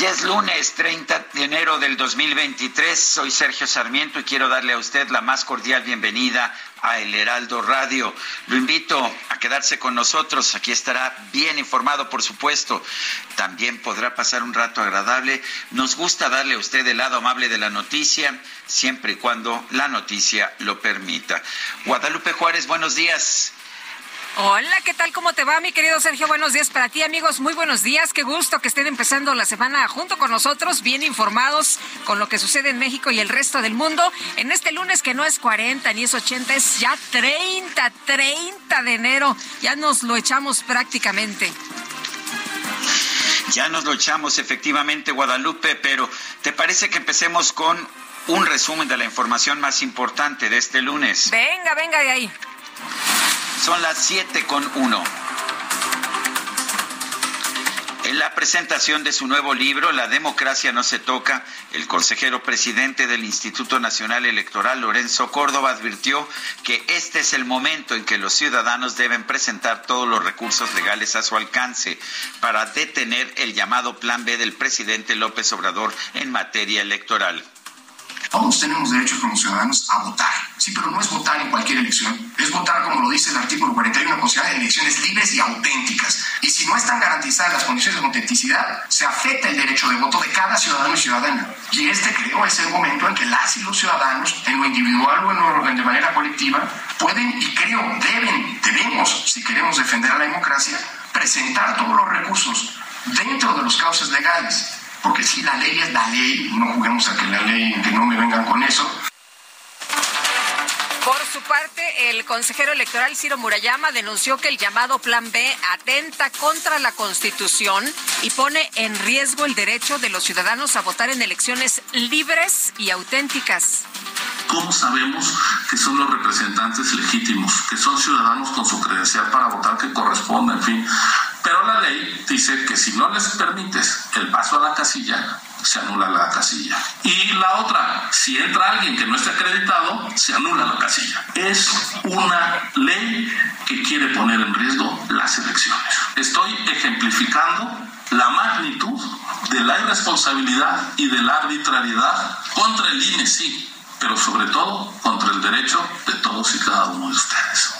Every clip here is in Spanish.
Hoy es lunes 30 de enero del 2023. Soy Sergio Sarmiento y quiero darle a usted la más cordial bienvenida a El Heraldo Radio. Lo invito a quedarse con nosotros. Aquí estará bien informado, por supuesto. También podrá pasar un rato agradable. Nos gusta darle a usted el lado amable de la noticia, siempre y cuando la noticia lo permita. Guadalupe Juárez, buenos días. Hola, ¿qué tal? ¿Cómo te va, mi querido Sergio? Buenos días para ti, amigos. Muy buenos días. Qué gusto que estén empezando la semana junto con nosotros, bien informados con lo que sucede en México y el resto del mundo. En este lunes que no es 40 ni es 80, es ya 30, 30 de enero. Ya nos lo echamos prácticamente. Ya nos lo echamos efectivamente, Guadalupe, pero ¿te parece que empecemos con un resumen de la información más importante de este lunes? Venga, venga de ahí. Son las 7 con 1. En la presentación de su nuevo libro, La democracia no se toca, el consejero presidente del Instituto Nacional Electoral, Lorenzo Córdoba, advirtió que este es el momento en que los ciudadanos deben presentar todos los recursos legales a su alcance para detener el llamado Plan B del presidente López Obrador en materia electoral. Todos tenemos derechos como ciudadanos a votar. Sí, pero no es votar en cualquier elección. Es votar, como lo dice el artículo 41 constitucional, en elecciones libres y auténticas. Y si no están garantizadas las condiciones de autenticidad, se afecta el derecho de voto de cada ciudadano y ciudadana. Y este, creo, es el momento en que las y los ciudadanos, en lo individual o en lo, de manera colectiva, pueden y creo deben, debemos, si queremos defender a la democracia, presentar todos los recursos dentro de los cauces legales porque si la ley es la ley, no juguemos a que la ley, que no me vengan con eso. Por su parte, el consejero electoral Ciro Murayama denunció que el llamado Plan B atenta contra la Constitución y pone en riesgo el derecho de los ciudadanos a votar en elecciones libres y auténticas. ¿Cómo sabemos que son los representantes legítimos, que son ciudadanos con su credencial para votar que corresponde, en fin? Pero la ley dice que si no les permites el paso a la casilla, se anula la casilla. Y la otra, si entra alguien que no esté acreditado, se anula la casilla. Es una ley que quiere poner en riesgo las elecciones. Estoy ejemplificando la magnitud de la irresponsabilidad y de la arbitrariedad contra el INE, sí, pero sobre todo contra el derecho de todos y cada uno de ustedes.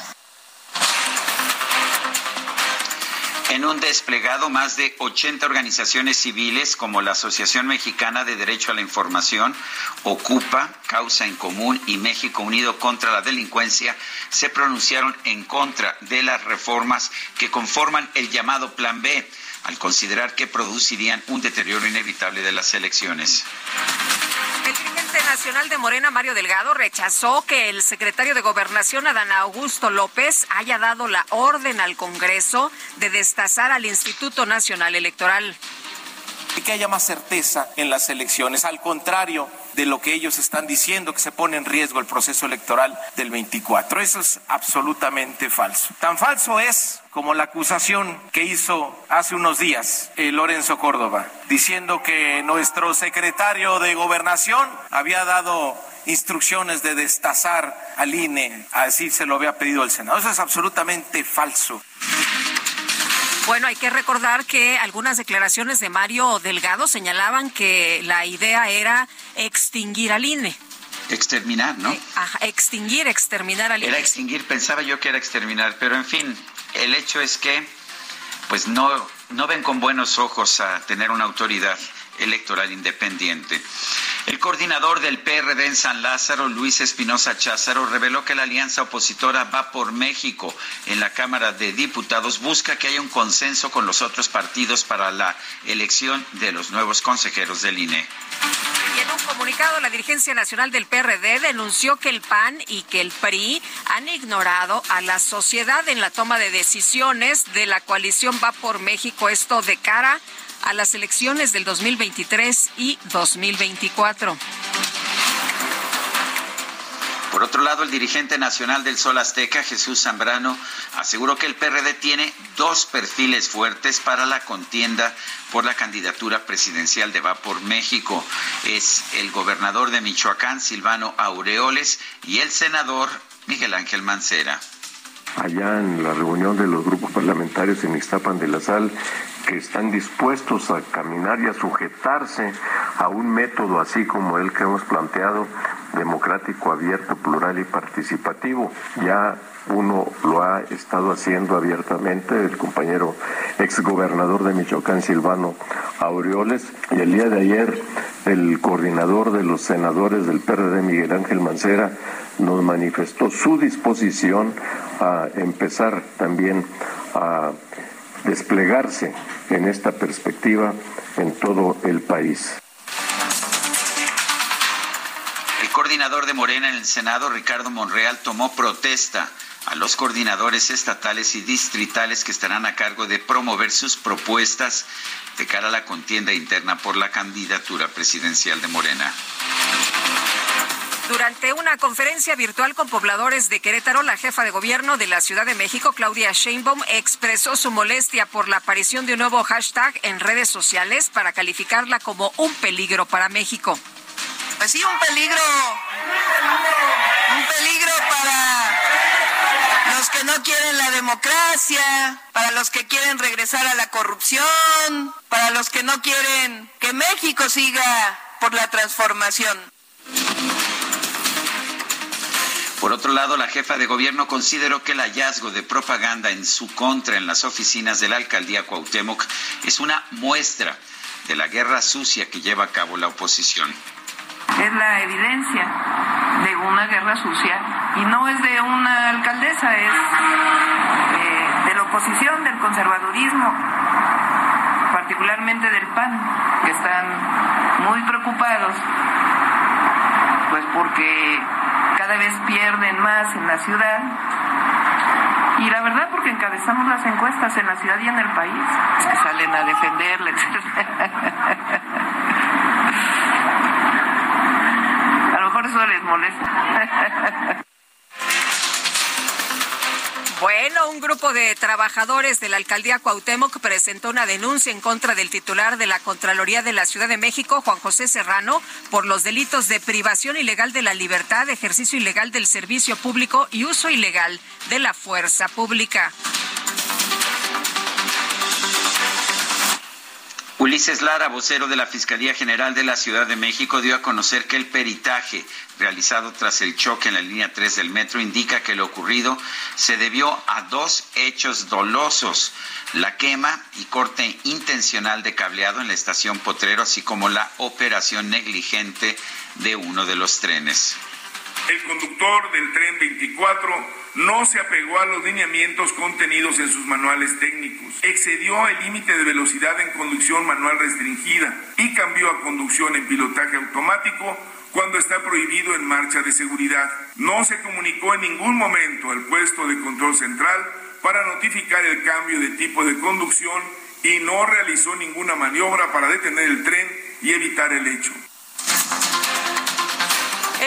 En un desplegado, más de 80 organizaciones civiles como la Asociación Mexicana de Derecho a la Información, Ocupa, Causa en Común y México Unido contra la Delincuencia se pronunciaron en contra de las reformas que conforman el llamado Plan B, al considerar que producirían un deterioro inevitable de las elecciones. Dirigente nacional de Morena, Mario Delgado, rechazó que el secretario de Gobernación, Adán Augusto López, haya dado la orden al Congreso de destazar al Instituto Nacional Electoral. Y que haya más certeza en las elecciones, al contrario de lo que ellos están diciendo, que se pone en riesgo el proceso electoral del 24. Eso es absolutamente falso. Tan falso es como la acusación que hizo hace unos días eh, Lorenzo Córdoba, diciendo que nuestro secretario de gobernación había dado instrucciones de destazar al INE, así se lo había pedido el Senado. Eso es absolutamente falso. Bueno, hay que recordar que algunas declaraciones de Mario Delgado señalaban que la idea era extinguir al INE. Exterminar, ¿no? Eh, extinguir, exterminar al INE. Era extinguir, pensaba yo que era exterminar, pero en fin, el hecho es que pues no, no ven con buenos ojos a tener una autoridad electoral independiente. El coordinador del PRD en San Lázaro, Luis Espinosa Cházaro, reveló que la alianza opositora Va por México en la Cámara de Diputados busca que haya un consenso con los otros partidos para la elección de los nuevos consejeros del INE. Y en un comunicado, la dirigencia nacional del PRD denunció que el PAN y que el PRI han ignorado a la sociedad en la toma de decisiones de la coalición Va por México, esto de cara a las elecciones del 2023 y 2024. Por otro lado, el dirigente nacional del Sol Azteca, Jesús Zambrano, aseguró que el PRD tiene dos perfiles fuertes para la contienda por la candidatura presidencial de Va por México. Es el gobernador de Michoacán, Silvano Aureoles, y el senador Miguel Ángel Mancera allá en la reunión de los grupos parlamentarios en Ixtapan de la Sal que están dispuestos a caminar y a sujetarse a un método así como el que hemos planteado, democrático, abierto, plural y participativo. Ya uno lo ha estado haciendo abiertamente, el compañero exgobernador de Michoacán, Silvano Aureoles, y el día de ayer el coordinador de los senadores del PRD, Miguel Ángel Mancera, nos manifestó su disposición a empezar también a desplegarse en esta perspectiva en todo el país. El coordinador de Morena en el Senado, Ricardo Monreal, tomó protesta a los coordinadores estatales y distritales que estarán a cargo de promover sus propuestas de cara a la contienda interna por la candidatura presidencial de Morena. Durante una conferencia virtual con pobladores de Querétaro, la jefa de gobierno de la Ciudad de México, Claudia Sheinbaum, expresó su molestia por la aparición de un nuevo hashtag en redes sociales para calificarla como un peligro para México. Pues sí, un peligro. Un peligro para los que no quieren la democracia, para los que quieren regresar a la corrupción, para los que no quieren que México siga por la transformación. Por otro lado, la jefa de gobierno consideró que el hallazgo de propaganda en su contra en las oficinas de la alcaldía Cuauhtémoc es una muestra de la guerra sucia que lleva a cabo la oposición. Es la evidencia de una guerra sucia y no es de una alcaldesa, es eh, de la oposición, del conservadurismo, particularmente del PAN, que están muy preocupados, porque cada vez pierden más en la ciudad. Y la verdad, porque encabezamos las encuestas en la ciudad y en el país, se salen a defenderle. a lo mejor eso les molesta. Bueno, un grupo de trabajadores de la alcaldía Cuauhtémoc presentó una denuncia en contra del titular de la Contraloría de la Ciudad de México, Juan José Serrano, por los delitos de privación ilegal de la libertad, ejercicio ilegal del servicio público y uso ilegal de la fuerza pública. Ulises Lara, vocero de la Fiscalía General de la Ciudad de México, dio a conocer que el peritaje realizado tras el choque en la línea 3 del metro indica que lo ocurrido se debió a dos hechos dolosos, la quema y corte intencional de cableado en la estación Potrero, así como la operación negligente de uno de los trenes. El conductor del tren 24 no se apegó a los lineamientos contenidos en sus manuales técnicos, excedió el límite de velocidad en conducción manual restringida y cambió a conducción en pilotaje automático cuando está prohibido en marcha de seguridad. No se comunicó en ningún momento al puesto de control central para notificar el cambio de tipo de conducción y no realizó ninguna maniobra para detener el tren y evitar el hecho.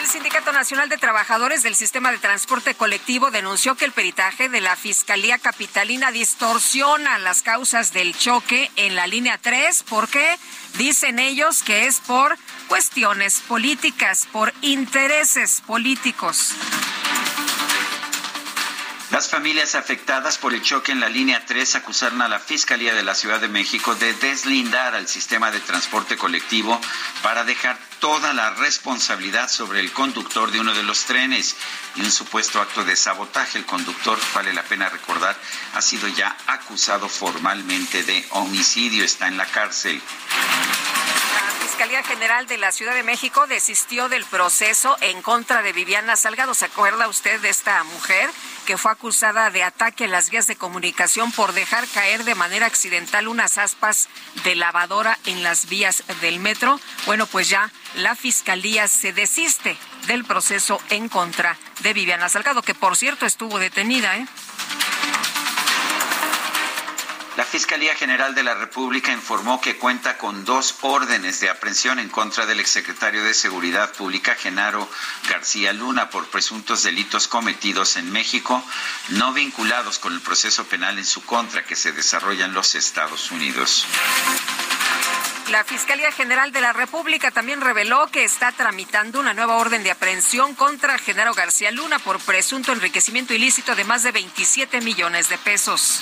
El Sindicato Nacional de Trabajadores del Sistema de Transporte Colectivo denunció que el peritaje de la Fiscalía Capitalina distorsiona las causas del choque en la línea 3 porque dicen ellos que es por cuestiones políticas, por intereses políticos. La Las familias afectadas por el choque en la línea 3 acusaron a la Fiscalía de la Ciudad de México de deslindar al sistema de transporte colectivo para dejar toda la responsabilidad sobre el conductor de uno de los trenes y un supuesto acto de sabotaje. El conductor, vale la pena recordar, ha sido ya acusado formalmente de homicidio, está en la cárcel. Fiscalía General de la Ciudad de México desistió del proceso en contra de Viviana Salgado. ¿Se acuerda usted de esta mujer que fue acusada de ataque en las vías de comunicación por dejar caer de manera accidental unas aspas de lavadora en las vías del metro? Bueno, pues ya la Fiscalía se desiste del proceso en contra de Viviana Salgado, que por cierto estuvo detenida, ¿eh? La Fiscalía General de la República informó que cuenta con dos órdenes de aprehensión en contra del exsecretario de Seguridad Pública, Genaro García Luna, por presuntos delitos cometidos en México, no vinculados con el proceso penal en su contra que se desarrolla en los Estados Unidos. La Fiscalía General de la República también reveló que está tramitando una nueva orden de aprehensión contra Genaro García Luna por presunto enriquecimiento ilícito de más de 27 millones de pesos.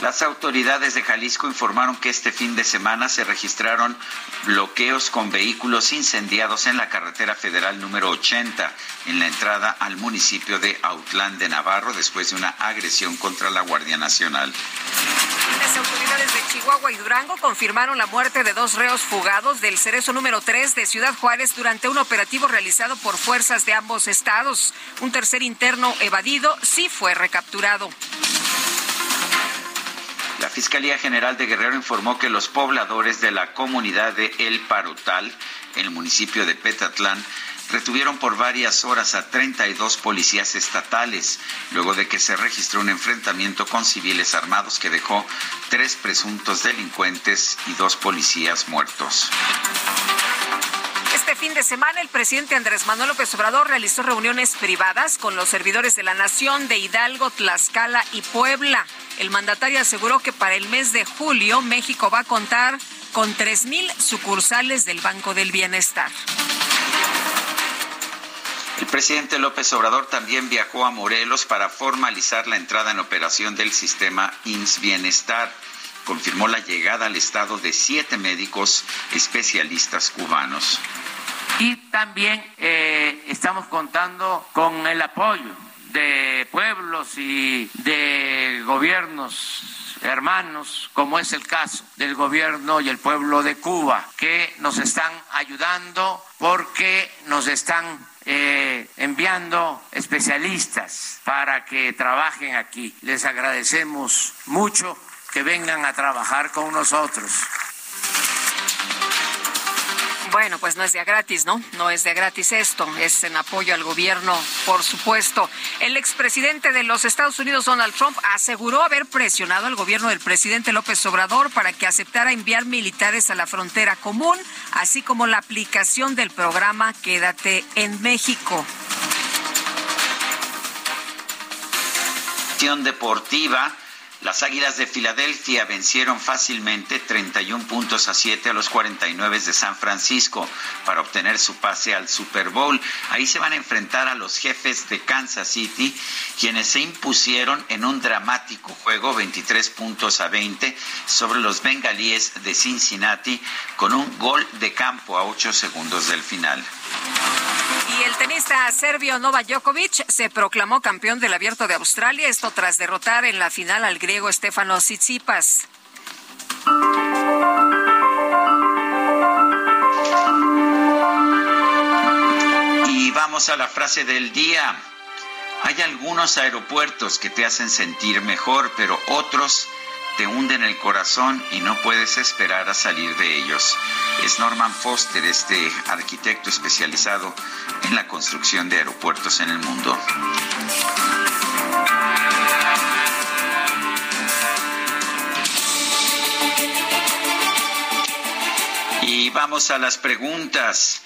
Las autoridades de Jalisco informaron que este fin de semana se registraron bloqueos con vehículos incendiados en la carretera federal número 80 en la entrada al municipio de Autlán de Navarro después de una agresión contra la Guardia Nacional. Las autoridades de Chihuahua y Durango confirmaron la muerte de dos reos fugados del cerezo número 3 de Ciudad Juárez durante un operativo realizado por fuerzas de ambos estados. Un tercer interno evadido sí fue recapturado. La Fiscalía General de Guerrero informó que los pobladores de la comunidad de El Parutal, en el municipio de Petatlán, retuvieron por varias horas a 32 policías estatales, luego de que se registró un enfrentamiento con civiles armados que dejó tres presuntos delincuentes y dos policías muertos. Este fin de semana, el presidente Andrés Manuel López Obrador realizó reuniones privadas con los servidores de la Nación de Hidalgo, Tlaxcala y Puebla. El mandatario aseguró que para el mes de julio México va a contar con 3.000 sucursales del Banco del Bienestar. El presidente López Obrador también viajó a Morelos para formalizar la entrada en operación del sistema IMSS Bienestar. Confirmó la llegada al estado de siete médicos especialistas cubanos. Y también eh, estamos contando con el apoyo de pueblos y de gobiernos hermanos, como es el caso del gobierno y el pueblo de Cuba, que nos están ayudando porque nos están eh, enviando especialistas para que trabajen aquí. Les agradecemos mucho que vengan a trabajar con nosotros. Bueno, pues no es de gratis, ¿no? No es de gratis esto, es en apoyo al gobierno, por supuesto. El expresidente de los Estados Unidos, Donald Trump, aseguró haber presionado al gobierno del presidente López Obrador para que aceptara enviar militares a la frontera común, así como la aplicación del programa Quédate en México. Deportiva las Águilas de Filadelfia vencieron fácilmente 31 puntos a 7 a los 49 de San Francisco para obtener su pase al Super Bowl. Ahí se van a enfrentar a los jefes de Kansas City, quienes se impusieron en un dramático juego 23 puntos a 20 sobre los bengalíes de Cincinnati con un gol de campo a 8 segundos del final. Y el tenista serbio Novak Djokovic se proclamó campeón del Abierto de Australia, esto tras derrotar en la final al griego Stefano Tsitsipas. Y vamos a la frase del día. Hay algunos aeropuertos que te hacen sentir mejor, pero otros te hunden el corazón y no puedes esperar a salir de ellos. Es Norman Foster, este arquitecto especializado en la construcción de aeropuertos en el mundo. Y vamos a las preguntas.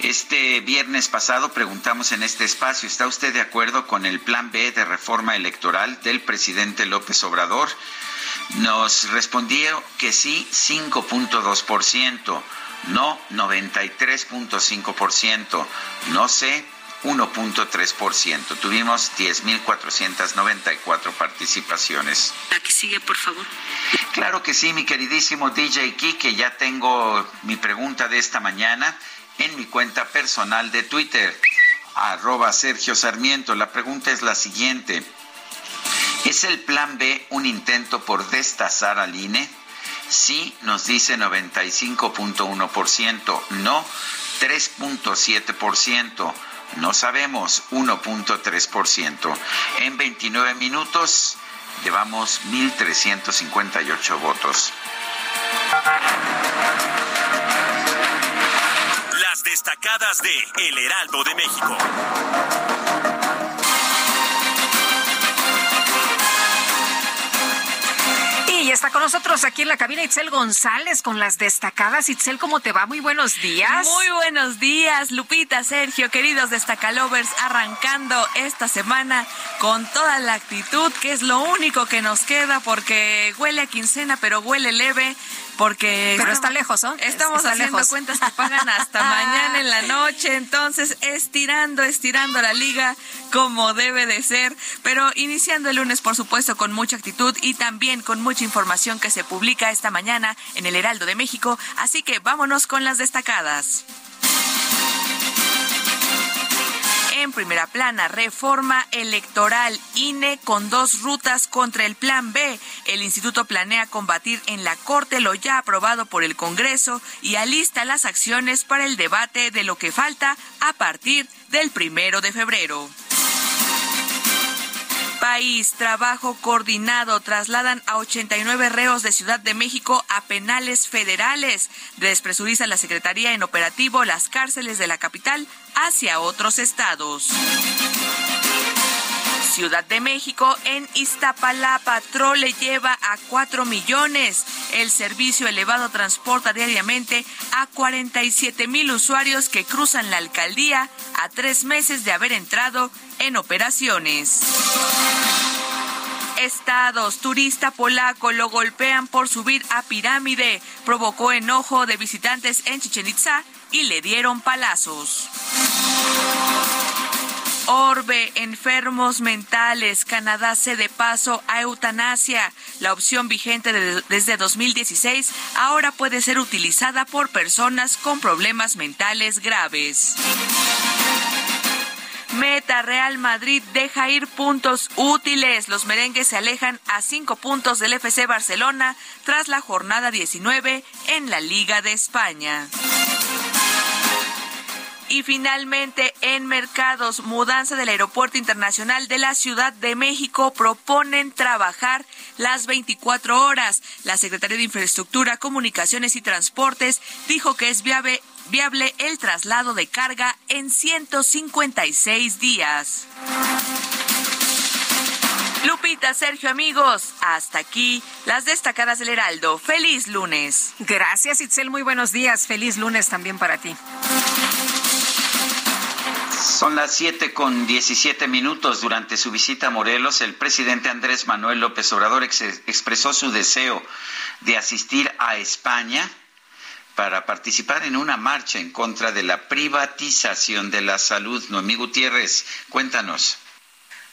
Este viernes pasado preguntamos en este espacio, ¿está usted de acuerdo con el plan B de reforma electoral del presidente López Obrador? Nos respondió que sí 5.2%, no 93.5%, no sé 1.3%. Tuvimos 10.494 participaciones. La que sigue, por favor. Claro que sí, mi queridísimo DJ que ya tengo mi pregunta de esta mañana en mi cuenta personal de Twitter, arroba Sergio Sarmiento. La pregunta es la siguiente. ¿Es el plan B un intento por destazar al INE? Sí, nos dice 95.1%, no 3.7%. No sabemos, 1.3%. En 29 minutos llevamos 1.358 votos. Las destacadas de El Heraldo de México. Y está con nosotros aquí en la cabina Itzel González con las destacadas. Itzel, ¿cómo te va? Muy buenos días. Muy buenos días, Lupita, Sergio, queridos destacalovers, arrancando esta semana con toda la actitud, que es lo único que nos queda porque huele a quincena, pero huele leve porque pero está lejos, ¿no? Estamos haciendo cuentas que pagan hasta mañana en la noche, entonces estirando, estirando la liga como debe de ser, pero iniciando el lunes, por supuesto, con mucha actitud y también con mucha información que se publica esta mañana en el Heraldo de México, así que vámonos con las destacadas. En primera plana, reforma electoral INE con dos rutas contra el Plan B. El instituto planea combatir en la Corte lo ya aprobado por el Congreso y alista las acciones para el debate de lo que falta a partir del primero de febrero. País, trabajo coordinado. Trasladan a 89 reos de Ciudad de México a penales federales. Despresuriza la Secretaría en operativo las cárceles de la capital hacia otros estados. Ciudad de México en Iztapalapa, Trole lleva a 4 millones. El servicio elevado transporta diariamente a 47 mil usuarios que cruzan la alcaldía a tres meses de haber entrado en operaciones. Estados, turista polaco lo golpean por subir a pirámide, provocó enojo de visitantes en Chichen Itza y le dieron palazos. Orbe, enfermos mentales, Canadá cede paso a eutanasia. La opción vigente desde 2016 ahora puede ser utilizada por personas con problemas mentales graves. Meta Real Madrid deja ir puntos útiles. Los merengues se alejan a cinco puntos del FC Barcelona tras la jornada 19 en la Liga de España. Y finalmente, en mercados, mudanza del Aeropuerto Internacional de la Ciudad de México proponen trabajar las 24 horas. La Secretaría de Infraestructura, Comunicaciones y Transportes dijo que es viable, viable el traslado de carga en 156 días. Lupita, Sergio, amigos, hasta aquí las destacadas del Heraldo. Feliz lunes. Gracias, Itzel. Muy buenos días. Feliz lunes también para ti. Son las siete con diecisiete minutos. Durante su visita a Morelos, el presidente Andrés Manuel López Obrador expresó su deseo de asistir a España para participar en una marcha en contra de la privatización de la salud. Noemí Gutiérrez, cuéntanos.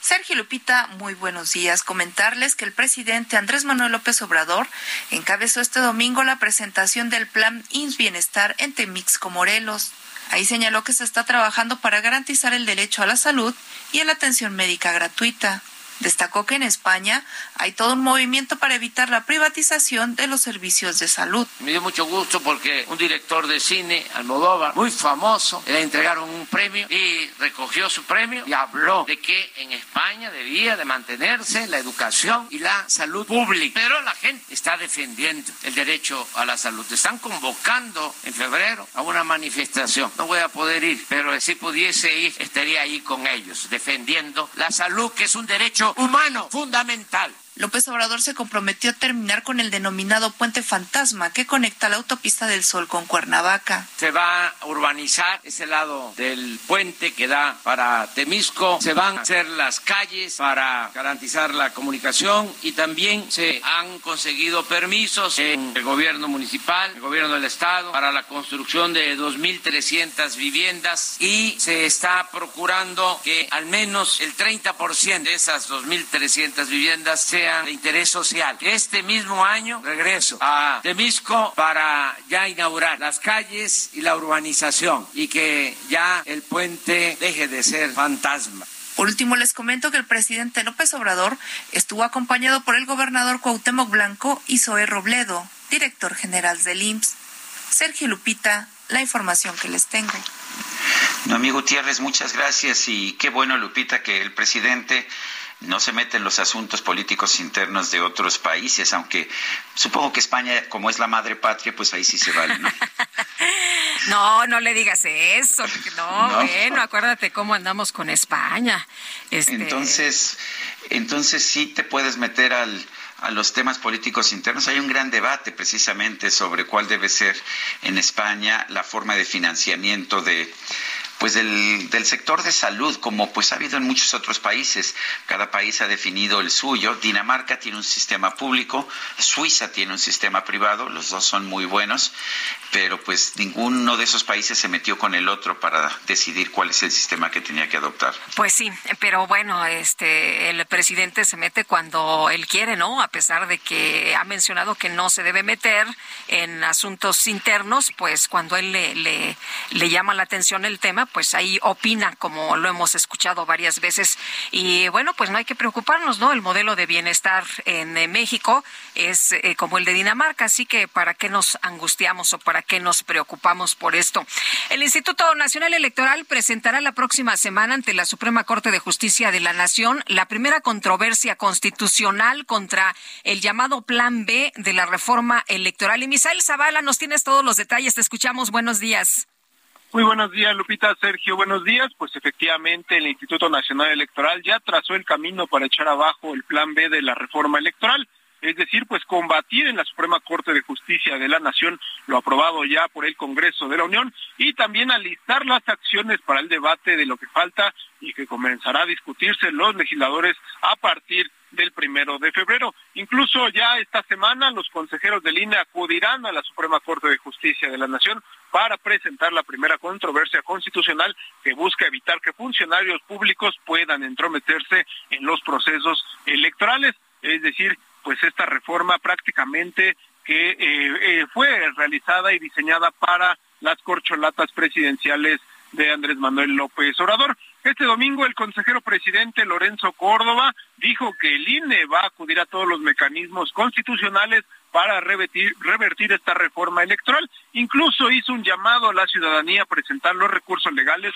Sergio Lupita, muy buenos días. Comentarles que el presidente Andrés Manuel López Obrador encabezó este domingo la presentación del Plan INS Bienestar en Temixco, Morelos. Ahí señaló que se está trabajando para garantizar el derecho a la salud y a la atención médica gratuita. Destacó que en España hay todo un movimiento para evitar la privatización de los servicios de salud. Me dio mucho gusto porque un director de cine, Almodóvar, muy famoso, le entregaron un premio y recogió su premio y habló de que en España debía de mantenerse la educación y la salud pública. Pero la gente está defendiendo el derecho a la salud. Están convocando en febrero a una manifestación. No voy a poder ir, pero si pudiese ir, estaría ahí con ellos, defendiendo la salud, que es un derecho humano fundamental. López Obrador se comprometió a terminar con el denominado puente fantasma que conecta la autopista del Sol con Cuernavaca. Se va a urbanizar ese lado del puente que da para Temisco, se van a hacer las calles para garantizar la comunicación y también se han conseguido permisos en el gobierno municipal, el gobierno del estado para la construcción de 2.300 viviendas y se está procurando que al menos el 30% de esas 2.300 viviendas sean de interés social. Este mismo año regreso a Temisco para ya inaugurar las calles y la urbanización y que ya el puente deje de ser fantasma. Por último, les comento que el presidente López Obrador estuvo acompañado por el gobernador Cuauhtémoc Blanco y Zoé Robledo, director general del IMSS. Sergio Lupita, la información que les tengo. No, amigo Gutiérrez, muchas gracias y qué bueno, Lupita, que el presidente no se mete en los asuntos políticos internos de otros países, aunque supongo que España, como es la madre patria, pues ahí sí se vale, ¿no? no, no le digas eso. No, bueno, acuérdate cómo andamos con España. Este... Entonces, entonces sí te puedes meter al, a los temas políticos internos. Hay un gran debate precisamente sobre cuál debe ser en España la forma de financiamiento de pues del, del, sector de salud, como pues ha habido en muchos otros países. Cada país ha definido el suyo. Dinamarca tiene un sistema público, Suiza tiene un sistema privado, los dos son muy buenos, pero pues ninguno de esos países se metió con el otro para decidir cuál es el sistema que tenía que adoptar. Pues sí, pero bueno, este el presidente se mete cuando él quiere, ¿no? A pesar de que ha mencionado que no se debe meter en asuntos internos, pues cuando él le, llama la atención el tema, pues ahí opina, como lo hemos escuchado varias veces. Y bueno, pues no hay que preocuparnos, ¿no? El modelo de bienestar en eh, México es eh, como el de Dinamarca, así que ¿para qué nos angustiamos o para qué nos preocupamos por esto? El Instituto Nacional Electoral presentará la próxima semana ante la Suprema Corte de Justicia de la Nación la primera controversia constitucional contra el llamado Plan B de la reforma electoral. Y Misael Zavala, nos tienes todos los detalles. Te escuchamos. Buenos días. Muy buenos días, Lupita, Sergio, buenos días. Pues efectivamente el Instituto Nacional Electoral ya trazó el camino para echar abajo el plan B de la reforma electoral, es decir, pues combatir en la Suprema Corte de Justicia de la Nación lo aprobado ya por el Congreso de la Unión y también alistar las acciones para el debate de lo que falta y que comenzará a discutirse los legisladores a partir del primero de febrero. Incluso ya esta semana los consejeros de línea acudirán a la Suprema Corte de Justicia de la Nación para presentar la primera controversia constitucional que busca evitar que funcionarios públicos puedan entrometerse en los procesos electorales. Es decir, pues esta reforma prácticamente que eh, eh, fue realizada y diseñada para las corcholatas presidenciales de Andrés Manuel López Obrador. Este domingo el consejero presidente Lorenzo Córdoba dijo que el INE va a acudir a todos los mecanismos constitucionales para revertir, revertir esta reforma electoral. Incluso hizo un llamado a la ciudadanía a presentar los recursos legales,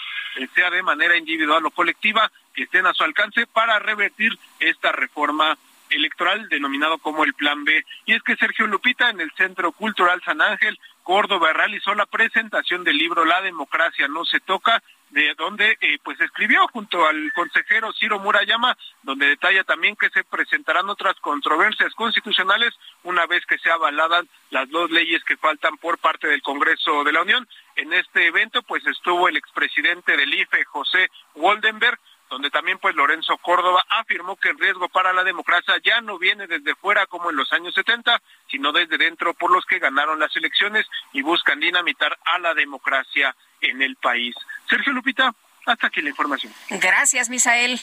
sea de manera individual o colectiva, que estén a su alcance para revertir esta reforma electoral denominado como el Plan B. Y es que Sergio Lupita en el Centro Cultural San Ángel, Córdoba, realizó la presentación del libro La democracia no se toca, de donde eh, pues escribió junto al consejero Ciro Murayama, donde detalla también que se presentarán otras controversias constitucionales una vez que se avaladan las dos leyes que faltan por parte del Congreso de la Unión. En este evento pues estuvo el expresidente del IFE, José Woldenberg, donde también pues Lorenzo Córdoba afirmó que el riesgo para la democracia ya no viene desde fuera como en los años 70, sino desde dentro por los que ganaron las elecciones y buscan dinamitar a la democracia en el país. Sergio Lupita, hasta aquí la información. Gracias, Misael.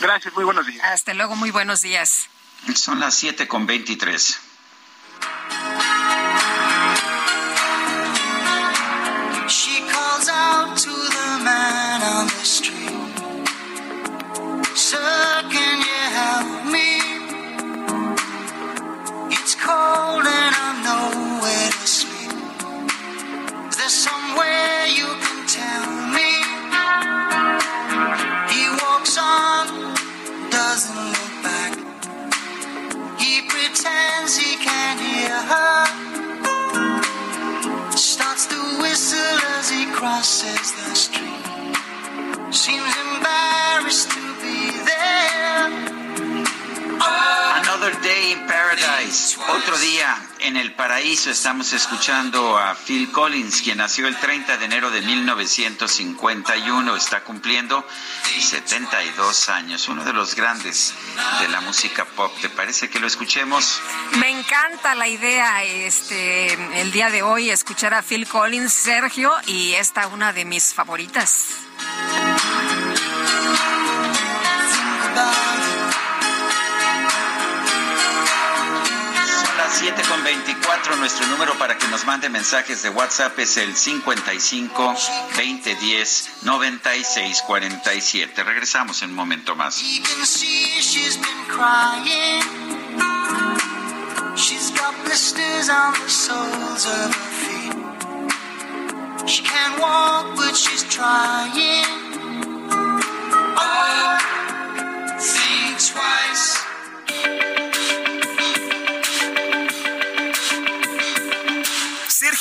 Gracias, muy buenos días. Hasta luego, muy buenos días. Son las 7 con 23. En el paraíso estamos escuchando a Phil Collins, quien nació el 30 de enero de 1951, está cumpliendo 72 años, uno de los grandes de la música pop. ¿Te parece que lo escuchemos? Me encanta la idea este el día de hoy escuchar a Phil Collins, Sergio, y esta una de mis favoritas. 7 con 24. Nuestro número para que nos mande mensajes de WhatsApp es el 55 2010 96 47. Regresamos en un momento más. She's got the soles of her feet. She can't walk, but she's trying. Oh, think twice.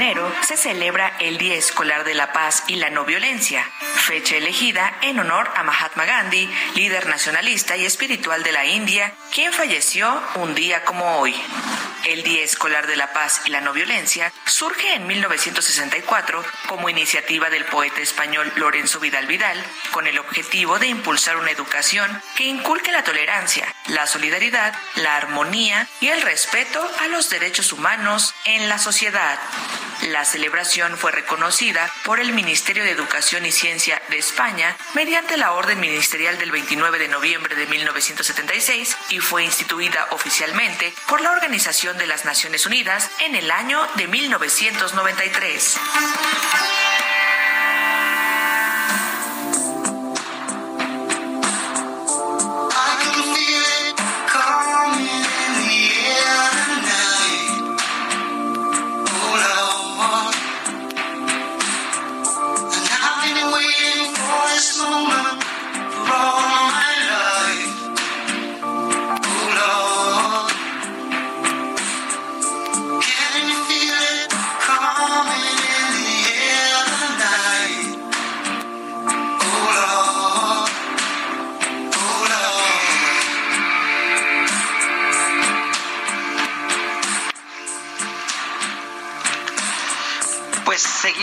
enero se celebra el Día Escolar de la Paz y la No Violencia, fecha elegida en honor a Mahatma Gandhi, líder nacionalista y espiritual de la India, quien falleció un día como hoy. El Día Escolar de la Paz y la No Violencia surge en 1964 como iniciativa del poeta español Lorenzo Vidal Vidal, con el objetivo de impulsar una educación que inculque la tolerancia, la solidaridad, la armonía y el respeto a los derechos humanos en la sociedad. La celebración fue reconocida por el Ministerio de Educación y Ciencia de España mediante la orden ministerial del 29 de noviembre de 1976 y fue instituida oficialmente por la Organización de las Naciones Unidas en el año de 1993.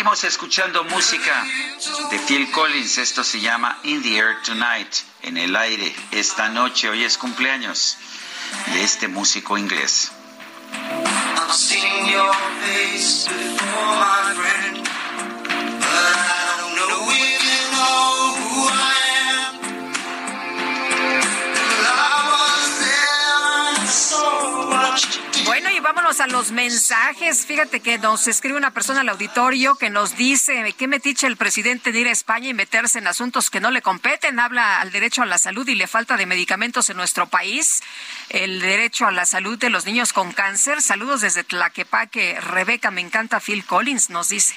Seguimos escuchando música de Phil Collins. Esto se llama In the Air Tonight, en el aire esta noche. Hoy es cumpleaños de este músico inglés. Vámonos a los mensajes. Fíjate que nos escribe una persona al auditorio que nos dice qué metiche el presidente de ir a España y meterse en asuntos que no le competen. Habla al derecho a la salud y le falta de medicamentos en nuestro país. El derecho a la salud de los niños con cáncer. Saludos desde Tlaquepaque. Rebeca, me encanta Phil Collins, nos dice.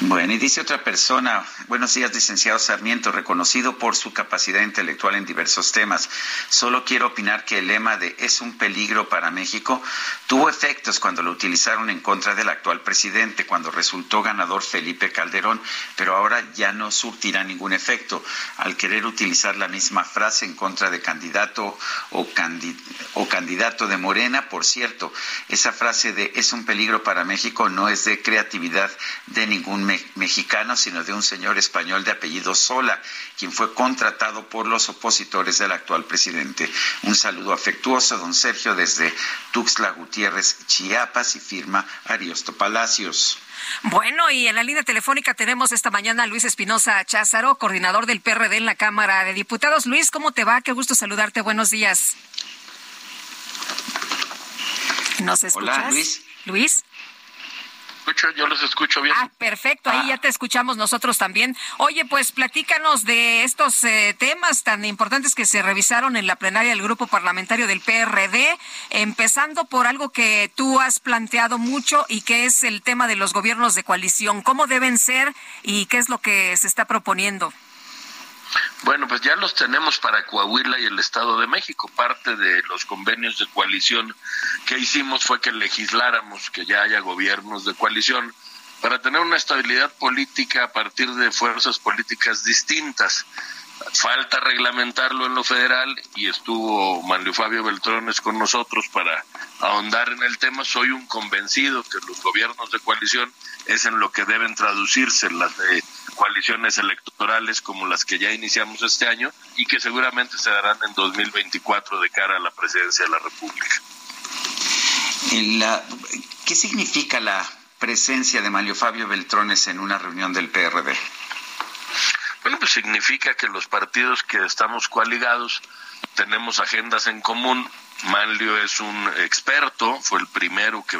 Bueno, y dice otra persona, buenos días, licenciado Sarmiento, reconocido por su capacidad intelectual en diversos temas. Solo quiero opinar que el lema de es un peligro para México tuvo efectos cuando lo utilizaron en contra del actual presidente, cuando resultó ganador Felipe Calderón, pero ahora ya no surtirá ningún efecto al querer utilizar la misma frase en contra de candidato o, o candidato de Morena. Por cierto, esa frase de es un peligro para México no es de creatividad de ningún mexicano, sino de un señor español de apellido Sola, quien fue contratado por los opositores del actual presidente. Un saludo afectuoso, don Sergio, desde Tuxtla Gutiérrez, Chiapas, y firma Ariosto Palacios. Bueno, y en la línea telefónica tenemos esta mañana a Luis Espinosa Cházaro, coordinador del PRD en la Cámara de Diputados. Luis, ¿cómo te va? Qué gusto saludarte. Buenos días. ¿Nos escuchas? Hola, Luis. Luis yo los escucho bien. Ah, perfecto, ahí ah. ya te escuchamos nosotros también. Oye, pues platícanos de estos eh, temas tan importantes que se revisaron en la plenaria del Grupo Parlamentario del PRD, empezando por algo que tú has planteado mucho y que es el tema de los gobiernos de coalición. ¿Cómo deben ser y qué es lo que se está proponiendo? Bueno, pues ya los tenemos para Coahuila y el Estado de México. Parte de los convenios de coalición que hicimos fue que legisláramos que ya haya gobiernos de coalición para tener una estabilidad política a partir de fuerzas políticas distintas. Falta reglamentarlo en lo federal y estuvo Manlio Fabio Beltrones con nosotros para ahondar en el tema. Soy un convencido que los gobiernos de coalición es en lo que deben traducirse las de coaliciones electorales como las que ya iniciamos este año y que seguramente se darán en 2024 de cara a la presidencia de la República. ¿Qué significa la presencia de Mario Fabio Beltrones en una reunión del PRD? Bueno, pues significa que los partidos que estamos coaligados tenemos agendas en común. Manlio es un experto, fue el primero que,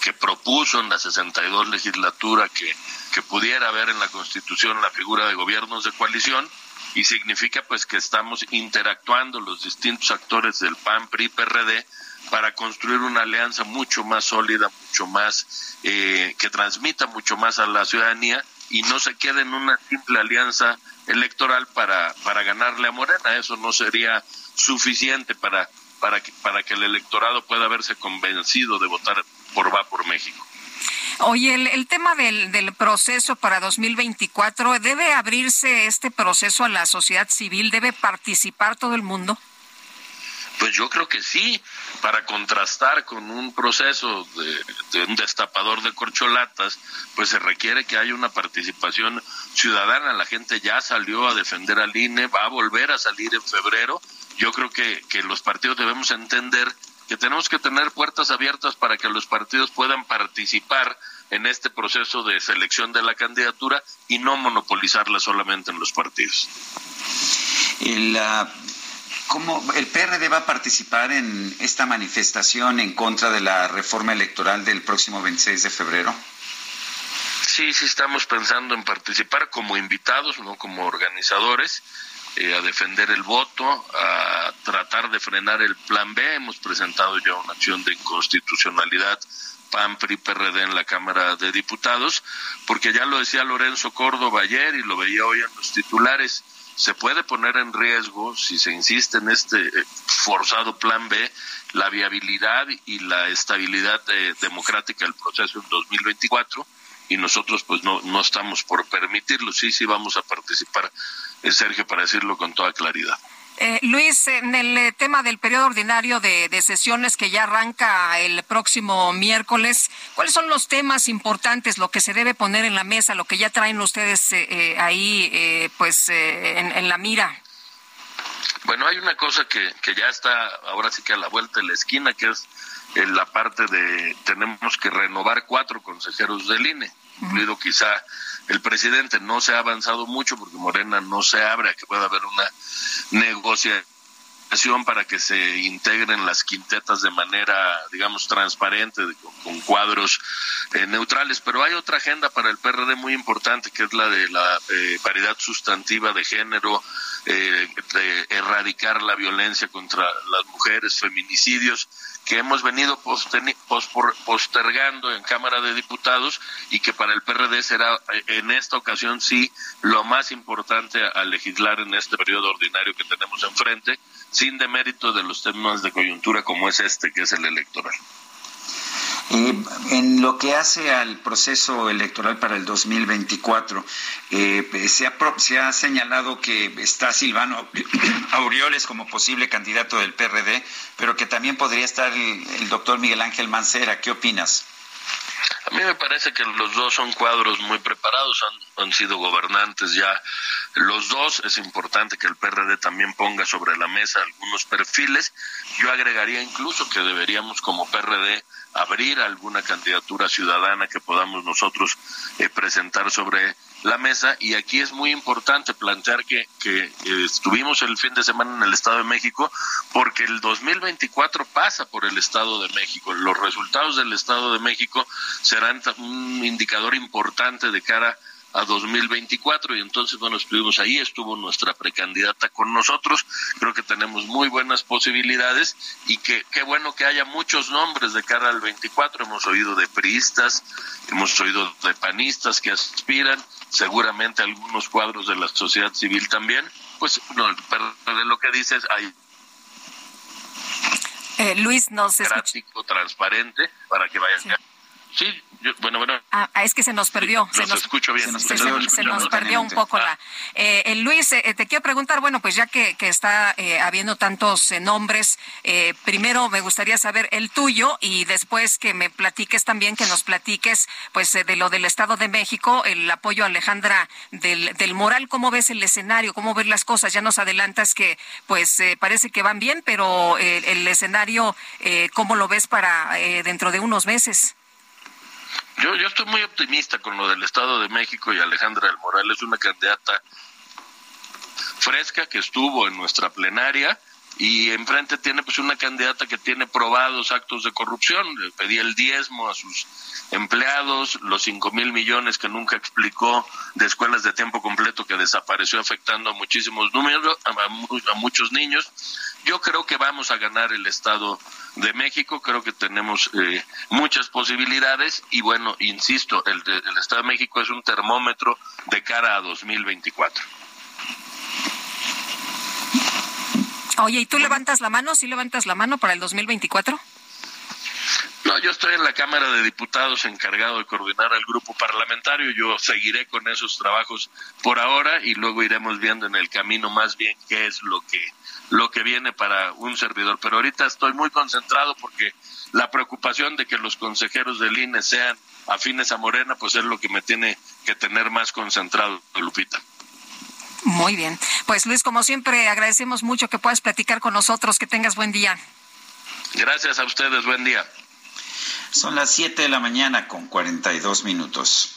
que propuso en la 62 legislatura que que pudiera haber en la Constitución la figura de gobiernos de coalición y significa pues que estamos interactuando los distintos actores del PAN, PRI, PRD para construir una alianza mucho más sólida, mucho más eh, que transmita mucho más a la ciudadanía y no se quede en una simple alianza electoral para para ganarle a Morena. Eso no sería suficiente para para que para que el electorado pueda verse convencido de votar por va por México. Oye, el, tema del, del, proceso para 2024, ¿debe abrirse este proceso a la sociedad civil? ¿Debe participar todo el mundo? Pues yo creo que sí, para contrastar con un proceso de, de, un destapador de corcholatas, pues se requiere que haya una participación ciudadana. La gente ya salió a defender al INE, va a volver a salir en febrero. Yo creo que, que los partidos debemos entender que tenemos que tener puertas abiertas para que los partidos puedan participar en este proceso de selección de la candidatura y no monopolizarla solamente en los partidos. El, ¿Cómo el PRD va a participar en esta manifestación en contra de la reforma electoral del próximo 26 de febrero? Sí, sí estamos pensando en participar como invitados, no como organizadores. Eh, a defender el voto, a tratar de frenar el plan B. Hemos presentado ya una acción de inconstitucionalidad PAN, PRI, PRD en la Cámara de Diputados, porque ya lo decía Lorenzo Córdoba ayer y lo veía hoy en los titulares, se puede poner en riesgo, si se insiste en este eh, forzado plan B, la viabilidad y la estabilidad eh, democrática del proceso en 2024 y nosotros pues no, no estamos por permitirlo, sí, sí vamos a participar Sergio, para decirlo con toda claridad. Eh, Luis, en el eh, tema del periodo ordinario de, sesiones que ya arranca el próximo miércoles, ¿cuáles son los temas importantes, lo que se debe poner en la mesa, lo que ya traen ustedes eh, ahí pues en, la mira? Bueno, hay una cosa que, que ya está ahora sí que a la vuelta de la esquina, que es la parte de tenemos que renovar cuatro consejeros del INE, incluido quizá el presidente. No se ha avanzado mucho porque Morena no se abre a que pueda haber una negociación para que se integren las quintetas de manera, digamos, transparente, con, cuadros eh, neutrales. Pero hay otra agenda para el PRD muy importante, que es la de la eh, paridad sustantiva de género, eh, de erradicar la violencia contra las mujeres, feminicidios que hemos venido postergando en Cámara de Diputados y que para el PRD será eh, en esta ocasión sí lo más importante a legislar en este periodo ordinario que tenemos enfrente, sin demérito de los temas de coyuntura como es este, que es el electoral. Eh, en lo que hace al proceso electoral para el 2024, eh, se, ha, se ha señalado que está Silvano Aureoles como posible candidato del PRD, pero que también podría estar el, doctor Miguel Ángel Mancera. ¿Qué opinas? A mí me parece que los dos son cuadros muy preparados, han, han, sido gobernantes ya los dos. Es importante que el PRD también ponga sobre la mesa algunos perfiles. Yo agregaría incluso que deberíamos como PRD abrir alguna candidatura ciudadana que podamos nosotros eh, presentar sobre la mesa y aquí es muy importante plantear que, que estuvimos el fin de semana en el Estado de México porque el 2024 pasa por el Estado de México. Los resultados del Estado de México serán un indicador importante de cara a 2024 y entonces bueno estuvimos ahí estuvo nuestra precandidata con nosotros. Creo que tenemos muy buenas posibilidades y que qué bueno que haya muchos nombres de cara al 24 hemos oído de priistas hemos oído de panistas que aspiran seguramente algunos cuadros de la sociedad civil también. Pues no de lo que dices hay eh, Luis nos escucha. transparente para que vayan Sí, bueno, bueno. Ah, ah, es que se nos perdió. se nos escucho bien. Se nos perdió, se, nos perdió un poco la. Eh, Luis, eh, te quiero preguntar, bueno, pues ya que, que está eh, habiendo tantos eh, nombres, eh, primero me gustaría saber el tuyo y después que me platiques también, que nos platiques, pues de lo del Estado de México, el apoyo a Alejandra del, del Moral, ¿cómo ves el escenario? ¿Cómo ves las cosas? Ya nos adelantas que, pues, parece que van bien, pero el escenario, ¿cómo lo ves para dentro de unos meses? Yo, yo estoy muy optimista con lo del Estado de México y Alejandra del Moral es una candidata fresca que estuvo en nuestra plenaria y enfrente tiene pues una candidata que tiene probados actos de corrupción, le pedía el diezmo a sus empleados, los cinco mil millones que nunca explicó de escuelas de tiempo completo que desapareció afectando a muchísimos números, a, muchos niños. Yo creo que vamos a ganar el Estado de México, creo que tenemos eh, muchas posibilidades y bueno, insisto, el, el Estado de México es un termómetro de cara a 2024. Oye, ¿y tú levantas la mano? ¿Sí levantas la mano para el 2024? No, yo estoy en la Cámara de Diputados encargado de coordinar al grupo parlamentario. Yo seguiré con esos trabajos por ahora y luego iremos viendo en el camino más bien qué es lo que lo que viene para un servidor. Pero ahorita estoy muy concentrado porque la preocupación de que los consejeros del INE sean afines a Morena, pues es lo que me tiene que tener más concentrado, Lupita. Muy bien. Pues Luis, como siempre, agradecemos mucho que puedas platicar con nosotros. Que tengas buen día. Gracias a ustedes. Buen día. Son las 7 de la mañana con 42 minutos.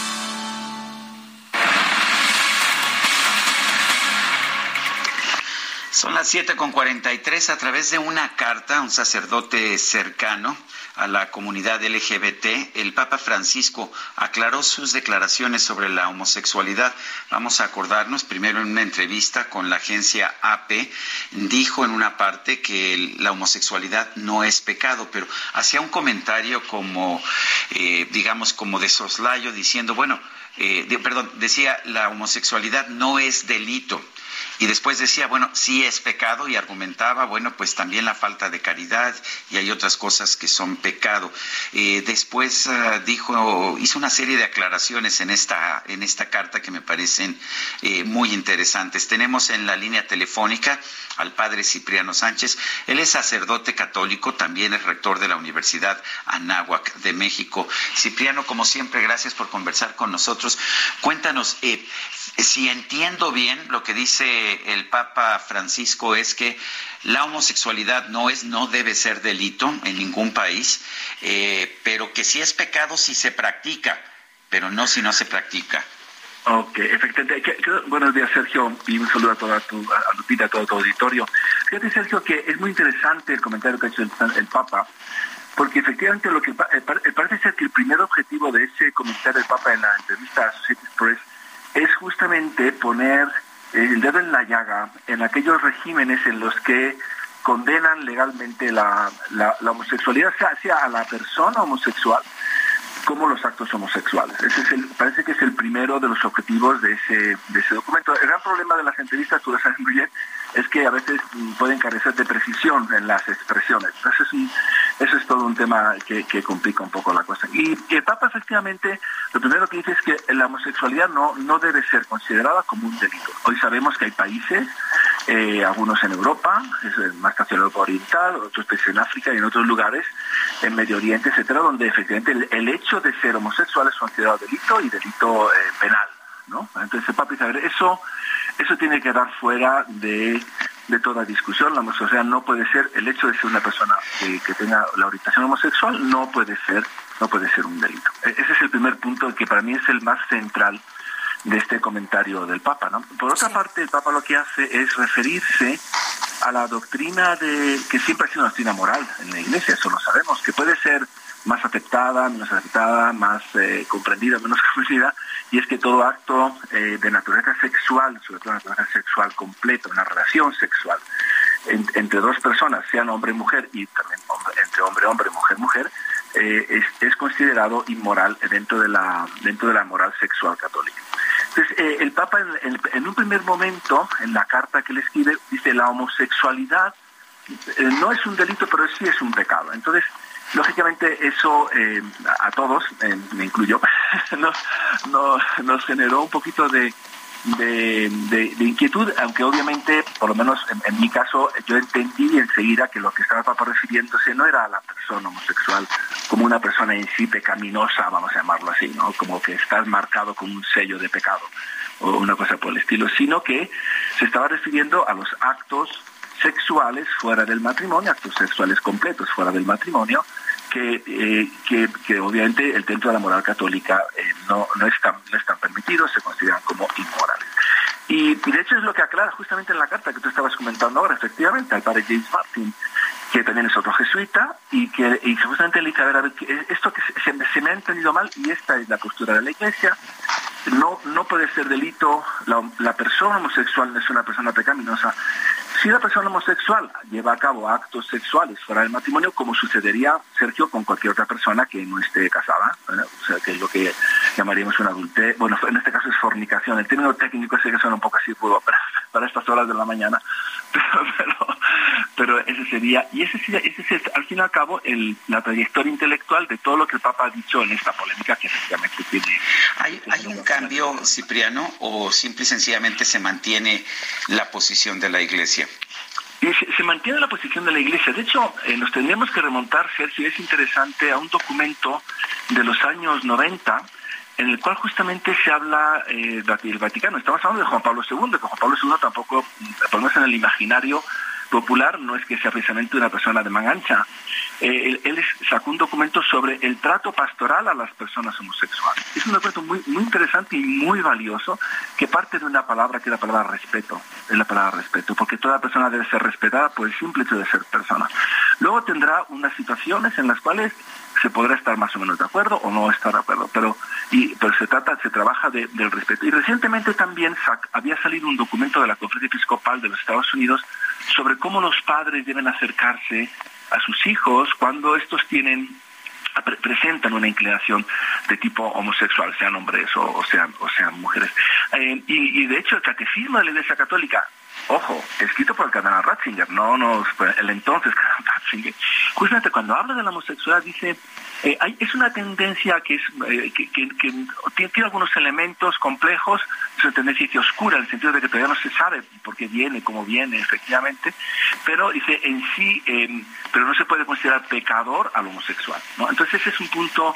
Son las siete con cuarenta y tres. A través de una carta, un sacerdote cercano a la comunidad LGBT, el Papa Francisco aclaró sus declaraciones sobre la homosexualidad. Vamos a acordarnos, primero en una entrevista con la agencia AP, dijo en una parte que la homosexualidad no es pecado, pero hacía un comentario como, eh, digamos, como de soslayo, diciendo, bueno, eh, perdón, decía, la homosexualidad no es delito y después decía, bueno, sí es pecado y argumentaba, bueno, pues también la falta de caridad y hay otras cosas que son pecado. Eh, después uh, dijo, hizo una serie de aclaraciones en esta, en esta carta que me parecen eh, muy interesantes. Tenemos en la línea telefónica al padre Cipriano Sánchez. Él es sacerdote católico, también es rector de la Universidad Anáhuac de México. Cipriano, como siempre, gracias por conversar con nosotros. Cuéntanos, eh, si entiendo bien lo que dice el Papa Francisco es que la homosexualidad no es, no debe ser delito en ningún país, eh, pero que sí es pecado si se practica, pero no si no se practica. Ok, efectivamente. buenos días, Sergio, y un saludo a toda tu, a Lupita, a todo tu auditorio. Fíjate, Sergio, que es muy interesante el comentario que ha hecho el, Papa, porque efectivamente lo que eh, eh, parece ser que el primer objetivo de ese comentario del Papa en la entrevista a Associated Press es justamente poner el dedo en la llaga en aquellos regímenes en los que condenan legalmente la, la, homosexualidad, sea, sea a la persona homosexual, como los actos homosexuales. Ese es el, parece que es el primero de los objetivos de ese, de ese documento. El gran problema de las entrevistas, tú lo sabes muy bien, es que a veces pueden carecer de precisión en las expresiones. Entonces, eso es todo un tema que, complica un poco la cosa. Y el Papa, efectivamente, lo primero que dice es que la homosexualidad no, no debe ser considerada como un delito. Hoy sabemos que hay países, eh, algunos en Europa, más hacia Europa Oriental, otros países en África y en otros lugares, en Medio Oriente, etcétera, donde efectivamente el, hecho de ser homosexual es considerado delito y delito eh, penal. ¿No? Entonces el Papa ver, eso eso tiene que dar fuera de, toda discusión. La homosexualidad no puede ser, el hecho de ser una persona que, tenga la orientación homosexual no puede ser, no puede ser un delito. E, ese es el primer punto que para mí es el más central de este comentario del Papa. ¿no? Por otra parte, el Papa lo que hace es referirse a la doctrina de que siempre ha sido una doctrina moral en la Iglesia, eso lo sabemos, que puede ser más aceptada, menos aceptada, más eh, comprendida, menos comprendida, y es que todo acto eh, de naturaleza sexual, sobre todo naturaleza sexual completa, una relación sexual entre dos personas, sean hombre y mujer, y también entre hombre hombre, mujer mujer, eh, es, considerado inmoral dentro de la dentro de la moral sexual católica. Entonces, el Papa en, en, un primer momento, en la carta que le escribe, dice la homosexualidad no es un delito, pero sí es un pecado. Entonces, Lógicamente eso eh, a todos, eh, me incluyo, nos, generó un poquito de, inquietud, aunque obviamente, por lo menos en, mi caso, yo entendí enseguida que lo que estaba Papa refiriéndose no era a la persona homosexual como una persona en sí pecaminosa, vamos a llamarlo así, ¿no? Como que estás marcado con un sello de pecado o una cosa por el estilo, sino que se estaba refiriendo a los actos sexuales fuera del matrimonio, actos sexuales completos fuera del matrimonio, que, eh, que, obviamente el dentro de la moral católica eh, no, no, están, no están permitidos, se consideran como inmorales. Y, de hecho es lo que aclara justamente en la carta que tú estabas comentando ahora, efectivamente, al padre James Martin, que también es otro jesuita, y que justamente le dice, a ver, a ver, esto que se, se, me ha entendido mal, y esta es la postura de la Iglesia, no, no puede ser delito, la, la persona homosexual no es una persona pecaminosa, si la persona homosexual lleva a cabo actos sexuales fuera del matrimonio, como sucedería, Sergio, con cualquier otra persona que no esté casada, o sea, que es lo que llamaríamos un adulte, bueno, en este caso es fornicación, el término técnico sé que suena un poco así para, para estas horas de la mañana, pero, ese sería, y ese, sería, ese es al fin y al cabo el, la trayectoria intelectual de todo lo que el Papa ha dicho en esta polémica que efectivamente tiene. ¿Hay, ¿hay un cambio, Cipriano, o simple y sencillamente se mantiene la posición de la Iglesia? Se, mantiene la posición de la Iglesia. De hecho, eh, nos tendríamos que remontar, Sergio, es interesante, a un documento de los años 90 en el cual justamente se habla eh, del Vaticano. Estamos hablando de Juan Pablo II, que Juan Pablo II tampoco, lo menos en el imaginario popular, no es que sea precisamente una persona de mangancha. Eh, él, sacó un documento sobre el trato pastoral a las personas homosexuales. Es un documento muy, muy interesante y muy valioso que parte de una palabra que es la palabra respeto, es la palabra respeto, porque toda persona debe ser respetada por el simple hecho de ser persona. Luego tendrá unas situaciones en las cuales se podrá estar más o menos de acuerdo o no estar de acuerdo, pero, y, pero se trata, se trabaja del respeto. Y recientemente también había salido un documento de la Conferencia Episcopal de los Estados Unidos sobre cómo los padres deben acercarse a sus hijos cuando estos tienen presentan una inclinación de tipo homosexual, sean hombres o, sean, o sean mujeres. Eh, y, de hecho el catecismo de la Iglesia Católica ojo, escrito por el cardenal Ratzinger, no nos, el entonces cardenal Ratzinger, justamente cuando habla de la homosexualidad dice, eh, hay, es una tendencia que, es, eh, que, tiene, algunos elementos complejos, es una tendencia oscura, en el sentido de que todavía no se sabe por qué viene, cómo viene, efectivamente, pero dice, en sí, em, pero no se puede considerar pecador al homosexual, ¿no? Entonces ese es un punto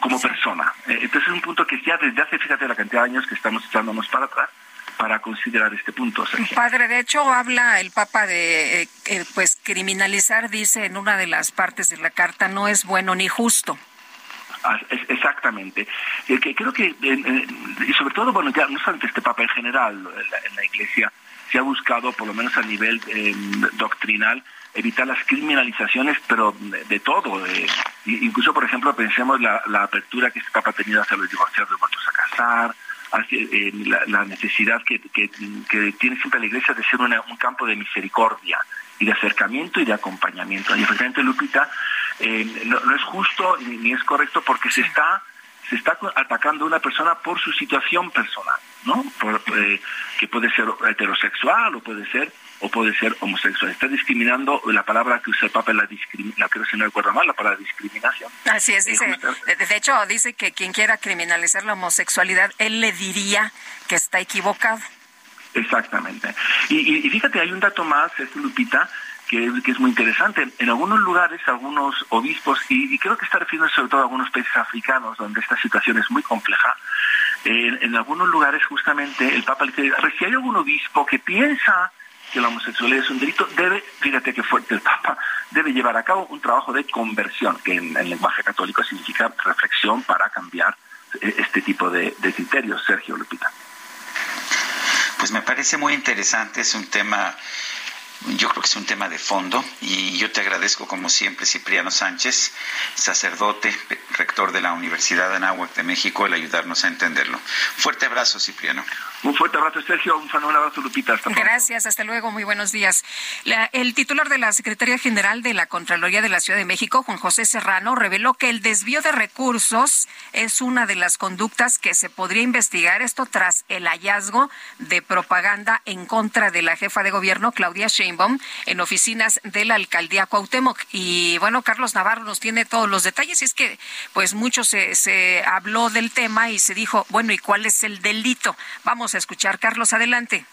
como persona. Eh, entonces es un punto que ya desde hace, fíjate, la cantidad de años que estamos echándonos para atrás, para considerar este punto. Padre, de hecho habla el Papa de eh, eh, pues criminalizar, dice en una de las partes de la carta, no es bueno ni justo. Ah, exactamente. que creo que, y sobre todo, bueno, ya no solamente este Papa en general, en la, Iglesia, se ha buscado, por lo menos a nivel em, doctrinal, evitar las criminalizaciones, pero de, todo. incluso, por ejemplo, pensemos la, la apertura que este Papa ha tenido hacia los divorciados vueltos a casar, hacia, la, necesidad que, que, tiene siempre la Iglesia de ser un campo de misericordia y de acercamiento y de acompañamiento. Y efectivamente, Lupita, eh, no, es justo ni, es correcto porque se está se está atacando a una persona por su situación personal, ¿no? Eh, que puede ser heterosexual o puede ser o puede ser homosexual. Está discriminando la palabra que usa el Papa, la, la creo si no recuerdo mal, la palabra discriminación. Así es, dice, de, hecho dice que quien quiera criminalizar la homosexualidad, él le diría que está equivocado. Exactamente. Y, fíjate, hay un dato más, es Lupita, que, es muy interesante. En algunos lugares, algunos obispos, y, creo que está refiriendo sobre todo a algunos países africanos donde esta situación es muy compleja, en algunos lugares justamente el Papa le dice, si hay algún obispo que piensa que la homosexualidad es un delito, debe, fíjate que fuerte el Papa, debe llevar a cabo un trabajo de conversión, que en el lenguaje católico significa reflexión para cambiar eh, este tipo de, de criterios. Sergio Lupita. Pues me parece muy interesante, es un tema yo creo que es un tema de fondo y yo te agradezco como siempre, Cipriano Sánchez, sacerdote, rector de la Universidad de Anáhuac de México, el ayudarnos a entenderlo. Fuerte abrazo, Cipriano. Un fuerte abrazo, Sergio. Un abrazo, Lupita. Gracias, hasta luego. Muy buenos días. el titular de la Secretaría General de la Contraloría de la Ciudad de México, Juan José Serrano, reveló que el desvío de recursos es una de las conductas que se podría investigar. Esto tras el hallazgo de propaganda en contra de la jefa de gobierno, Claudia Sheinbaum, en oficinas de la alcaldía Cuauhtémoc. Y bueno, Carlos Navarro nos tiene todos los detalles. Y es que, pues, mucho se, se habló del tema y se dijo, bueno, ¿y cuál es el delito? Vamos escuchar. Carlos, adelante.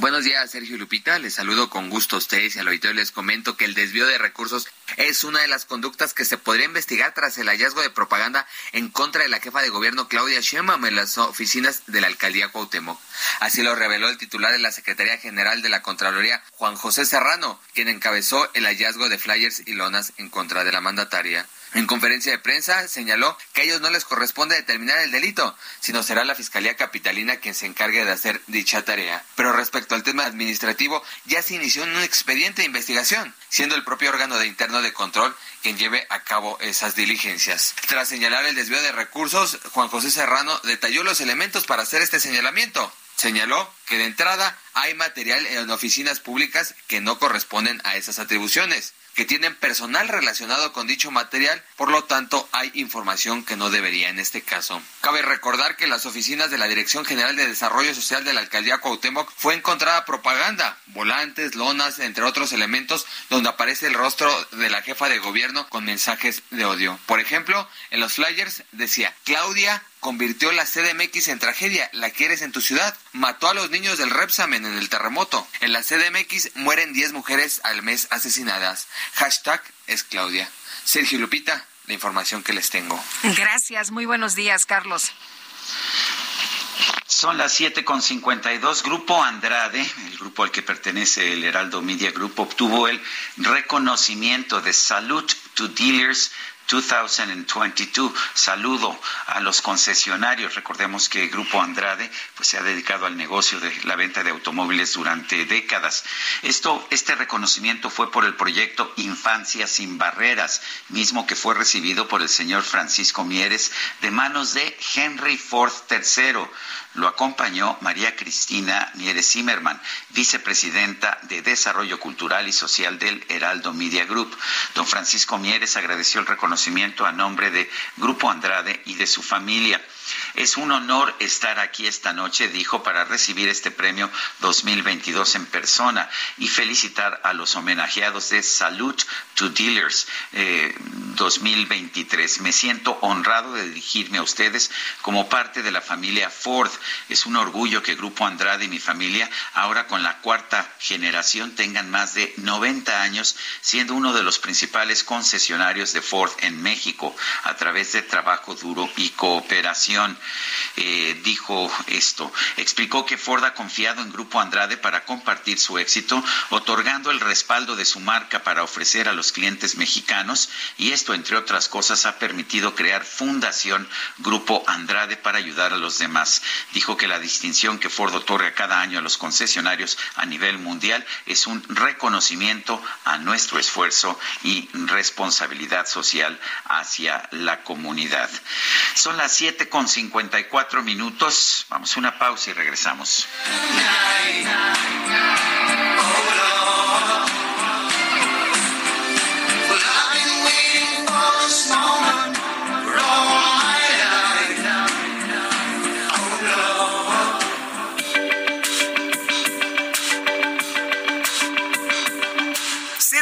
Buenos días, Sergio Lupita. Les saludo con gusto a ustedes y al auditorio les comento que el desvío de recursos es una de las conductas que se podría investigar tras el hallazgo de propaganda en contra de la jefa de gobierno Claudia Sheinbaum en las oficinas de la alcaldía Cuauhtémoc. Así lo reveló el titular de la Secretaría General de la Contraloría, Juan José Serrano, quien encabezó el hallazgo de flyers y lonas en contra de la mandataria. En conferencia de prensa señaló que a ellos no les corresponde determinar el delito, sino será la Fiscalía Capitalina quien se encargue de hacer dicha tarea. Pero respecto al tema administrativo, ya se inició un expediente de investigación, siendo el propio órgano de interno de control quien lleve a cabo esas diligencias. Tras señalar el desvío de recursos, Juan José Serrano detalló los elementos para hacer este señalamiento. Señaló que de entrada hay material en oficinas públicas que no corresponden a esas atribuciones que tienen personal relacionado con dicho material, por lo tanto hay información que no debería en este caso. Cabe recordar que en las oficinas de la Dirección General de Desarrollo Social de la Alcaldía Cuauhtémoc fue encontrada propaganda, volantes, lonas, entre otros elementos donde aparece el rostro de la jefa de gobierno con mensajes de odio. Por ejemplo, en los flyers decía Claudia convirtió la CDMX en tragedia. ¿La quieres en tu ciudad? Mató a los niños del Repsamen en el terremoto. En la CDMX mueren 10 mujeres al mes asesinadas. Hashtag es Claudia. Sergio Lupita, la información que les tengo. Gracias, muy buenos días, Carlos. Son las siete con dos. Grupo Andrade, el grupo al que pertenece el Heraldo Media Group, obtuvo el reconocimiento de Salute to Dealers 2022. Saludo a los concesionarios. Recordemos que Grupo Andrade pues, se ha dedicado al negocio de la venta de automóviles durante décadas. Esto, este reconocimiento fue por el proyecto Infancia sin Barreras, mismo que fue recibido por el señor Francisco Mieres de manos de Henry Ford III. Lo acompañó María Cristina Mieres Zimmerman, vicepresidenta de Desarrollo Cultural y Social del Heraldo Media Group. Don Francisco Mieres agradeció el reconocimiento a nombre de Grupo Andrade y de su familia. Es un honor estar aquí esta noche, dijo, para recibir este premio 2022 en persona y felicitar a los homenajeados de Salute to Dealers 2023. Eh, Me siento honrado de dirigirme a ustedes como parte de la familia Ford. Es un orgullo que Grupo Andrade y mi familia, ahora con la cuarta generación, tengan más de 90 años siendo uno de los principales concesionarios de Ford en México a través de trabajo duro y cooperación. Eh, dijo esto. Explicó que Ford ha confiado en Grupo Andrade para compartir su éxito, otorgando el respaldo de su marca para ofrecer a los clientes mexicanos y esto, entre otras cosas, ha permitido crear Fundación Grupo Andrade para ayudar a los demás. Dijo que la distinción que Ford otorga cada año a los concesionarios a nivel mundial es un reconocimiento a nuestro esfuerzo y responsabilidad social hacia la comunidad. Son las siete cincuenta y cuatro minutos. Vamos a una pausa y regresamos.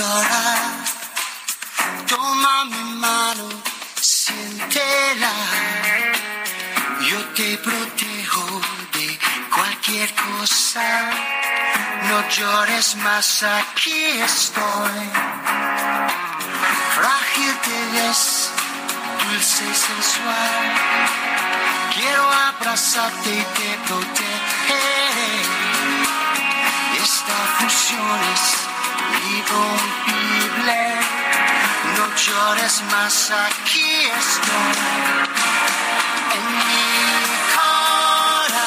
llorar. Toma mi mano, siéntela. Yo te protejo de cualquier cosa. No llores más, aquí estoy. Frágil te ves, dulce y sensual. Quiero abrazarte y te protegeré. Esta fusión es No llores más, aquí estoy. En mi corazón.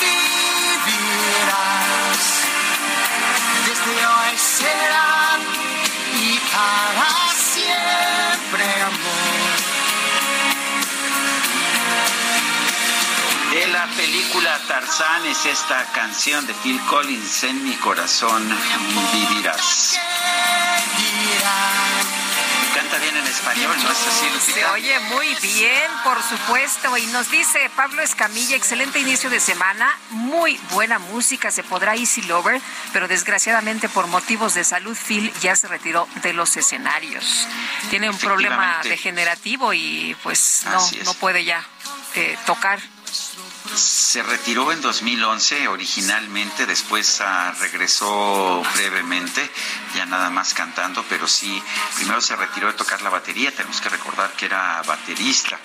Tú vivirás. Desde hoy será y para Tarzán es esta canción de Phil Collins, En mi corazón vivirás. Canta bien en español, ¿no es así, Lupita? Se oye muy bien, por supuesto. Y nos dice Pablo Escamilla, excelente inicio de semana, muy buena música, se podrá Easy Lover, pero desgraciadamente por motivos de salud Phil ya se retiró de los escenarios. Tiene un problema degenerativo y pues no, no puede ya eh, tocar. Se retiró en 2011 originalmente, después ah, regresó brevemente, ya nada más cantando, pero sí, primero se retiró de tocar la batería, tenemos que recordar que era baterista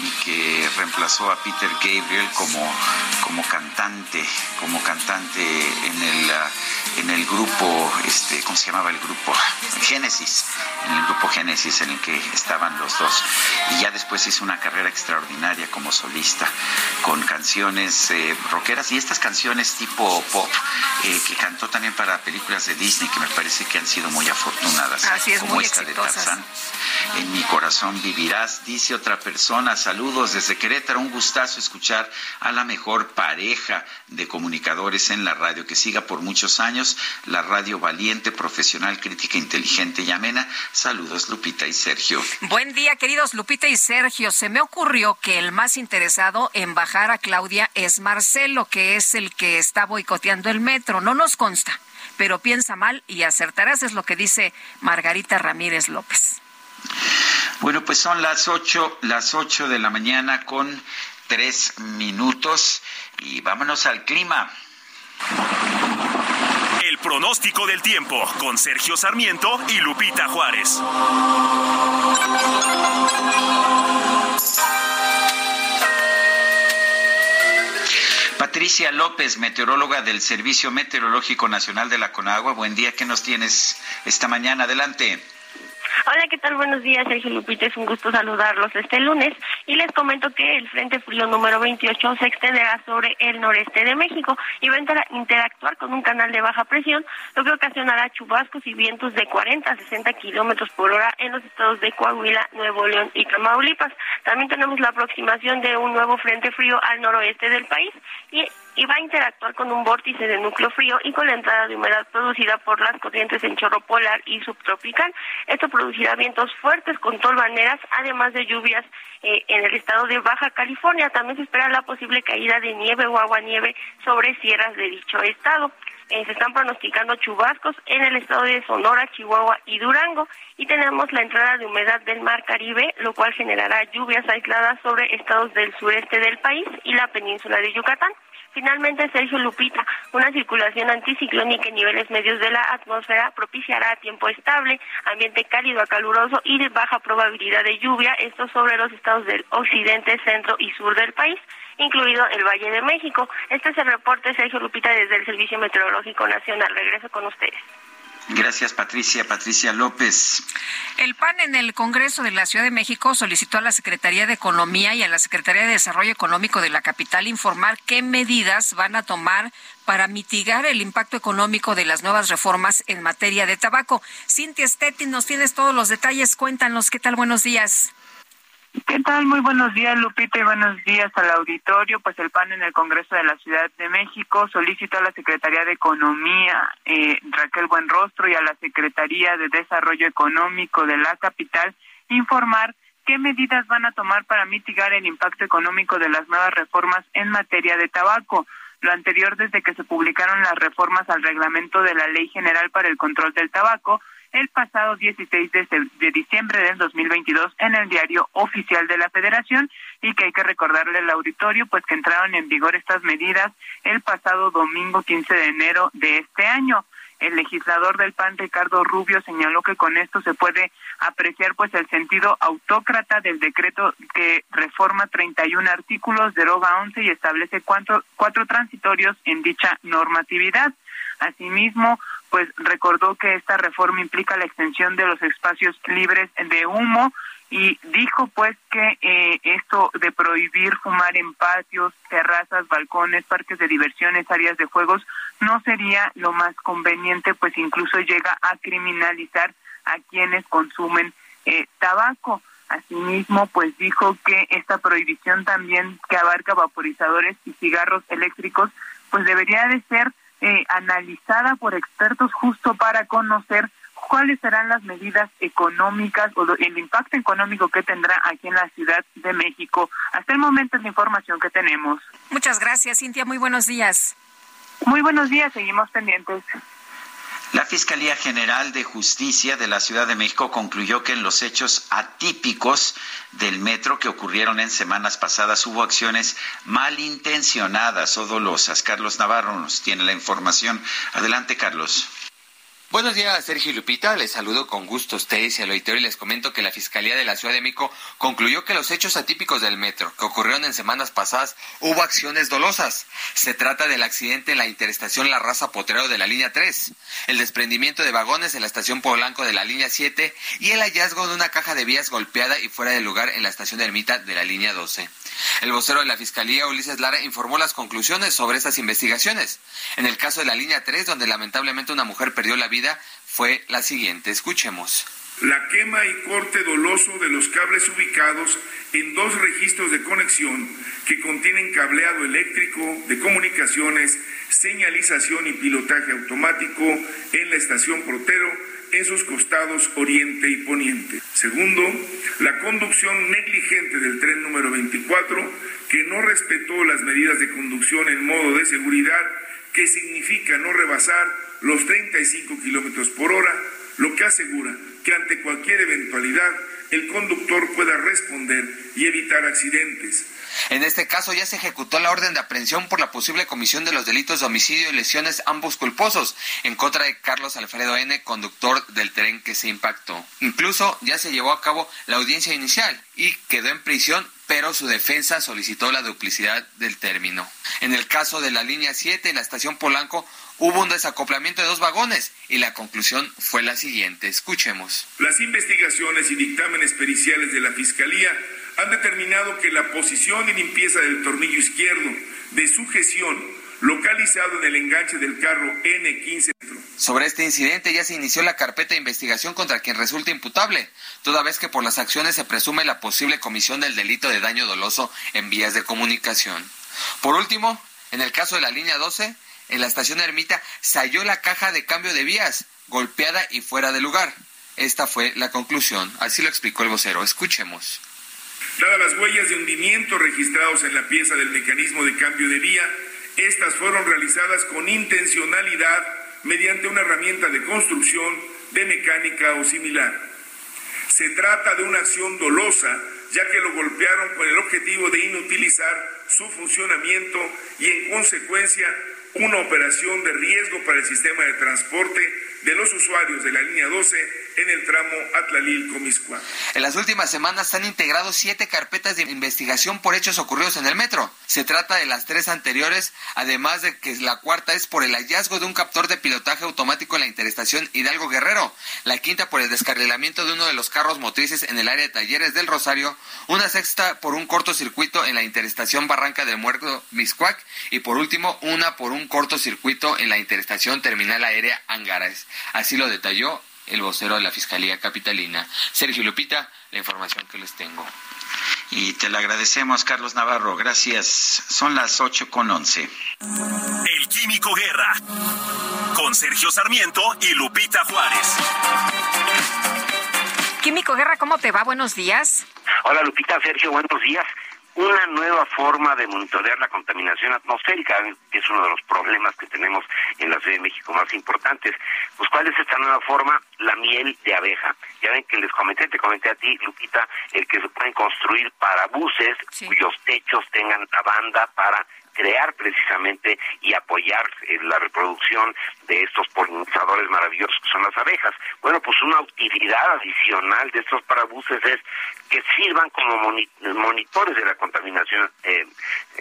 y que reemplazó a Peter Gabriel como, como cantante, como cantante en el, ah, en el grupo, este, ¿cómo se llamaba el grupo? Génesis, en el grupo Génesis en el que estaban los dos. Y ya después hizo una carrera extraordinaria como solista, con canciones eh, rockeras y estas canciones tipo pop eh, que cantó también para películas de Disney que me parece que han sido muy afortunadas. Así es, como muy esta exitosas. de Tarzán. En mi corazón vivirás, dice otra persona. Saludos desde Querétaro, un gustazo escuchar a la mejor pareja de comunicadores en la radio. Que siga por muchos años la radio valiente, profesional, crítica, inteligente y amena. Saludos, Lupita y Sergio. Buen día, queridos Lupita y Sergio. Se me ocurrió que el más interesado en bajar a Claudia es Marcelo, que es el que está boicoteando el metro. No nos consta, pero piensa mal y acertarás, es lo que dice Margarita Ramírez López. Bueno, pues son las ocho, las ocho de la mañana con tres minutos y vámonos al clima. El pronóstico del tiempo con Sergio Sarmiento y Lupita Juárez. Patricia López, meteoróloga del Servicio Meteorológico Nacional de la Conagua. Buen día, ¿qué nos tienes esta mañana? Adelante. Hola, ¿qué tal? Buenos días, Sergio Lupita. Es un gusto saludarlos este lunes y les comento que el Frente Frío número 28 se extenderá sobre el noreste de México y va a interactuar con un canal de baja presión, lo que ocasionará chubascos y vientos de 40 a 60 kilómetros por hora en los estados de Coahuila, Nuevo León y Tamaulipas. También tenemos la aproximación de un nuevo Frente Frío al noroeste del país y y va a interactuar con un vórtice de núcleo frío y con la entrada de humedad producida por las corrientes en chorro polar y subtropical. Esto producirá vientos fuertes con tolvaneras, además de lluvias eh, en el estado de Baja California. También se espera la posible caída de nieve o aguanieve sobre sierras de dicho estado. Eh, se están pronosticando chubascos en el estado de Sonora, Chihuahua y Durango y tenemos la entrada de humedad del mar Caribe, lo cual generará lluvias aisladas sobre estados del sureste del país y la península de Yucatán. Finalmente, Sergio Lupita, una circulación anticiclónica en niveles medios de la atmósfera propiciará tiempo estable, ambiente cálido a caluroso y de baja probabilidad de lluvia, esto sobre los estados del occidente, centro y sur del país incluido el Valle de México. Este es el reporte Sergio Lupita desde el Servicio Meteorológico Nacional. Regreso con ustedes. Gracias, Patricia. Patricia López. El PAN en el Congreso de la Ciudad de México solicitó a la Secretaría de Economía y a la Secretaría de Desarrollo Económico de la capital informar qué medidas van a tomar para mitigar el impacto económico de las nuevas reformas en materia de tabaco. Cintia Stettin, nos tienes todos los detalles. Cuéntanos, ¿qué tal? Buenos días. ¿Qué tal? Muy buenos días, Lupita, y buenos días al auditorio. Pues el PAN en el Congreso de la Ciudad de México solicitó a la Secretaría de Economía, eh, Raquel Buenrostro, y a la Secretaría de Desarrollo Económico de la capital informar qué medidas van a tomar para mitigar el impacto económico de las nuevas reformas en materia de tabaco. Lo anterior desde que se publicaron las reformas al reglamento de la Ley General para el Control del Tabaco, el pasado 16 de, diciembre del 2022 en el diario oficial de la Federación y que hay que recordarle al auditorio pues que entraron en vigor estas medidas el pasado domingo 15 de enero de este año. El legislador del PAN Ricardo Rubio señaló que con esto se puede apreciar pues el sentido autócrata del decreto que reforma 31 artículos, deroga 11 y establece cuatro, cuatro transitorios en dicha normatividad. Asimismo, pues recordó que esta reforma implica la extensión de los espacios libres de humo y dijo pues que eh, esto de prohibir fumar en patios, terrazas, balcones, parques de diversiones, áreas de juegos no sería lo más conveniente, pues incluso llega a criminalizar a quienes consumen eh, tabaco. Asimismo, pues dijo que esta prohibición también que abarca vaporizadores y cigarros eléctricos, pues debería de ser eh, analizada por expertos justo para conocer cuáles serán las medidas económicas o el impacto económico que tendrá aquí en la Ciudad de México. Hasta el momento es la información que tenemos. Muchas gracias, Cintia. Muy buenos días. Muy buenos días, seguimos pendientes. La Fiscalía General de Justicia de la Ciudad de México concluyó que en los hechos atípicos del metro que ocurrieron en semanas pasadas hubo acciones malintencionadas o dolosas. Carlos Navarro nos tiene la información. Adelante, Carlos. Buenos días, Sergio Lupita. Les saludo con gusto a ustedes y al auditorio y les comento que la Fiscalía de la Ciudad de México concluyó que los hechos atípicos del metro que ocurrieron en semanas pasadas hubo acciones dolosas. Se trata del accidente en la interestación La Raza Potrero de la línea 3, el desprendimiento de vagones en la estación Polanco de la línea 7 y el hallazgo de una caja de vías golpeada y fuera de lugar en la estación Ermita de la línea 12. El vocero de la Fiscalía, Ulises Lara, informó las conclusiones sobre estas investigaciones. En el caso de la línea 3, donde lamentablemente una mujer perdió la vida, fue la siguiente. Escuchemos. La quema y corte doloso de los cables ubicados en dos registros de conexión que contienen cableado eléctrico de comunicaciones, señalización y pilotaje automático en la estación Protero en sus costados oriente y poniente. Segundo, la conducción negligente del tren número 24 que no respetó las medidas de conducción en modo de seguridad que significa no rebasar los 35 kilómetros por hora, lo que asegura que ante cualquier eventualidad el conductor pueda responder y evitar accidentes. En este caso ya se ejecutó la orden de aprehensión por la posible comisión de los delitos de homicidio y lesiones ambos culposos en contra de Carlos Alfredo N., conductor del tren que se impactó. Incluso ya se llevó a cabo la audiencia inicial y quedó en prisión pero su defensa solicitó la duplicidad del término. En el caso de la línea 7 en la estación Polanco hubo un desacoplamiento de dos vagones y la conclusión fue la siguiente. Escuchemos. Las investigaciones y dictámenes periciales de la Fiscalía han determinado que la posición y limpieza del tornillo izquierdo de sujeción localizado en el enganche del carro N15. Sobre este incidente ya se inició la carpeta de investigación contra quien resulta imputable, toda vez que por las acciones se presume la posible comisión del delito de daño doloso en vías de comunicación. Por último, en el caso de la línea 12, en la estación Ermita se halló la caja de cambio de vías, golpeada y fuera de lugar. Esta fue la conclusión, así lo explicó el vocero. Escuchemos. Dadas las huellas de hundimiento registrados en la pieza del mecanismo de cambio de vía, estas fueron realizadas con intencionalidad mediante una herramienta de construcción, de mecánica o similar. Se trata de una acción dolosa, ya que lo golpearon con el objetivo de inutilizar su funcionamiento y en consecuencia una operación de riesgo para el sistema de transporte de los usuarios de la línea 12 en el tramo Atlalil-Comiscua. En las últimas semanas se han integrado siete carpetas de investigación por hechos ocurridos en el metro. Se trata de las tres anteriores, además de que la cuarta es por el hallazgo de un captor de pilotaje automático en la interestación Hidalgo Guerrero, la quinta por el descarrilamiento de uno de los carros motrices en el área de talleres del Rosario, una sexta por un cortocircuito en la interestación Barranca del Muerto Miscuac y por último una por un cortocircuito en la interestación Terminal Aérea Angares. Así lo detalló el vocero de la Fiscalía Capitalina. Sergio Lupita, la información que les tengo. Y te la agradecemos, Carlos Navarro. Gracias. Son las ocho con once. El Químico Guerra. Con Sergio Sarmiento y Lupita Juárez. Químico Guerra, ¿cómo te va? Buenos días. Hola Lupita, Sergio, buenos días una nueva forma de monitorear la contaminación atmosférica, que es uno de los problemas que tenemos en la Ciudad de México más importantes. Pues, ¿cuál es esta nueva forma? La miel de abeja. Ya ven que les comenté, te comenté a ti, Lupita, el que se pueden construir para buses cuyos techos tengan la banda para crear precisamente y apoyar eh, la reproducción de estos polinizadores maravillosos que son las abejas. Bueno, pues una utilidad adicional de estos parabuses es que sirvan como monitores de la contaminación eh,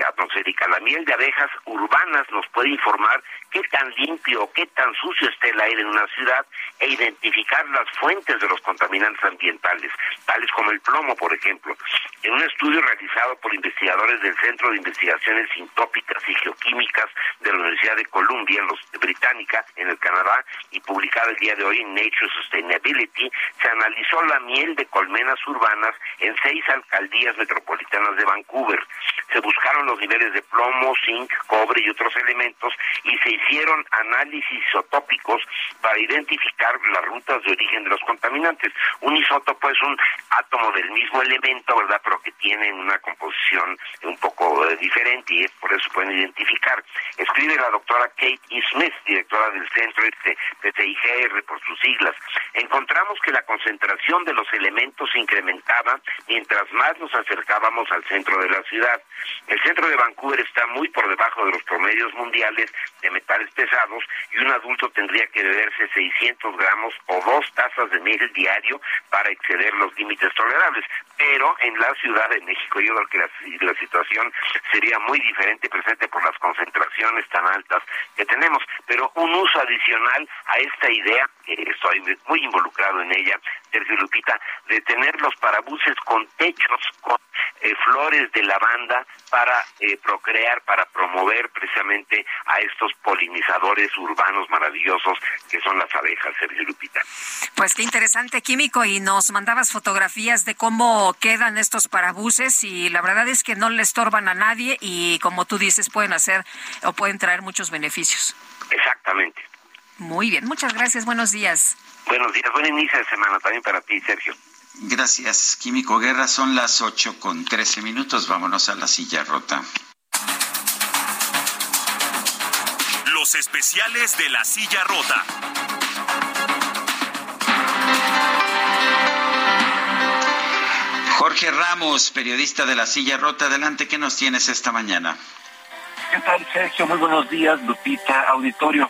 atmosférica. La miel de abejas urbanas nos puede informar qué tan limpio o qué tan sucio está el aire en una ciudad e identificar las fuentes de los contaminantes ambientales, tales como el plomo, por ejemplo. En un estudio realizado por investigadores del Centro de Investigaciones Sintópicas y Geoquímicas de la Universidad de Columbia, en los, Británica, en el Canadá, y publicado el día de hoy en Nature Sustainability, se analizó la miel de colmenas urbanas en seis alcaldías metropolitanas de Vancouver. Se buscaron los niveles de plomo, zinc, cobre y otros elementos y se hicieron análisis isotópicos para identificar las rutas de origen de los contaminantes. Un isótopo es un átomo del mismo elemento, ¿verdad? Que tiene una composición un poco eh, diferente y es por eso pueden identificar. Escribe la doctora Kate E. Smith, directora del centro este de CIGR por sus siglas. Encontramos que la concentración de los elementos incrementaba mientras más nos acercábamos al centro de la ciudad. El centro de Vancouver está muy por debajo de los promedios mundiales de metales pesados y un adulto tendría que beberse 600 gramos o dos tazas de miel diario para exceder los límites tolerables. Pero en la Ciudad de México yo creo que la, situación sería muy diferente presente por las concentraciones tan altas que tenemos. Pero un uso adicional a esta idea, que estoy muy involucrado en ella, Sergio Lupita, de tener los parabuses con techos, con eh, flores de lavanda para eh, procrear, para promover precisamente a estos polinizadores urbanos maravillosos que son las abejas, Sergio Lupita. Pues qué interesante, Químico, y nos mandabas fotografías de cómo quedan estos parabuses y la verdad es que no le estorban a nadie y como tú dices pueden hacer o pueden traer muchos beneficios. Exactamente. Muy bien, muchas gracias, buenos días. Buenos días, buen inicio de semana también para ti, Sergio. Gracias, Químico Guerra. Son las ocho con trece minutos. Vámonos a la silla rota. Los especiales de la silla rota. Jorge Ramos, periodista de La Silla Rota, adelante, ¿qué nos tienes esta mañana? ¿Qué tal, Sergio? Muy buenos días, Lupita, auditorio.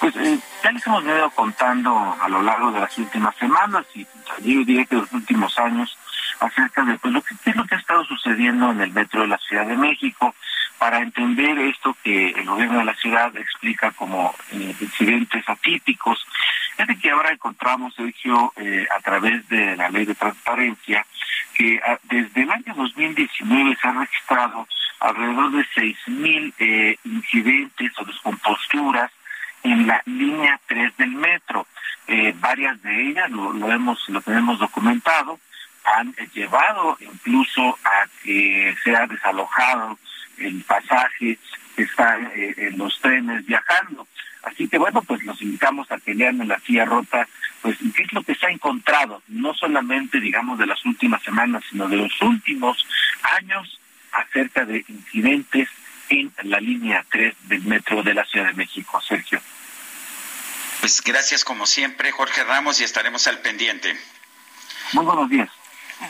Pues eh, ya les hemos venido contando a lo largo de las últimas semanas y yo diría que los últimos años acerca de pues, lo que, es lo que ha estado sucediendo en el metro de la Ciudad de México para entender esto que el gobierno de la ciudad explica como eh, incidentes atípicos. Es de que ahora encontramos, Sergio, eh, a través de la ley de transparencia, que ah, desde el año 2019 se han registrado alrededor de 6.000 eh, incidentes o descomposturas en la línea 3 del metro. Eh, varias de ellas, lo, hemos, lo tenemos documentado, han llevado incluso a que sea desalojado el pasaje que está eh, en los trenes viajando. Así que bueno, pues los invitamos a que lean en la silla rota, pues qué es lo que se ha encontrado, no solamente digamos de las últimas semanas, sino de los últimos años acerca de incidentes en la línea 3 del metro de la Ciudad de México. Sergio. Pues gracias como siempre, Jorge Ramos, y estaremos al pendiente. Muy buenos días.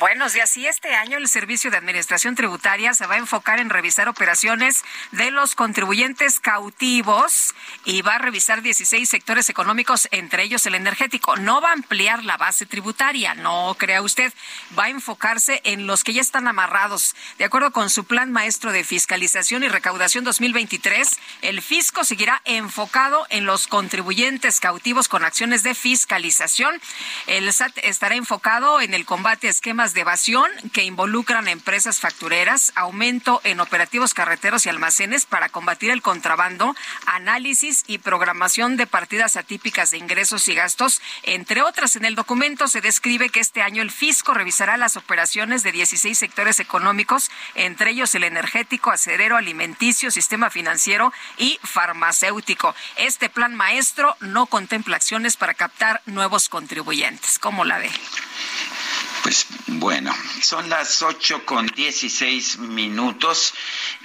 Buenos días. Y este año el Servicio de Administración Tributaria se va a enfocar en revisar operaciones de los contribuyentes cautivos y va a revisar 16 sectores económicos, entre ellos el energético. No va a ampliar la base tributaria, no crea usted. Va a enfocarse en los que ya están amarrados. De acuerdo con su plan maestro de fiscalización y recaudación 2023, el fisco seguirá enfocado en los contribuyentes cautivos con acciones de fiscalización. El SAT estará enfocado en el combate a esquemas de evasión que involucran empresas factureras, aumento en operativos carreteros y almacenes para combatir el contrabando, análisis y programación de partidas atípicas de ingresos y gastos, entre otras. En el documento se describe que este año el fisco revisará las operaciones de 16 sectores económicos, entre ellos el energético, acerero, alimenticio, sistema financiero y farmacéutico. Este plan maestro no contempla acciones para captar nuevos contribuyentes. ¿Cómo la ve? Pues bueno, son las ocho con dieciséis minutos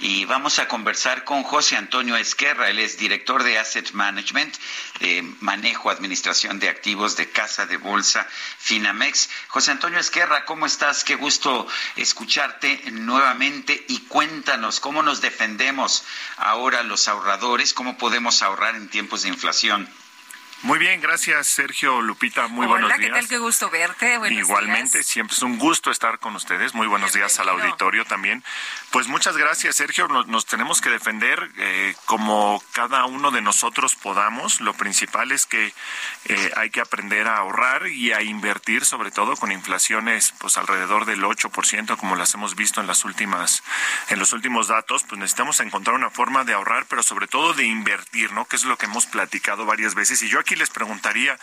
y vamos a conversar con José Antonio Esquerra. Él es director de Asset Management, de manejo, administración de activos de Casa de Bolsa Finamex. José Antonio Esquerra, ¿cómo estás? Qué gusto escucharte nuevamente y cuéntanos cómo nos defendemos ahora los ahorradores, cómo podemos ahorrar en tiempos de inflación. Muy bien, gracias Sergio Lupita, muy Hola, buenos ¿qué días. tal? Qué gusto verte. Buenos Igualmente, días. siempre es un gusto estar con ustedes. Muy buenos días al auditorio también. Pues muchas gracias, Sergio. Nos, nos tenemos que defender eh, como cada uno de nosotros podamos. Lo principal es que eh, hay que aprender a ahorrar y a invertir, sobre todo con inflaciones pues alrededor del 8%, como las hemos visto en las últimas, en los últimos datos. Pues necesitamos encontrar una forma de ahorrar, pero sobre todo de invertir, ¿no? Que es lo que hemos platicado varias veces. Y yo aquí les preguntaría.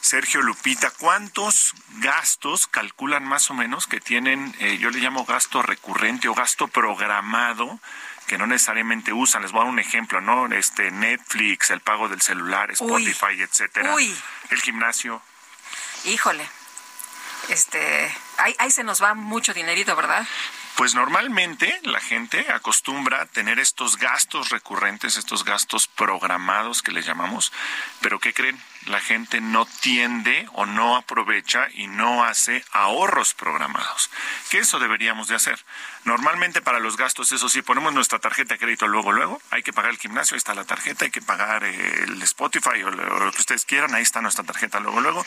Sergio Lupita, ¿cuántos gastos calculan más o menos que tienen, eh, yo le llamo gasto recurrente o gasto programado, que no necesariamente usan? Les voy a dar un ejemplo, ¿no? Este Netflix, el pago del celular, Uy. Spotify, etcétera. Uy. El gimnasio. Híjole. Este, ahí, ahí se nos va mucho dinerito, ¿verdad? Pues normalmente la gente acostumbra tener estos gastos recurrentes, estos gastos programados que le llamamos, pero ¿qué creen? La gente no tiende o no aprovecha y no hace ahorros programados, que eso deberíamos de hacer. Normalmente para los gastos, eso sí, ponemos nuestra tarjeta de crédito luego, luego, hay que pagar el gimnasio, ahí está la tarjeta, hay que pagar el Spotify o lo que ustedes quieran, ahí está nuestra tarjeta luego, luego.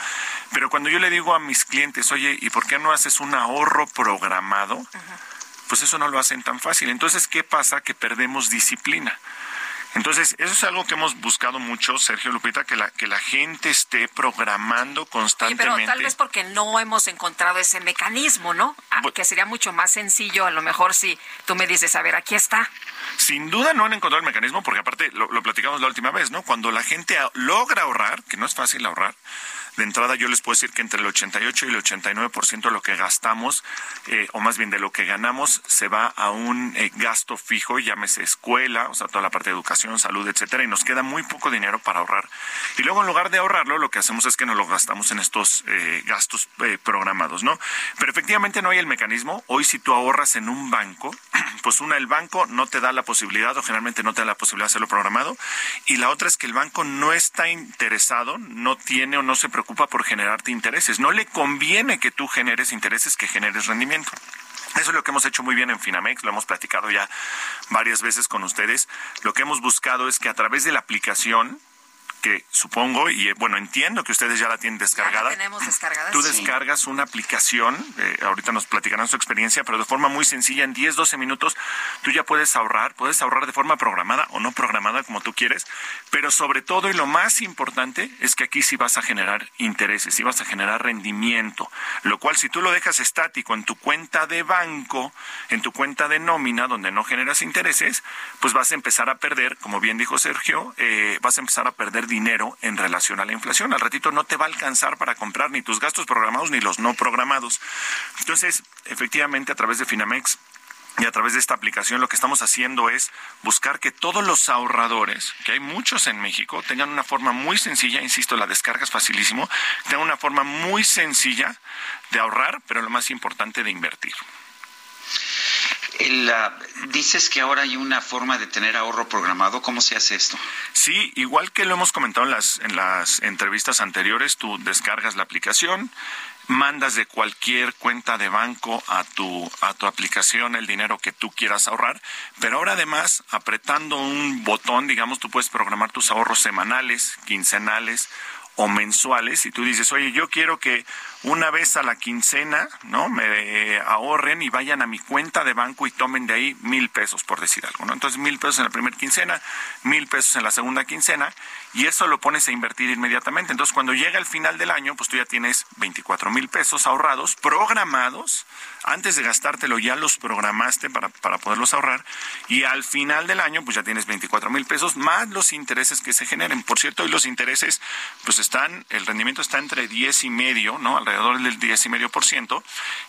Pero cuando yo le digo a mis clientes, oye, ¿y por qué no haces un ahorro programado? Pues eso no lo hacen tan fácil. Entonces, ¿qué pasa? Que perdemos disciplina. Entonces, eso es algo que hemos buscado mucho, Sergio Lupita, que la, que la gente esté programando Sí, constantemente. pero tal vez porque no hemos encontrado ese mecanismo, ¿no? Ah, que sería mucho más sencillo, a lo mejor si tú me dices, a ver, aquí está. Sin duda no han encontrado el mecanismo, porque aparte lo, lo platicamos la última vez, ¿no? Cuando la gente logra ahorrar, que no es fácil ahorrar, de entrada yo les puedo decir que entre el 88 y el 89% de lo que gastamos, eh, o más bien de lo que ganamos, se va a un eh, gasto fijo, llámese escuela, o sea, toda la parte de educación, salud, etcétera, y nos queda muy poco dinero para ahorrar. Y luego en lugar de ahorrarlo, lo que hacemos es que nos lo gastamos en estos eh, gastos programados, ¿no? Pero efectivamente no hay el mecanismo. Hoy si tú ahorras en un banco, pues una, el banco no te da la posibilidad o generalmente no te da la posibilidad de hacerlo programado. Y la otra es que el banco no está interesado, no tiene o no se preocupa por generarte intereses. No le conviene que tú generes intereses, que generes rendimiento. Eso es lo que hemos hecho muy bien en Finamex, lo hemos platicado ya varias veces con ustedes. Lo que hemos buscado es que a través de la aplicación, que supongo, y eh, bueno, entiendo que ustedes ya la tienen descargada. Ya la tenemos descargada. Tú sí. descargas una aplicación, eh, ahorita nos platicarán su experiencia, pero de forma muy sencilla, en 10, 12 minutos, tú ya puedes ahorrar, puedes ahorrar de forma programada o no programada, como tú quieres, pero sobre todo y lo más importante es que aquí sí vas a generar intereses, sí vas a generar rendimiento, lo cual si tú lo dejas estático en tu cuenta de banco, en tu cuenta de nómina, donde no generas intereses, pues vas a empezar a perder, como bien dijo Sergio, eh, vas a empezar a perder dinero en relación a la inflación. Al ratito no te va a alcanzar para comprar ni tus gastos programados ni los no programados. Entonces, efectivamente, a través de Finamex y a través de esta aplicación lo que estamos haciendo es buscar que todos los ahorradores, que hay muchos en México, tengan una forma muy sencilla, insisto, la descarga es facilísimo, tengan una forma muy sencilla de ahorrar, pero lo más importante de invertir. Dices que ahora hay una forma de tener ahorro programado. ¿Cómo se hace esto? Sí, igual que lo hemos comentado en las, en las entrevistas anteriores, tú descargas la aplicación, mandas de cualquier cuenta de banco a tu, a tu aplicación el dinero que tú quieras ahorrar, pero ahora además, apretando un botón, digamos, tú puedes programar tus ahorros semanales, quincenales o mensuales y tú dices, oye, yo quiero que una vez a la quincena, ¿no? Me ahorren y vayan a mi cuenta de banco y tomen de ahí mil pesos, por decir algo, ¿no? Entonces mil pesos en la primera quincena, mil pesos en la segunda quincena y eso lo pones a invertir inmediatamente. Entonces cuando llega el final del año, pues tú ya tienes 24 mil pesos ahorrados, programados, antes de gastártelo ya los programaste para, para poderlos ahorrar y al final del año, pues ya tienes 24 mil pesos más los intereses que se generen. Por cierto, hoy los intereses, pues están, el rendimiento está entre 10 y medio, ¿no? Alrededor del 10 y medio por ciento,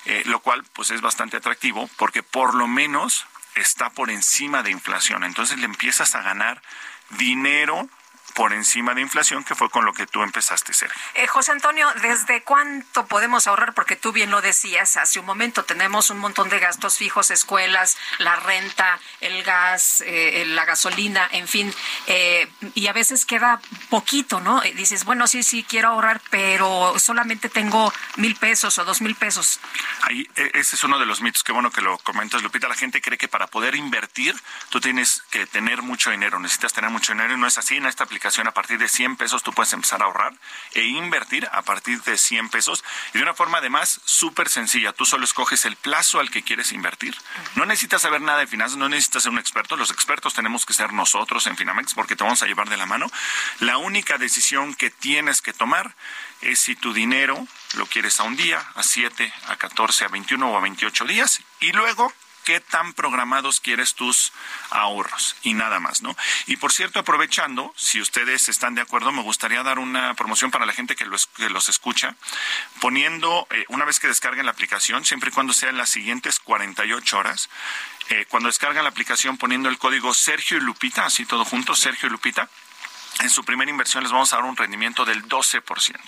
eh, lo cual pues es bastante atractivo porque por lo menos está por encima de inflación. Entonces le empiezas a ganar dinero por encima de inflación, que fue con lo que tú empezaste, Sergio. Eh, José Antonio, ¿desde cuánto podemos ahorrar? Porque tú bien lo decías hace un momento, tenemos un montón de gastos fijos, escuelas, la renta, el gas, eh, la gasolina, en fin, eh, y a veces queda poquito, ¿no? Y dices, bueno, sí, sí, quiero ahorrar, pero solamente tengo mil pesos o dos mil pesos. Ahí, e, ese es uno de los mitos, qué bueno que lo comentas, Lupita. La gente cree que para poder invertir, tú tienes que tener mucho dinero, necesitas tener mucho dinero, y no es así en esta aplicación a partir de 100 pesos tú puedes empezar a ahorrar e invertir a partir de 100 pesos y de una forma además súper sencilla. Tú solo escoges el plazo al que quieres invertir. No necesitas saber nada de finanzas, no necesitas ser un experto. Los expertos tenemos que ser nosotros en Finamex porque te vamos a llevar de la mano. La única decisión que tienes que tomar es si tu dinero lo quieres a un día, a 7, a 14, a 21 o a 28 días y luego qué tan programados quieres tus ahorros y nada más, ¿no? Y por cierto, aprovechando, si ustedes están de acuerdo, me gustaría dar una promoción para la gente que los, que los escucha, poniendo, eh, una vez que descarguen la aplicación, siempre y cuando sea en las siguientes 48 horas, eh, cuando descargan la aplicación poniendo el código Sergio y Lupita, así todo junto, Sergio y Lupita, en su primera inversión les vamos a dar un rendimiento del 12%.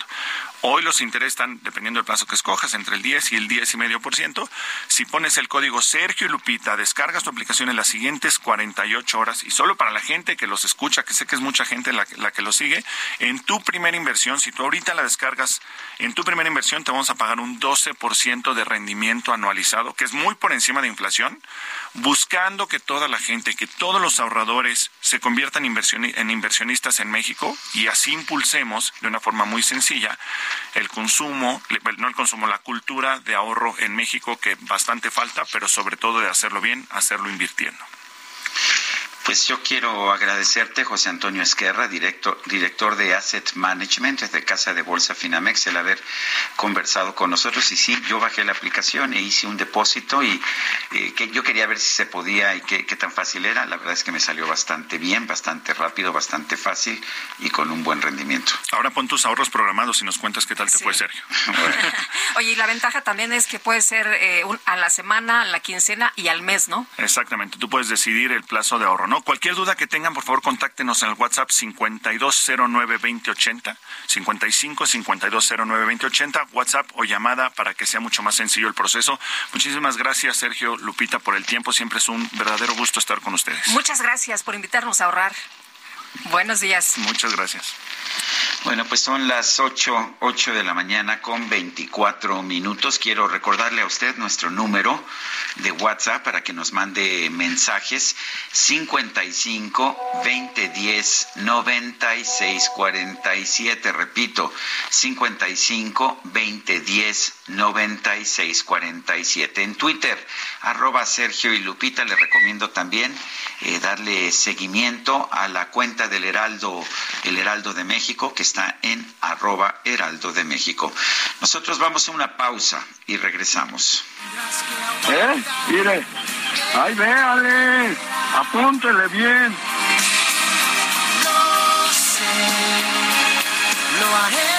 Hoy los intereses están, dependiendo del plazo que escojas, entre el 10 y el 10 y medio por ciento. Si pones el código Sergio y Lupita, descargas tu aplicación en las siguientes 48 horas y solo para la gente que los escucha, que sé que es mucha gente la, que lo sigue, en tu primera inversión, si tú ahorita la descargas, en tu primera inversión te vamos a pagar un 12% de rendimiento anualizado, que es muy por encima de inflación, buscando que toda la gente, que todos los ahorradores se conviertan en inversionistas en México y así impulsemos de una forma muy sencilla el consumo, no el consumo, la cultura de ahorro en México que bastante falta, pero sobre todo de hacerlo bien, hacerlo invirtiendo. Pues yo quiero agradecerte, José Antonio Esquerra, director, director de Asset Management de Casa de Bolsa Finamex, el haber conversado con nosotros. Y sí, yo bajé la aplicación e hice un depósito y eh, que yo quería ver si se podía y qué, qué tan fácil era. La verdad es que me salió bastante bien, bastante rápido, bastante fácil y con un buen rendimiento. Ahora pon tus ahorros programados y nos cuentas qué tal te fue, Sergio. Oye, y la ventaja también es que puede ser eh, un, a la semana, a la quincena y al mes, ¿no? Exactamente, tú puedes decidir el plazo de ahorro, ¿no? Cualquier duda que tengan, por favor, contáctenos en el WhatsApp 5209-2080, 55-5209-2080, WhatsApp o llamada para que sea mucho más sencillo el proceso. Muchísimas gracias, Sergio, Lupita, por el tiempo. Siempre es un verdadero gusto estar con ustedes. Muchas gracias por invitarnos a ahorrar. Buenos días. Muchas gracias. Bueno, pues son las ocho, ocho de la mañana con 24 minutos. Quiero recordarle a usted nuestro número de WhatsApp para que nos mande mensajes 55 20 10 96 47. Repito, 55 20 10 96 47. En Twitter, arroba Sergio y Lupita, le recomiendo también eh, darle seguimiento a la cuenta del Heraldo, el Heraldo de México, que está en arroba Heraldo de México. Nosotros vamos a una pausa y regresamos. ¿Eh? Mire, ay, véale, apúntele bien. Lo sé, lo haremos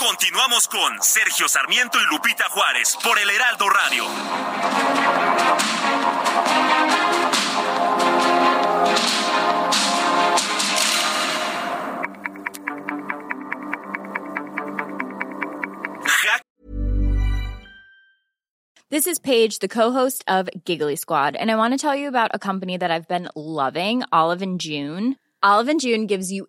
Continuamos con Sergio Sarmiento y Lupita Juárez por el Heraldo Radio. This is Paige, the co-host of Giggly Squad, and I want to tell you about a company that I've been loving, Olive and June. Olive and June gives you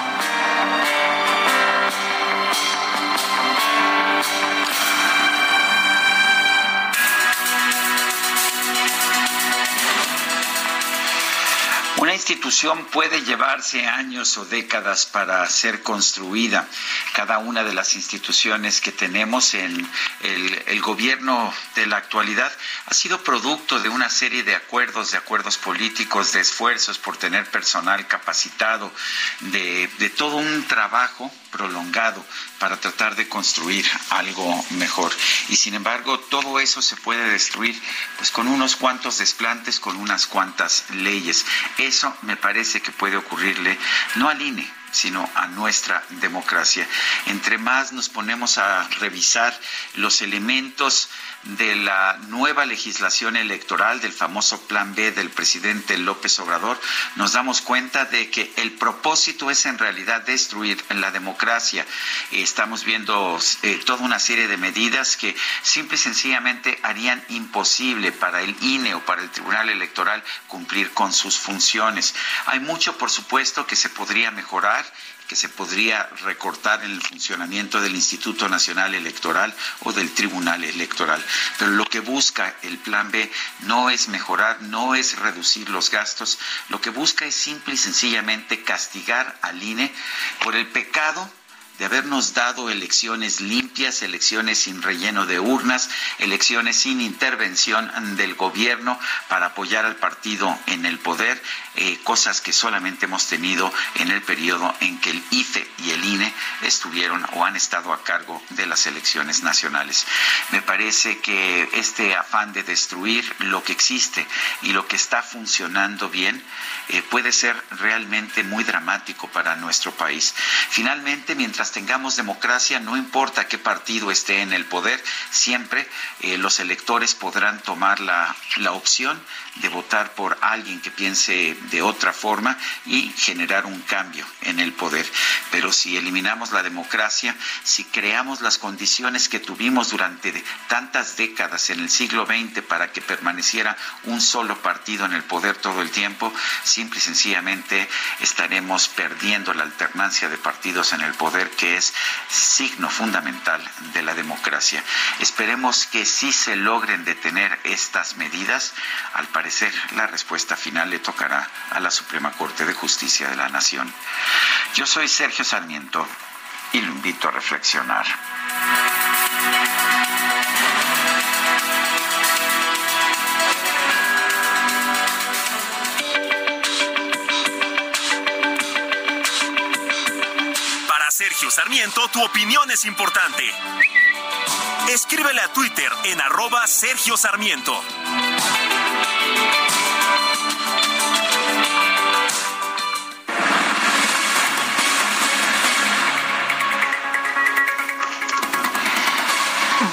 Institución puede llevarse años o décadas para ser construida. Cada una de las instituciones que tenemos en el, gobierno de la actualidad ha sido producto de una serie de acuerdos, de acuerdos políticos, de esfuerzos por tener personal capacitado, de todo un trabajo prolongado para tratar de construir algo mejor. Y sin embargo, todo eso se puede destruir pues con unos cuantos desplantes, con unas cuantas leyes. Eso me parece que puede ocurrirle no al INE, sino a nuestra democracia. Entre más nos ponemos a revisar los elementos de la nueva legislación electoral, del famoso Plan B del presidente López Obrador, nos damos cuenta de que el propósito es en realidad destruir la democracia. Estamos viendo eh, toda una serie de medidas que simple y sencillamente harían imposible para el INE o para el Tribunal Electoral cumplir con sus funciones. Hay mucho, por supuesto, que se podría mejorar que se podría recortar en el funcionamiento del Instituto Nacional Electoral o del Tribunal Electoral. Pero lo que busca el Plan B no es mejorar, no es reducir los gastos, lo que busca es simple y sencillamente castigar al INE por el pecado de habernos dado elecciones limpias, elecciones sin relleno de urnas, elecciones sin intervención del gobierno para apoyar al partido en el poder, eh, cosas que solamente hemos tenido en el periodo en que el IFE y el INE estuvieron o han estado a cargo de las elecciones nacionales. Me parece que este afán de destruir lo que existe y lo que está funcionando bien eh, puede ser realmente muy dramático para nuestro país. Finalmente, mientras tengamos democracia, no importa qué partido esté en el poder, siempre eh, los electores podrán tomar la, la opción de votar por alguien que piense de otra forma y generar un cambio en el poder. Pero si eliminamos la democracia, si creamos las condiciones que tuvimos durante tantas décadas en el siglo XX para que permaneciera un solo partido en el poder todo el tiempo, simple y sencillamente estaremos perdiendo la alternancia de partidos en el poder, que es signo fundamental de la democracia. Esperemos que sí se logren detener estas medidas. Al la respuesta final le tocará a la Suprema Corte de Justicia de la Nación. Yo soy Sergio Sarmiento y lo invito a reflexionar. Para Sergio Sarmiento, tu opinión es importante. Escríbele a Twitter en arroba Sergio Sarmiento.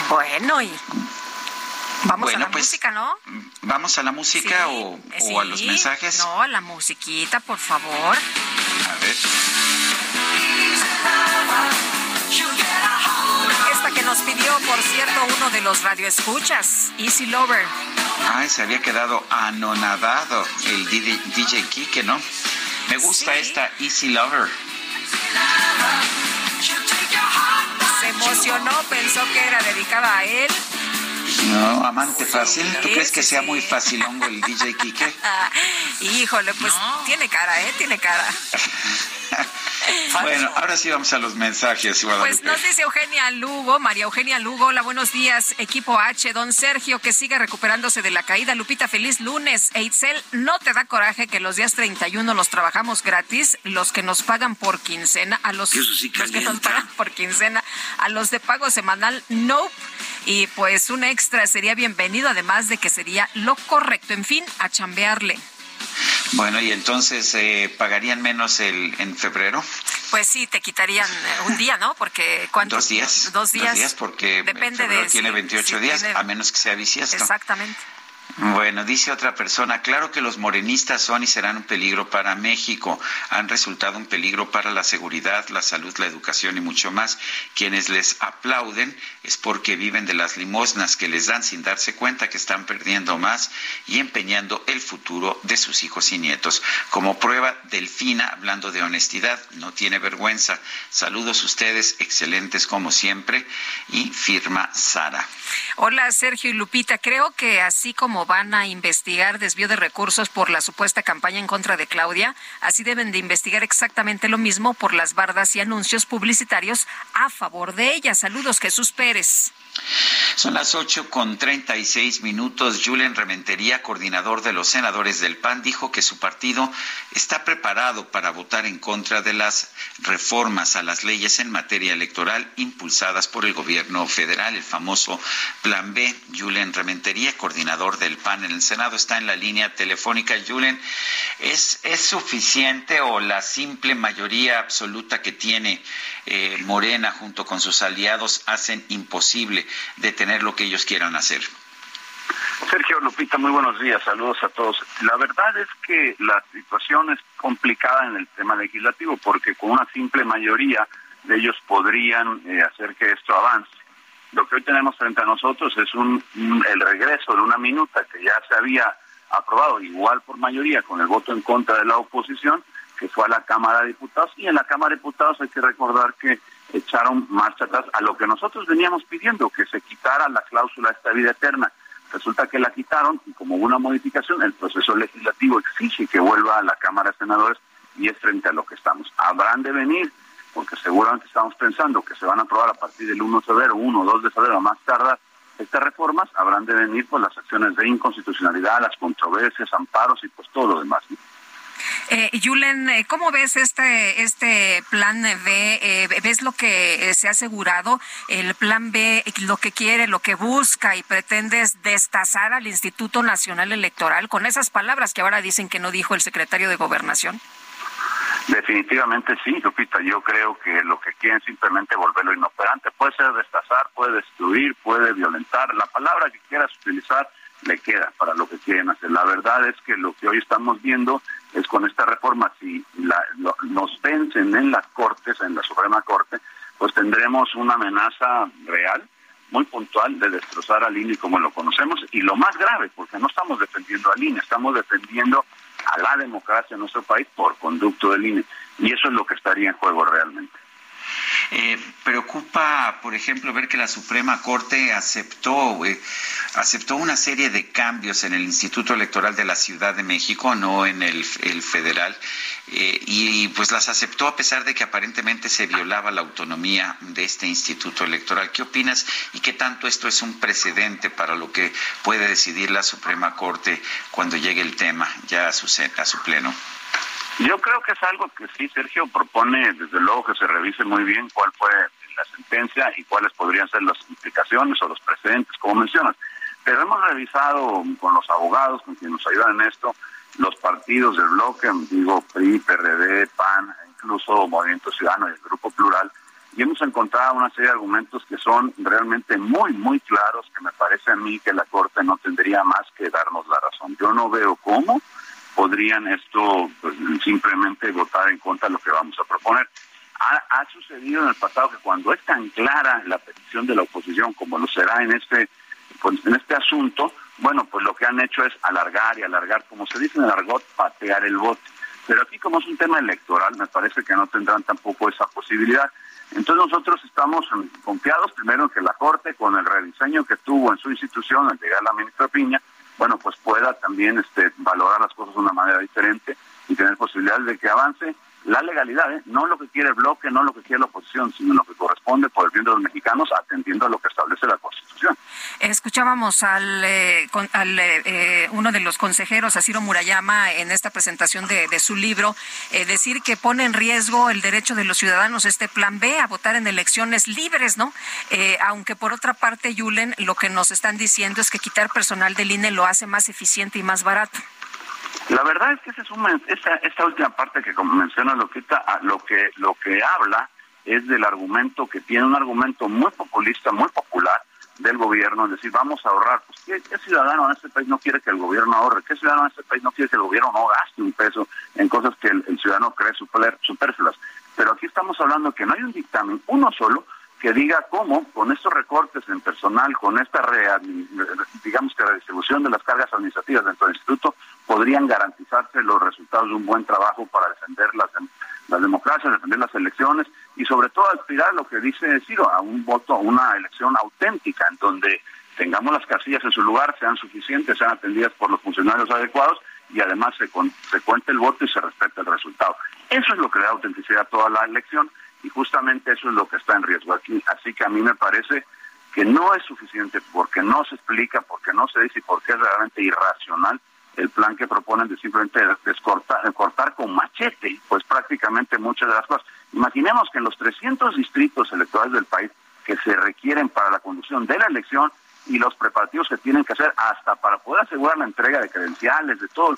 Bueno, y vamos Bueno, a la pues, música, ¿no? ¿Vamos a la música Sí, o, o a los sí. mensajes? No, a la musiquita, por favor. A ver. Esta que nos pidió, por cierto, uno de los radioescuchas, Easy Lover. Ay, se había quedado anonadado el DJ, DJ Kike, ¿no? Me gusta esta Easy Lover. Emocionó, pensó que era dedicada a él. No, amante fácil. ¿Tú crees que sea muy facilongo el DJ Kike? Ah, híjole, pues tiene cara, ¿eh? Tiene cara. Bueno, ahora sí vamos a los mensajes, Guadalupe. Pues nos dice Eugenia Lugo, María Eugenia Lugo, hola, buenos días, equipo H, don Sergio, que siga recuperándose de la caída. Lupita, feliz lunes. Eitzel, ¿no te da coraje que los días 31 los trabajamos gratis? Los que nos pagan por quincena, a los, Eso sí los que nos pagan por quincena, a los de pago semanal, nope. Y pues un extra sería bienvenido, además de que sería lo correcto. En fin, a chambearle. Bueno, y entonces eh, pagarían menos el en febrero. Pues sí, te quitarían eh, un día, ¿no? Porque ¿cuántos? Dos días. Dos días. porque Depende febrero de tiene si- 28 si días, tiene- a menos que sea bisiesto. Exactamente. Bueno, dice otra persona, claro que los morenistas son y serán un peligro para México, han resultado un peligro para la seguridad, la salud, la educación y mucho más. Quienes les aplauden es porque viven de las limosnas que les dan sin darse cuenta que están perdiendo más y empeñando el futuro de sus hijos y nietos. Como prueba, Delfina, hablando de honestidad, no tiene vergüenza. Saludos ustedes, excelentes como siempre, y firma Sara. Hola, Sergio y Lupita. Creo que así como van a investigar desvío de recursos por la supuesta campaña en contra de Claudia, así deben de investigar exactamente lo mismo por las bardas y anuncios publicitarios a favor de ella. Saludos, Jesús Pérez. Son las ocho con treinta y seis minutos. Julen Rementería, coordinador de los senadores del PAN, dijo que su partido está preparado para votar en contra de las reformas a las leyes en materia electoral impulsadas por el gobierno federal, el famoso Plan B. Julen Rementería, coordinador del PAN en el Senado, está en la línea telefónica. ¿es, es suficiente o la simple mayoría absoluta que tiene eh, Morena junto con sus aliados hacen imposible detener lo que ellos quieran hacer? Sergio Lupita, muy buenos días, saludos a todos. La verdad es que la situación es complicada en el tema legislativo porque con una simple mayoría de ellos podrían eh, hacer que esto avance. Lo que hoy tenemos frente a nosotros es un, el regreso de una minuta que ya se había aprobado igual por mayoría con el voto en contra de la oposición, que fue a la Cámara de Diputados. Y en la Cámara de Diputados hay que recordar que echaron marcha atrás a lo que nosotros veníamos pidiendo, que se quitara la cláusula de esta vida eterna. Resulta que la quitaron y como una modificación, el proceso legislativo exige que vuelva a la Cámara de Senadores y es frente a lo que estamos. Habrán de venir, porque seguramente estamos pensando que se van a aprobar a partir del 1 de febrero, 1 o 2 de febrero, más tardar, estas reformas, habrán de venir por las acciones de inconstitucionalidad, las controversias, amparos y pues todo lo demás. Eh, Yulen, eh, ¿cómo ves este este plan B? Eh, ¿Ves lo que eh, se ha asegurado? El plan B, lo que quiere, lo que busca y pretendes destazar al Instituto Nacional Electoral con esas palabras que ahora dicen que no dijo el secretario de Gobernación. Definitivamente sí, Lupita. Yo creo que lo que quieren es simplemente volverlo inoperante. Puede ser destazar, puede destruir, puede violentar. La palabra que quieras utilizar le queda para lo que quieren hacer. La verdad es que lo que hoy estamos viendo es con esta reforma, si la, nos vencen en las Cortes, en la Suprema Corte, pues tendremos una amenaza real, muy puntual, de destrozar al INE como lo conocemos. Y lo más grave, porque no estamos defendiendo al INE, estamos defendiendo a la democracia en nuestro país por conducto del INE. Y eso es lo que estaría en juego realmente. Eh, preocupa, por ejemplo, ver que la Suprema Corte aceptó, eh, aceptó una serie de cambios en el Instituto Electoral de la Ciudad de México, no en el, federal, eh, y pues las aceptó a pesar de que aparentemente se violaba la autonomía de este Instituto Electoral. ¿Qué opinas y qué tanto esto es un precedente para lo que puede decidir la Suprema Corte cuando llegue el tema ya a su, a su pleno? Yo creo que es algo que sí, Sergio propone, desde luego, que se revise muy bien cuál fue la sentencia y cuáles podrían ser las implicaciones o los precedentes, como mencionas. Pero hemos revisado con los abogados, con quienes nos ayudan en esto, los partidos del bloque, digo PRI, PRD, PAN, incluso Movimiento Ciudadano y el Grupo Plural, y hemos encontrado una serie de argumentos que son realmente muy, muy claros, que me parece a mí que la Corte no tendría más que darnos la razón. Yo no veo cómo podrían esto pues, simplemente votar en contra de lo que vamos a proponer. Ha, sucedido en el pasado que cuando es tan clara la petición de la oposición como lo será en este pues, en este asunto, bueno, pues lo que han hecho es alargar y alargar, como se dice en el argot, patear el voto. Pero aquí como es un tema electoral, me parece que no tendrán tampoco esa posibilidad. Entonces nosotros estamos confiados primero que la Corte, con el rediseño que tuvo en su institución al llegar la ministra Piña, bueno, pues pueda también este, valorar las cosas de una manera diferente y tener posibilidades de que avance la legalidad, ¿eh? no lo que quiere el bloque, no lo que quiere la oposición, sino lo que corresponde por el bien de los mexicanos, atendiendo a lo que establece la Constitución. Escuchábamos al, eh, al eh, uno de los consejeros, Asiro Murayama, en esta presentación de, de su libro, decir que pone en riesgo el derecho de los ciudadanos, este plan B, a votar en elecciones libres, ¿no? aunque por otra parte, Yulen, lo que nos están diciendo es que quitar personal del INE lo hace más eficiente y más barato. La verdad es que esa, esta, esta última parte que como menciona Lupita, lo que, lo que habla es del argumento que tiene un argumento muy populista, muy popular del gobierno, es decir, vamos a ahorrar. Pues, ¿qué, ciudadano en este país no quiere que el gobierno ahorre? ¿Qué ciudadano en este país no quiere que el gobierno no gaste un peso en cosas que el, ciudadano cree superfluas? Pero aquí estamos hablando que no hay un dictamen, uno solo, que diga cómo con estos recortes en personal, con esta digamos que redistribución de las cargas administrativas dentro del instituto, podrían garantizarse los resultados de un buen trabajo para defender las, las democracias, defender las elecciones y sobre todo aspirar a lo que dice Ciro, a un voto, a una elección auténtica en donde tengamos las casillas en su lugar, sean suficientes, sean atendidas por los funcionarios adecuados y además se, se cuente el voto y se respete el resultado. Eso es lo que le da autenticidad a toda la elección y justamente eso es lo que está en riesgo aquí. Así que a mí me parece que no es suficiente porque no se explica, porque no se dice y porque es realmente irracional el plan que proponen de simplemente descortar, cortar con machete, pues prácticamente muchas de las cosas. Imaginemos que en los 300 distritos electorales del país que se requieren para la conducción de la elección y los preparativos que tienen que hacer hasta para poder asegurar la entrega de credenciales de todo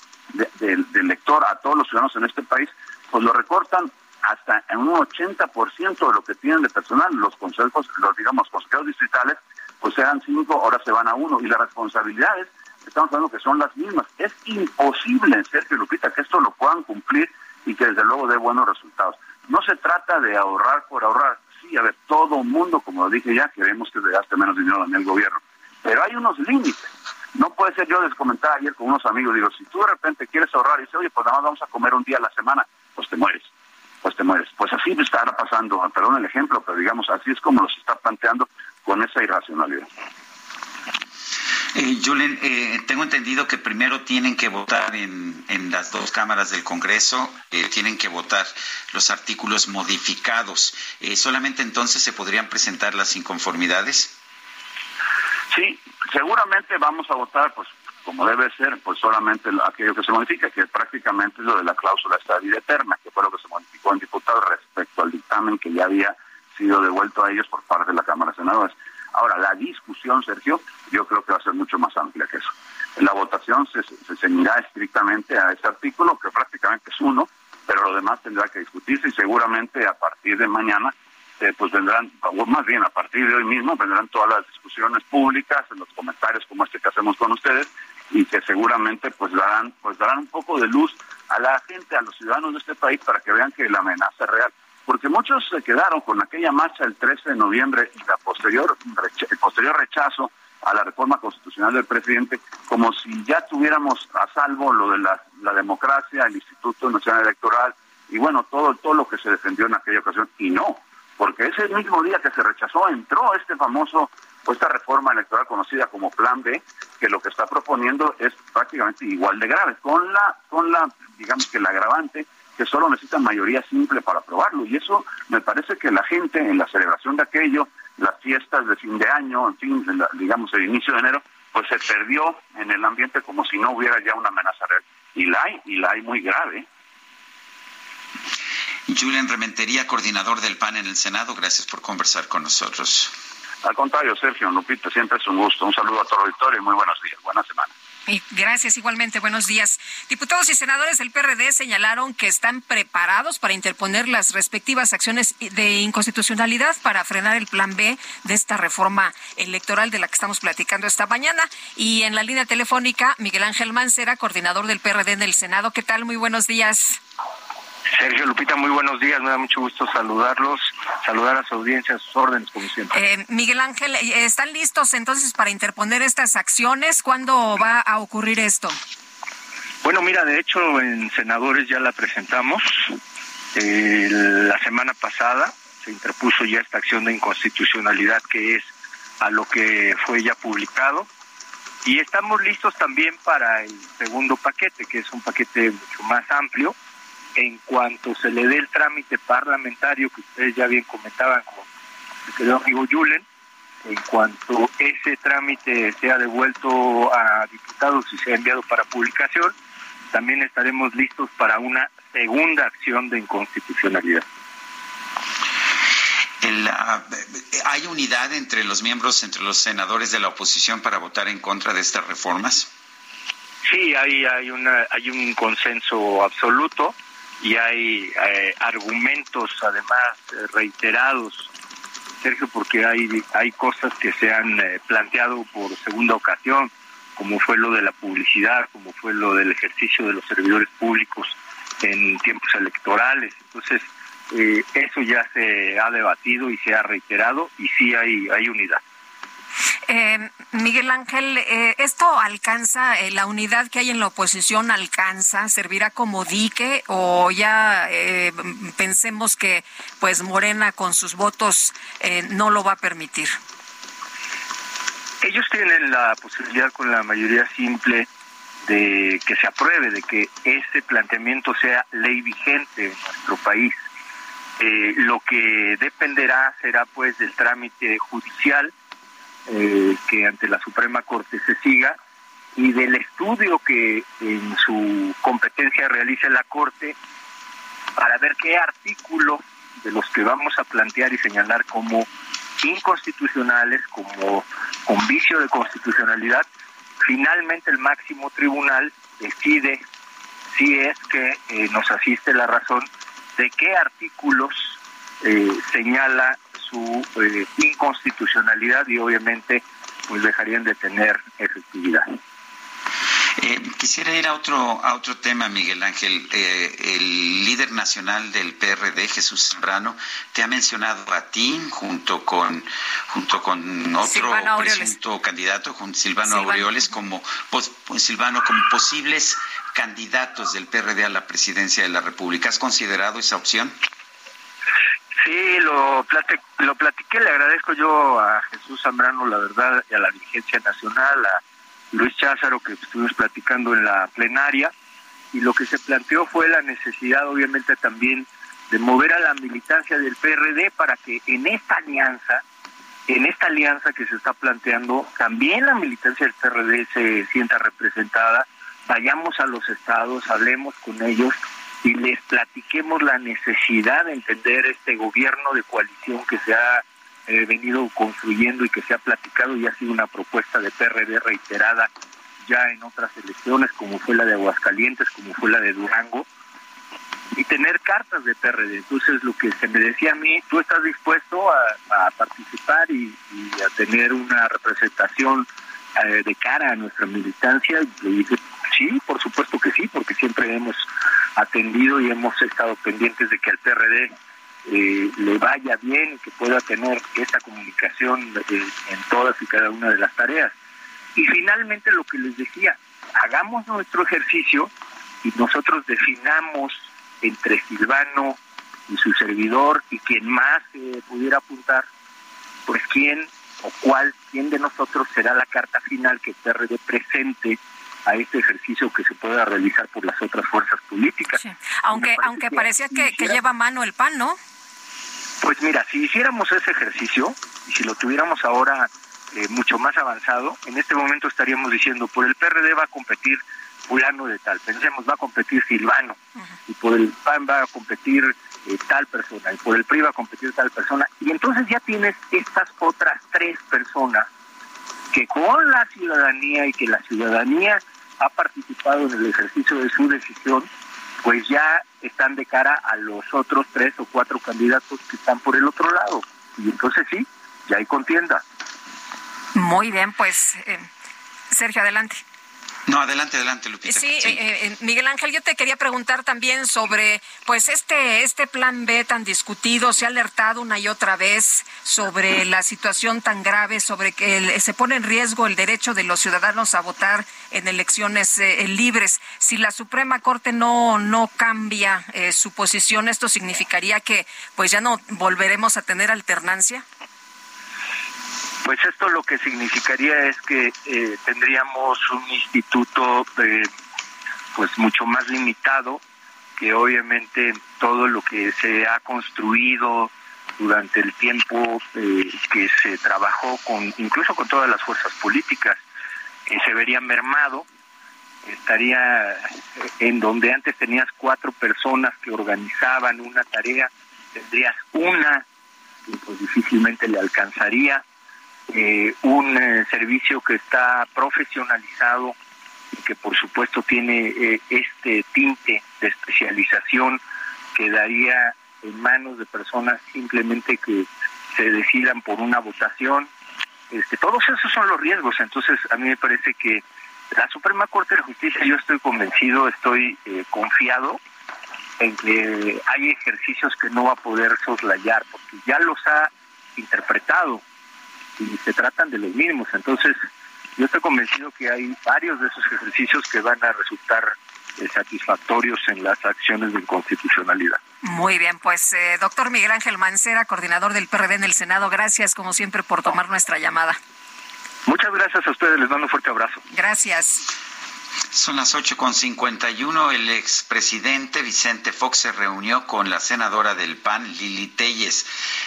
del elector a todos los ciudadanos en este país, pues lo recortan hasta en un 80% de lo que tienen de personal, los consejos, los digamos consejeros distritales, pues eran cinco, ahora se van a uno, y las responsabilidades, estamos hablando que son las mismas. Es imposible, Sergio Lupita, que esto lo puedan cumplir y que desde luego dé buenos resultados. No se trata de ahorrar por ahorrar. Sí, a ver, todo mundo, como lo dije ya, queremos que se gaste menos dinero en el gobierno. Pero hay unos límites. No puede ser, yo les comentaba ayer con unos amigos, digo, si tú de repente quieres ahorrar y dices, oye, pues nada más vamos a comer un día a la semana, pues te mueres pues te mueres. Pues así estará pasando, perdón el ejemplo, pero digamos, así es como los está planteando con esa irracionalidad. Eh, Julen, eh, tengo entendido que primero tienen que votar en, en las dos cámaras del Congreso, eh, tienen que votar los artículos modificados. Eh, ¿Solamente entonces se podrían presentar las inconformidades? Sí, seguramente vamos a votar, pues como debe ser, pues solamente aquello que se modifica, que prácticamente es lo de la cláusula vida eterna, que fue lo que se modificó en diputados respecto al dictamen que ya había sido devuelto a ellos por parte de la Cámara de Senadores. Ahora, la discusión, Sergio, yo creo que va a ser mucho más amplia que eso. La votación se, se ceñirá estrictamente a ese artículo, que prácticamente es uno, pero lo demás tendrá que discutirse y seguramente a partir de mañana eh, pues vendrán, o más bien a partir de hoy mismo, vendrán todas las discusiones públicas, en los comentarios como este que hacemos con ustedes, y que seguramente pues darán, pues darán un poco de luz a la gente, a los ciudadanos de este país para que vean que la amenaza es real. Porque muchos se quedaron con aquella marcha el 13 de noviembre y la posterior, el posterior rechazo a la reforma constitucional del presidente, como si ya tuviéramos a salvo lo de la, democracia, el Instituto Nacional Electoral y bueno, todo, todo lo que se defendió en aquella ocasión. Y no, porque ese mismo día que se rechazó entró este famoso, esta reforma electoral conocida como Plan B, que lo que está proponiendo es prácticamente igual de grave, con la, con la, digamos que la agravante que solo necesitan mayoría simple para aprobarlo. Y eso me parece que la gente en la celebración de aquello, las fiestas de fin de año, en fin, digamos el inicio de enero, pues se perdió en el ambiente como si no hubiera ya una amenaza real. Y la hay, y la hay muy grave. Julian Rementería, coordinador del PAN en el Senado, gracias por conversar con nosotros. Al contrario, Sergio, Lupita, siempre es un gusto. Un saludo a todo el auditorio y muy buenos días. Buena semana. Gracias igualmente, buenos días. Diputados y senadores del PRD señalaron que están preparados para interponer las respectivas acciones de inconstitucionalidad para frenar el plan B de esta reforma electoral de la que estamos platicando esta mañana. Y en la línea telefónica, Miguel Ángel Mancera, coordinador del PRD en el Senado. ¿Qué tal? Muy buenos días. Sergio Lupita, muy buenos días, me da mucho gusto saludarlos, saludar a su audiencia, a sus órdenes, como siempre. Eh, Miguel Ángel, eh, ¿están listos entonces para interponer estas acciones? ¿Cuándo va a ocurrir esto? Bueno, mira, de hecho en senadores ya la presentamos. Eh, la semana pasada se interpuso ya esta acción de inconstitucionalidad que es a lo que fue ya publicado. Y estamos listos también para el segundo paquete, que es un paquete mucho más amplio, en cuanto se le dé el trámite parlamentario que ustedes ya bien comentaban con el querido amigo Yulen, en cuanto ese trámite sea devuelto a diputados y sea enviado para publicación, también estaremos listos para una segunda acción de inconstitucionalidad. ¿Hay unidad entre los miembros, entre los senadores de la oposición para votar en contra de estas reformas? Sí, hay, hay, una, hay un consenso absoluto y hay eh, argumentos además eh, reiterados, Sergio, porque hay, hay cosas que se han eh, planteado por segunda ocasión, como fue lo de la publicidad, como fue lo del ejercicio de los servidores públicos en tiempos electorales. Entonces, eso ya se ha debatido y se ha reiterado y sí hay, hay unidad. Eh, Miguel Ángel, eh, ¿esto alcanza, eh, la unidad que hay en la oposición alcanza, servirá como dique o ya eh, pensemos que pues Morena con sus votos no lo va a permitir? Ellos tienen la posibilidad con la mayoría simple de que se apruebe, de que ese planteamiento sea ley vigente en nuestro país. lo que dependerá será pues del trámite judicial eh, que ante la Suprema Corte se siga y del estudio que en su competencia realice la Corte para ver qué artículos de los que vamos a plantear y señalar como inconstitucionales, como con vicio de constitucionalidad, finalmente el máximo tribunal decide si es que eh, nos asiste la razón de qué artículos eh, señala su eh, inconstitucionalidad y obviamente pues dejarían de tener efectividad. Eh, quisiera ir a otro a otro tema, Miguel Ángel. Eh, el líder nacional del PRD, Jesús Zambrano, te ha mencionado a ti junto con junto con otro presunto candidato, con Silvano, Aureoles, como pues, Silvano como posibles candidatos del PRD a la presidencia de la República. ¿Has considerado esa opción? Sí, lo, lo platiqué, le agradezco yo a Jesús Zambrano, la verdad, y a la dirigencia nacional, a Luis Cházaro, que estuvimos platicando en la plenaria, y lo que se planteó fue la necesidad, obviamente, también de mover a la militancia del PRD para que en esta alianza, en esta alianza que se está planteando, también la militancia del PRD se sienta representada, vayamos a los estados, hablemos con ellos y les platiquemos la necesidad de entender este gobierno de coalición que se ha eh, venido construyendo y que se ha platicado y ha sido una propuesta de PRD reiterada ya en otras elecciones, como fue la de Aguascalientes, como fue la de Durango, y tener cartas de PRD. Entonces, lo que se me decía a mí, tú estás dispuesto a, participar y, a tener una representación eh, de cara a nuestra militancia. Le dije, sí, por supuesto que sí, porque siempre hemos atendido y hemos estado pendientes de que al PRD eh, le vaya bien que pueda tener esta comunicación eh, en todas y cada una de las tareas. Y finalmente lo que les decía, hagamos nuestro ejercicio y nosotros definamos entre Silvano y su servidor y quien más eh, pudiera apuntar, pues quién o cuál, quién de nosotros será la carta final que PRD presente a este ejercicio que se pueda realizar por las otras fuerzas políticas. Aunque, aunque parecía que, que lleva mano el PAN, ¿no? Pues mira, si hiciéramos ese ejercicio y si lo tuviéramos ahora eh, mucho más avanzado, en este momento estaríamos diciendo, por el PRD va a competir fulano de tal, pensemos, va a competir Silvano, y por el PAN va a competir eh, tal persona, y por el PRI va a competir tal persona, y entonces ya tienes estas otras tres personas que con la ciudadanía y que la ciudadanía ha participado en el ejercicio de su decisión, pues ya están de cara a los otros tres o cuatro candidatos que están por el otro lado. Y entonces sí, ya hay contienda. Muy bien, pues eh, Sergio, adelante. No, adelante, adelante, Lupita. Sí, eh, eh, Miguel Ángel, yo te quería preguntar también sobre, pues este este plan B tan discutido, se ha alertado una y otra vez sobre la situación tan grave, sobre que se pone en riesgo el derecho de los ciudadanos a votar en elecciones eh, libres. Si la Suprema Corte no no cambia su posición, esto significaría que, pues ya no volveremos a tener alternancia. Pues esto lo que significaría es que eh, tendríamos un instituto eh, pues mucho más limitado, que obviamente todo lo que se ha construido durante el tiempo eh, que se trabajó con incluso con todas las fuerzas políticas se vería mermado estaría en donde antes tenías cuatro personas que organizaban una tarea tendrías una que pues difícilmente le alcanzaría eh, un eh, servicio que está profesionalizado y que por supuesto tiene eh, este tinte de especialización que daría en manos de personas simplemente que se decidan por una votación. Este, todos esos son los riesgos, entonces a mí me parece que la Suprema Corte de Justicia, yo estoy convencido, estoy confiado en que hay ejercicios que no va a poder soslayar, porque ya los ha interpretado y se tratan de los mínimos. Entonces, yo estoy convencido que hay varios de esos ejercicios que van a resultar eh, satisfactorios en las acciones de inconstitucionalidad. Muy bien, pues eh, doctor Miguel Ángel Mancera, coordinador del PRD en el Senado, gracias como siempre por tomar nuestra llamada. Muchas gracias a ustedes, les mando un fuerte abrazo. Gracias. Son las ocho con uno. El expresidente Vicente Fox se reunió con la senadora del PAN, Lili Telles.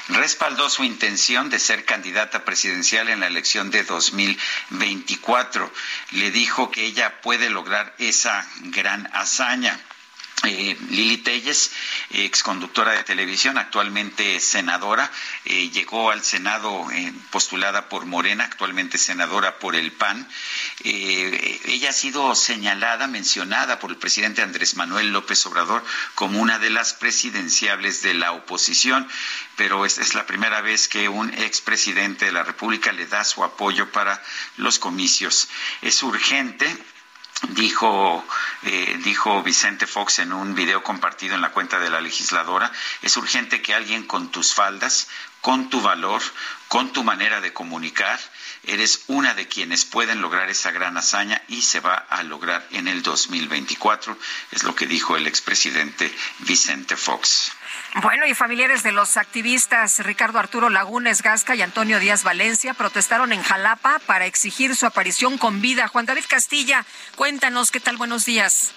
Respaldó su intención de ser candidata presidencial en la elección de 2024. Le dijo que ella puede lograr esa gran hazaña. Eh, Lili Telles, exconductora de televisión, actualmente senadora, eh, llegó al Senado eh, postulada por Morena, actualmente senadora por el PAN. ella ha sido señalada, mencionada por el presidente Andrés Manuel López Obrador como una de las presidenciables de la oposición, pero es la primera vez que un expresidente de la República le da su apoyo para los comicios. Es urgente Dijo, eh, dijo Vicente Fox en un video compartido en la cuenta de la legisladora, es urgente que alguien con tus faldas, con tu valor, con tu manera de comunicar, eres una de quienes pueden lograr esa gran hazaña y se va a lograr en el 2024, es lo que dijo el expresidente Vicente Fox. Bueno, y familiares de los activistas Ricardo Arturo Lagunes Gasca y Antonio Díaz Valencia protestaron en Jalapa para exigir su aparición con vida. Juan David Castilla, cuéntanos qué tal, buenos días.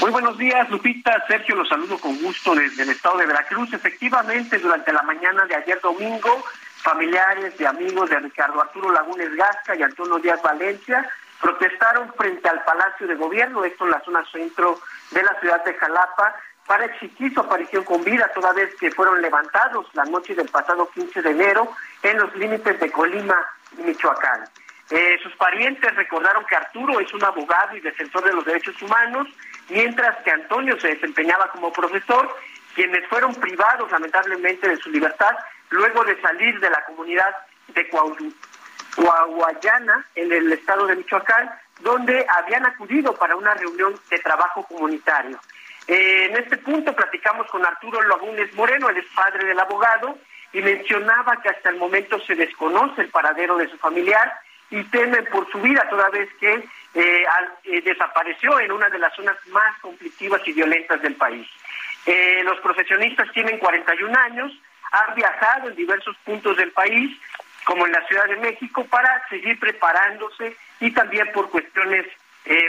Muy buenos días, Lupita. Sergio, los saludo con gusto desde el estado de Veracruz. Efectivamente, durante la mañana de ayer domingo, familiares y amigos de Ricardo Arturo Lagunes Gasca y Antonio Díaz Valencia protestaron frente al Palacio de Gobierno, esto en la zona centro de la ciudad de Jalapa, para exigir su aparición con vida, toda vez que fueron levantados la noche del pasado 15 de enero en los límites de Colima y Michoacán. Eh, sus parientes recordaron que Arturo es un abogado y defensor de los derechos humanos, mientras que Antonio se desempeñaba como profesor, quienes fueron privados lamentablemente de su libertad luego de salir de la comunidad de Coahuayana en el estado de Michoacán, donde habían acudido para una reunión de trabajo comunitario. Eh, en este punto platicamos con Arturo Lagunes Moreno, el padre del abogado, y mencionaba que hasta el momento se desconoce el paradero de su familiar y temen por su vida toda vez que eh, eh, desapareció en una de las zonas más conflictivas y violentas del país. Eh, los profesionistas tienen 41 años, han viajado en diversos puntos del país, como en la Ciudad de México, para seguir preparándose y también por cuestiones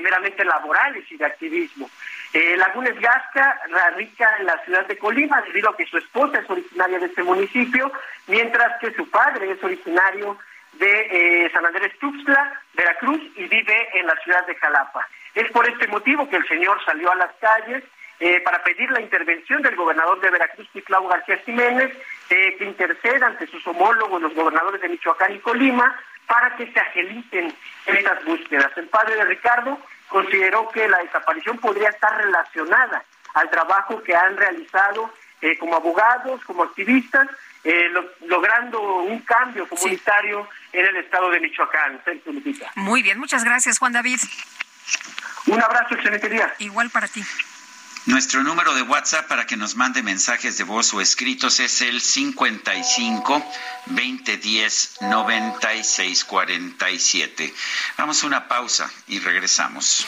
meramente laborales y de activismo. Lagunes Gasca radica en la ciudad de Colima debido a que su esposa es originaria de este municipio, mientras que su padre es originario de eh, San Andrés Tuxtla, Veracruz, y vive en la ciudad de Jalapa. Es por este motivo que el señor salió a las calles eh, para pedir la intervención del gobernador de Veracruz, Ticlau García Jiménez, eh, que interceda ante sus homólogos, los gobernadores de Michoacán y Colima, para que se agilicen estas búsquedas. El padre de Ricardo consideró que la desaparición podría estar relacionada al trabajo que han realizado como abogados, como activistas, eh, logrando un cambio comunitario en el estado de Michoacán. Muy bien, muchas gracias, Juan David. Un abrazo, excelente día. Igual para ti. Nuestro número de WhatsApp para que nos mande mensajes de voz o escritos es el 55 2010 9647. Vamos a una pausa y regresamos.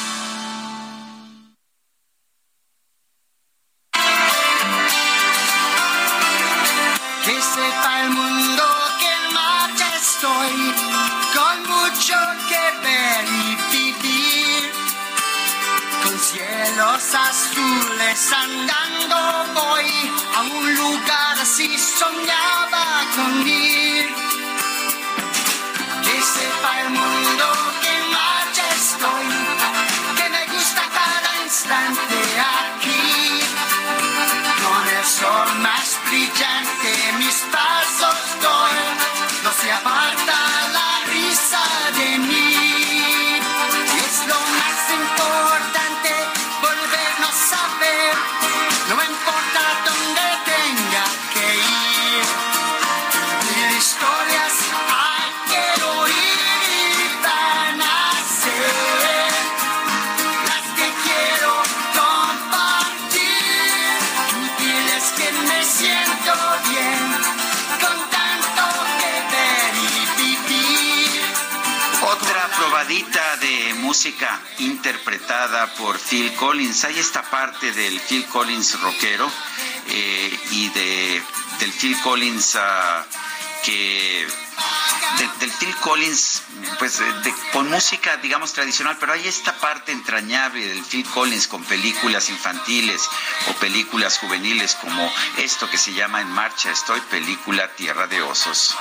los azules andando voy a un lugar así soñaba con ir. Música interpretada por Phil Collins. Hay esta parte del Phil Collins rockero eh, y de, del Phil Collins uh, que del, Phil Collins, pues con música, digamos, tradicional, pero hay esta parte entrañable del Phil Collins con películas infantiles o películas juveniles como esto que se llama En Marcha Estoy, película Tierra de Osos.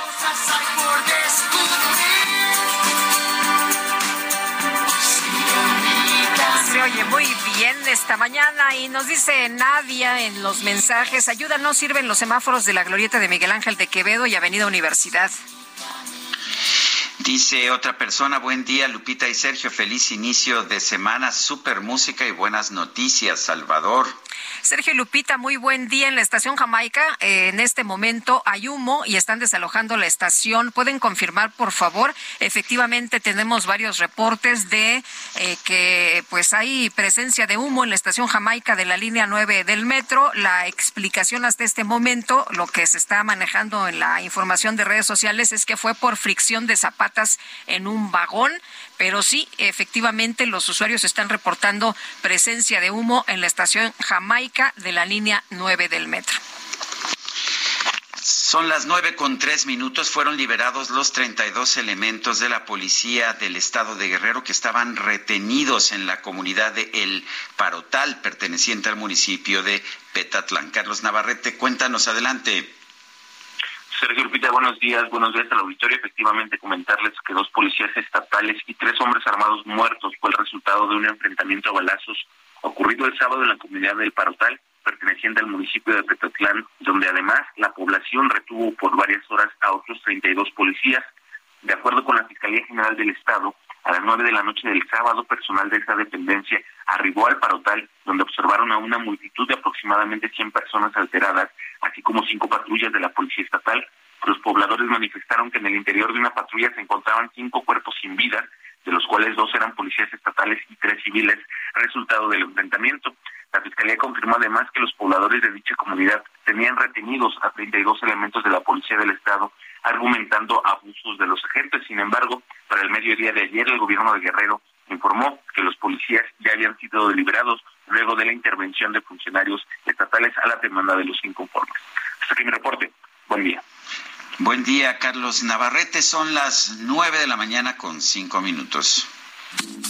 Oye muy bien esta mañana y nos dice Nadia en los mensajes, ayuda, no sirven los semáforos de la glorieta de Miguel Ángel de Quevedo y Avenida Universidad. Dice otra persona, buen día Lupita y Sergio, feliz inicio de semana, super música y buenas noticias, Salvador. Sergio Lupita, muy buen día en la estación Jamaica. Eh, en este momento hay humo y están desalojando la estación. ¿Pueden confirmar, por favor? Efectivamente, tenemos varios reportes de eh, que pues hay presencia de humo en la estación Jamaica de la línea 9 del metro. La explicación hasta este momento, lo que se está manejando en la información de redes sociales es que fue por fricción de zapatas en un vagón pero sí, efectivamente, los usuarios están reportando presencia de humo en la estación Jamaica de la línea 9 del metro. Son las nueve con tres minutos. Fueron liberados los 32 elementos de la policía del estado de Guerrero que estaban retenidos en la comunidad de El Parotal, perteneciente al municipio de Petatlán. Carlos Navarrete, cuéntanos adelante. Sergio Lupita, buenos días, buenos días al auditorio. Efectivamente, comentarles que dos policías estatales y tres hombres armados muertos fue el resultado de un enfrentamiento a balazos ocurrido el sábado en la comunidad del Parotal, perteneciente al municipio de Petatlán, donde además la población retuvo por varias horas a otros 32 policías. De acuerdo con la Fiscalía General del Estado, a las nueve de la noche del sábado, personal de esa dependencia arribó al Parotal, donde observaron a una multitud de aproximadamente 100 personas alteradas, así como cinco patrullas de la Policía Estatal. Los pobladores manifestaron que en el interior de una patrulla se encontraban cinco cuerpos sin vida, de los cuales dos eran policías estatales y tres civiles, resultado del enfrentamiento. La Fiscalía confirmó además que los pobladores de dicha comunidad tenían retenidos a 32 elementos de la Policía del Estado, argumentando abusos de los agentes. Sin embargo, para el mediodía de ayer, el gobierno de Guerrero informó que los policías ya habían sido liberados luego de la intervención de funcionarios estatales a la demanda de los inconformes. Hasta aquí mi reporte. Buen día. Buen día, Carlos Navarrete. Son las nueve de la mañana con cinco minutos.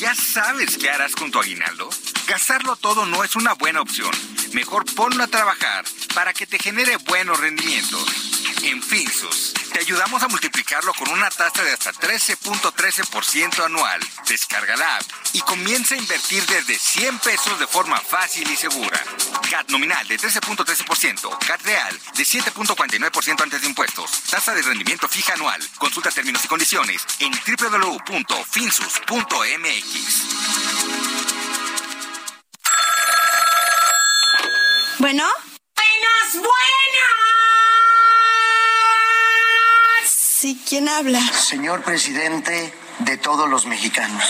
¿Ya sabes qué harás con tu aguinaldo? Gastarlo todo no es una buena opción. Mejor ponlo a trabajar para que te genere buenos rendimientos. En Finsus, te ayudamos a multiplicarlo con una tasa de hasta 13.13% anual. Descarga la app y comienza a invertir desde 100 pesos de forma fácil y segura. CAT nominal de 13.13%, CAT real de 7.49% antes de impuestos. Tasa de rendimiento fija anual. Consulta términos y condiciones en www.finsus.mx. Bueno. Buenas, buenas. Sí, ¿quién habla? Señor presidente de todos los mexicanos.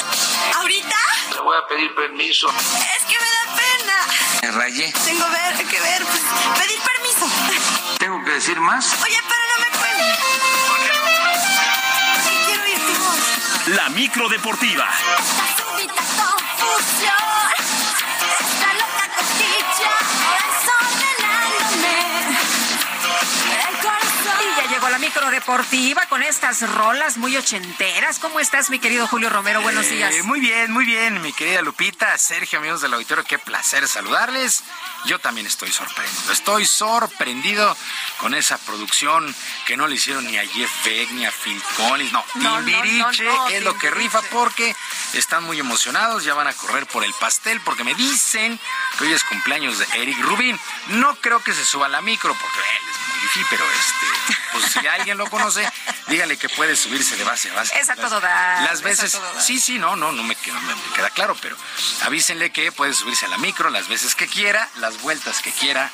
¿Ahorita? Le voy a pedir permiso. Es que me da pena. Me rayé. Tengo ver, que ver, pues, pedir permiso. ¿Tengo que decir más? Oye, pero no me cuelgues. Sí, quiero ir voz. La micro deportiva. Esta súbita confusión. Y ya llegó la micro deportiva con estas rolas muy ochenteras. ¿Cómo estás, mi querido Julio Romero? Buenos Eh, días. muy bien, muy bien, mi querida Lupita, Sergio, amigos del auditorio, qué placer saludarles. Yo también estoy sorprendido, estoy sorprendido con esa producción que no le hicieron ni a Jeff Beck ni a Phil Collins, no, No, no, Timbiriche no, no, es lo que rifa porque están muy emocionados, ya van a correr por el pastel porque me dicen que hoy es cumpleaños de Eric Rubin. No creo que se suba a la micro porque él es muy difícil, pero este, pues si alguien lo conoce, dígale que puede subirse de base a base. Es a todo dar, Las veces, dar. sí, sí, no, no, no me, queda- me- me queda claro, pero avísenle que puede subirse a la micro las veces que quiera, las vueltas que quiera,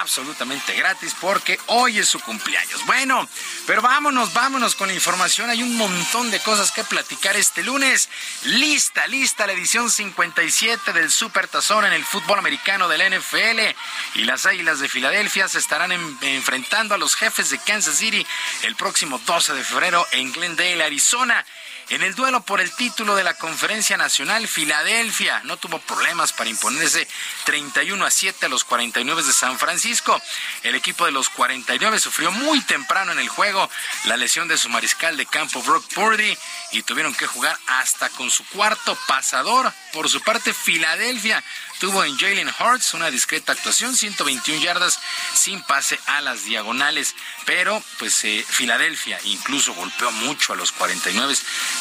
absolutamente gratis, porque hoy es su cumpleaños. Bueno, pero vámonos, vámonos con la información. Hay un montón de cosas que platicar este lunes. Lista, lista la edición 57 del Super Tazón en el fútbol americano del NFL. Y las Águilas de Filadelfia se estarán en- enfrentando a los jefes de Kansas El próximo 12 de febrero en Glendale, Arizona. En el duelo por el título de la Conferencia Nacional, Filadelfia no tuvo problemas para imponerse 31 a 7 a los 49 de San Francisco. El equipo de los 49 sufrió muy temprano en el juego la lesión de su mariscal de campo Brock Purdy y tuvieron que jugar hasta con su cuarto pasador. Por su parte, Filadelfia tuvo en Jalen Hurts una discreta actuación, 121 yardas sin pase a las diagonales, pero pues eh, Filadelfia incluso golpeó mucho a los 49.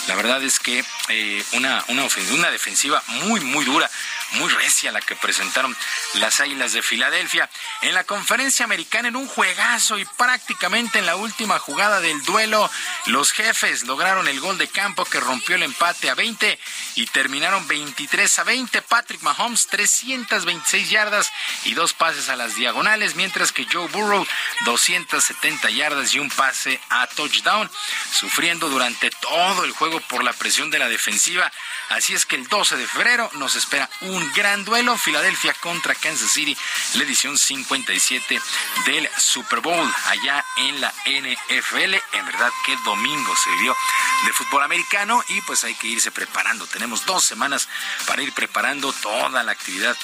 La verdad es que eh, una, una, una defensiva muy, muy dura. Muy recia la que presentaron las Águilas de Filadelfia. En la conferencia americana, en un juegazo y prácticamente en la última jugada del duelo, los jefes lograron el gol de campo que rompió el empate a 20 y terminaron 23 a 20. Patrick Mahomes, 326 yardas y dos pases a las diagonales, mientras que Joe Burrow, 270 yardas y un pase a touchdown, sufriendo durante todo el juego por la presión de la defensiva. Así es que el 12 de febrero nos espera un gran duelo, Filadelfia contra Kansas City, la edición 57 del Super Bowl allá en la NFL. En verdad, qué domingo se dio de fútbol americano y pues hay que irse preparando. Tenemos dos semanas para ir preparando toda la actividad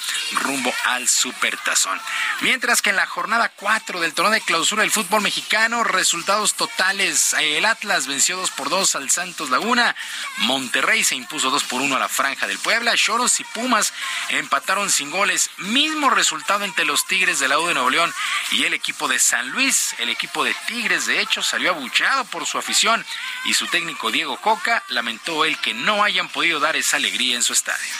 rumbo al Super Tazón. Mientras que en la jornada 4 del torneo de clausura del fútbol mexicano, resultados totales. El Atlas venció 2 por 2 al Santos Laguna. Monterrey se impuso 2 por 1 a la Franja del Puebla. Choros y Pumas empataron sin goles. Mismo resultado entre los Tigres de la U de Nuevo León y el equipo de San Luis. El equipo de Tigres, de hecho, salió abuchado por su afición y su técnico Diego Coca lamentó el que no hayan podido dar esa alegría en su estadio.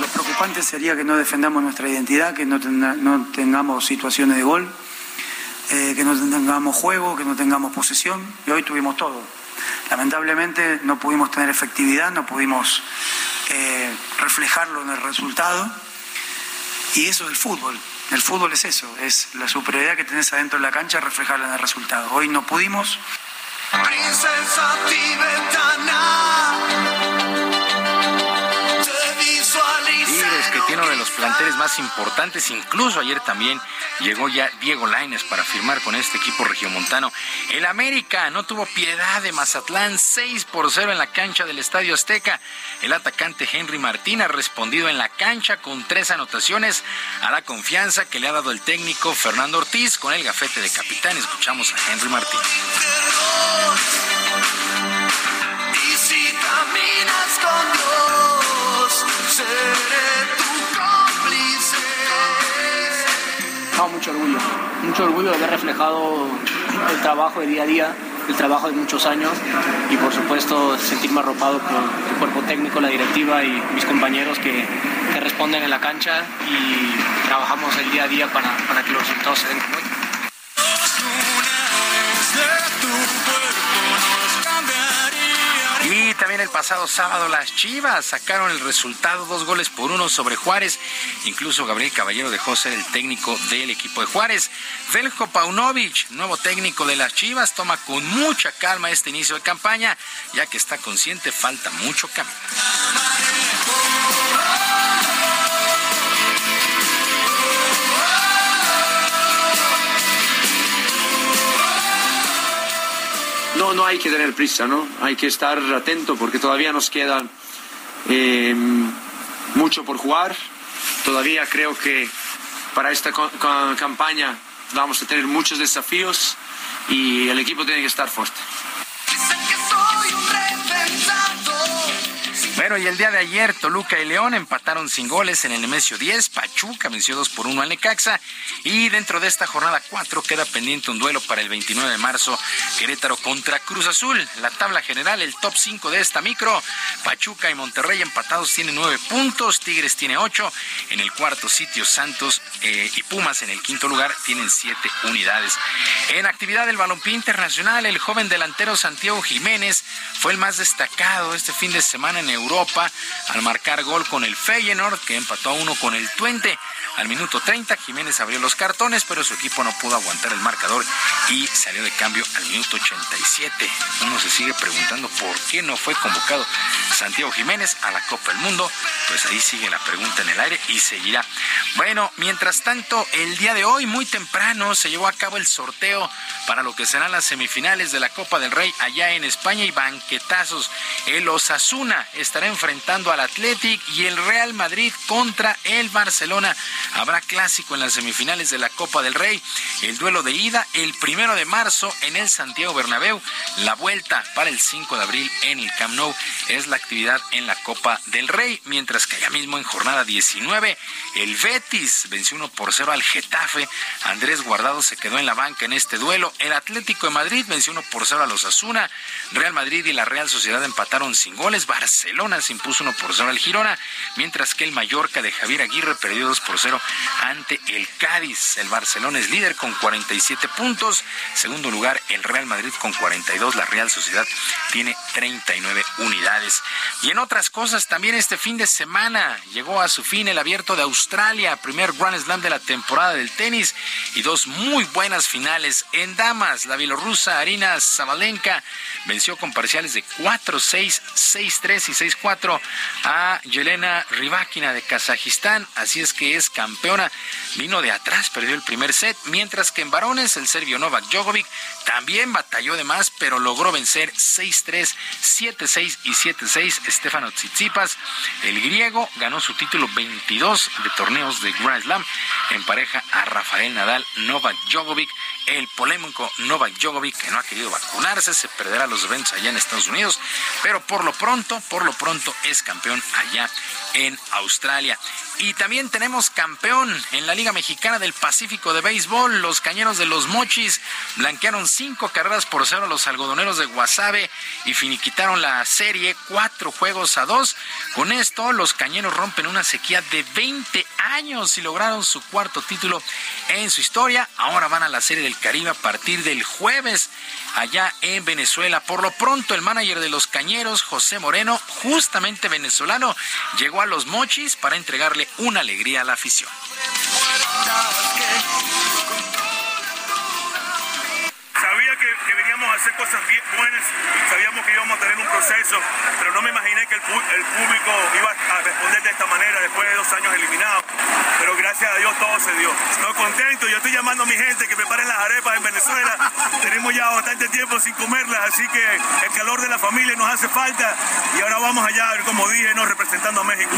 Lo preocupante sería que no defendamos nuestra identidad, que no tengamos situaciones de gol, eh, que no tengamos juego, que no tengamos posesión. Y hoy tuvimos todo. Lamentablemente no pudimos tener efectividad, no pudimos eh, reflejarlo en el resultado. Y eso es el fútbol. El fútbol es eso, es la superioridad que tenés adentro de la cancha, reflejarla en el resultado. Hoy no pudimos. Tiene uno de los planteles más importantes, incluso ayer también llegó ya Diego Laines para firmar con este equipo regiomontano. El América no tuvo piedad de Mazatlán, 6 por 0 en la cancha del Estadio Azteca. El atacante Henry Martín ha respondido en la cancha con tres anotaciones a la confianza que le ha dado el técnico Fernando Ortiz con el gafete de capitán. Escuchamos a Henry Martín. Si caminas con Dios, seré Mucho orgullo, mucho orgullo de haber reflejado el trabajo de día a día, el trabajo de muchos años y por supuesto sentirme arropado por el cuerpo técnico, la directiva y mis compañeros que, que responden en la cancha y trabajamos el día a día para, para que los resultados se den como hoy. Y también el pasado sábado las Chivas sacaron el resultado, dos goles por uno sobre Juárez. Incluso Gabriel Caballero dejó ser el técnico del equipo de Juárez. Veljo Paunovic, nuevo técnico de las Chivas, toma con mucha calma este inicio de campaña, ya que está consciente falta mucho camino. No, no hay que tener prisa, ¿no? Hay que estar atento porque todavía nos queda eh, mucho por jugar. Todavía creo que para esta campaña vamos a tener muchos desafíos y el equipo tiene que estar fuerte. Bueno, y el día de ayer Toluca y León empataron sin goles en el Nemesio 10, Pachuca venció 2 por 1 al Necaxa y dentro de esta jornada 4 queda pendiente un duelo para el 29 de marzo, Querétaro contra Cruz Azul. La tabla general, el top 5 de esta micro, Pachuca y Monterrey empatados tienen 9 puntos, Tigres tiene 8, en el cuarto sitio Santos eh, y Pumas en el quinto lugar tienen 7 unidades. En actividad del balompié internacional, el joven delantero Santiago Jiménez fue el más destacado este fin de semana en Europa al marcar gol con el Feyenoord que empató a uno con el Twente. Al minuto 30 Jiménez abrió los cartones, pero su equipo no pudo aguantar el marcador y salió de cambio al minuto 87. Uno se sigue preguntando por qué no fue convocado Santiago Jiménez a la Copa del Mundo. Pues ahí sigue la pregunta en el aire y seguirá. Bueno, mientras tanto, el día de hoy, muy temprano, se llevó a cabo el sorteo para lo que serán las semifinales de la Copa del Rey allá en España y banquetazos. El Osasuna estará enfrentando al Athletic y el Real Madrid contra el Barcelona habrá clásico en las semifinales de la Copa del Rey. El duelo de ida el primero de marzo en el Santiago Bernabéu. La vuelta para el 5 de abril en el Camp Nou es la actividad en la Copa del Rey, mientras que allá mismo en jornada 19 el Betis venció 1 por 0 al Getafe. Andrés Guardado se quedó en la banca en este duelo. El Atlético de Madrid venció 1 por 0 a los Asuna. Real Madrid y la Real Sociedad empataron sin goles. Barcelona se impuso 1 por 0 al Girona, mientras que el Mallorca de Javier Aguirre perdió 2 por 0 ante el Cádiz. El Barcelona es líder con 47 puntos. Segundo lugar, el Real Madrid con 42. La Real Sociedad tiene 39 unidades. Y en otras cosas, también este fin de semana llegó a su fin el abierto de Australia, primer Grand Slam de la temporada del tenis y dos muy buenas finales en damas. La bielorrusa Arina Zabalenka venció con parciales de 4-6, 6-3 y 6-4 a Yelena Rybakina de Kazajistán. Así es que es campeona. Vino de atrás, perdió el primer set, mientras que en varones el serbio Novak Djokovic también batalló de más, pero logró vencer 6-3, 7-6 y 7-6 Stefano Tsitsipas. El griego ganó su título 22 de torneos de Grand Slam en pareja a Rafael Nadal, Novak Djokovic. El polémico Novak Djokovic, que no ha querido vacunarse, se perderá los eventos allá en Estados Unidos, pero por lo pronto, por lo pronto es campeón allá en Australia. Y también tenemos campeón en la Liga Mexicana del Pacífico de Béisbol. Los cañeros de los Mochis blanquearon cinco carreras por cero a los algodoneros de Guasave y finiquitaron la serie cuatro juegos a dos. Con esto, los cañeros rompen una sequía de 20 años y lograron su cuarto título en su historia. Ahora van a la Serie del Caribe a partir del jueves allá en Venezuela. Por lo pronto, el manager de los Cañeros, José Moreno, justamente venezolano, llegó a los Mochis para entregarle una alegría a la afición. Que, veníamos a hacer cosas bien buenas, sabíamos que íbamos a tener un proceso, pero no me imaginé que el público iba a responder de esta manera después de dos años eliminados. Pero gracias a Dios todo se dio. Estoy contento, yo estoy llamando a mi gente que preparen las arepas en Venezuela. Tenemos ya bastante tiempo sin comerlas, así que el calor de la familia nos hace falta y ahora vamos allá, como dije, ¿no? representando a México.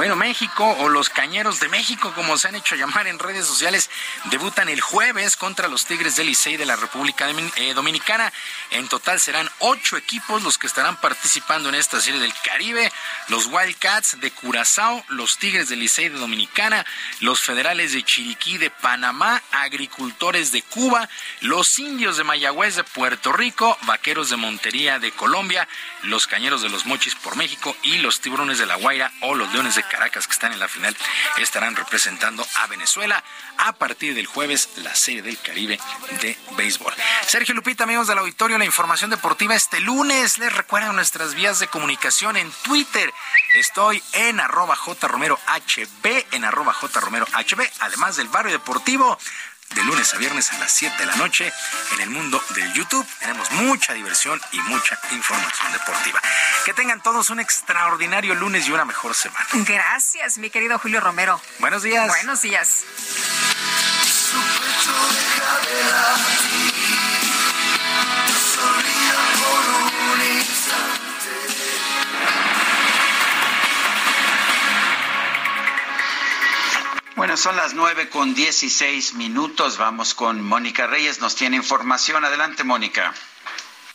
Bueno, México o los Cañeros de México, como se han hecho llamar en redes sociales, debutan el jueves contra los Tigres del Licey de la República eh, Dominicana. En total serán ocho equipos los que estarán participando en esta serie del Caribe. Los Wildcats de Curazao, los Tigres del Licey de Dominicana, los Federales de Chiriquí de Panamá, Agricultores de Cuba, los Indios de Mayagüez de Puerto Rico, Vaqueros de Montería de Colombia, los Cañeros de los Mochis por México y los Tiburones de La Guaira o los Leones de Caracas que están en la final estarán representando a Venezuela a partir del jueves la Serie del Caribe de béisbol. Sergio Lupita, amigos del auditorio, la información deportiva este lunes. Les recuerdo nuestras vías de comunicación en Twitter. Estoy en arroba jromerohb, en arroba jromerohb, además del barrio deportivo de lunes a viernes a las 7 de la noche en el mundo del YouTube. Tenemos mucha diversión y mucha información deportiva. Que tengan todos un extraordinario lunes y una mejor semana. Gracias, mi querido Julio Romero. Buenos días. Buenos días. Bueno, son las nueve con dieciséis minutos. Vamos con Mónica Reyes. Nos tiene información. Adelante, Mónica.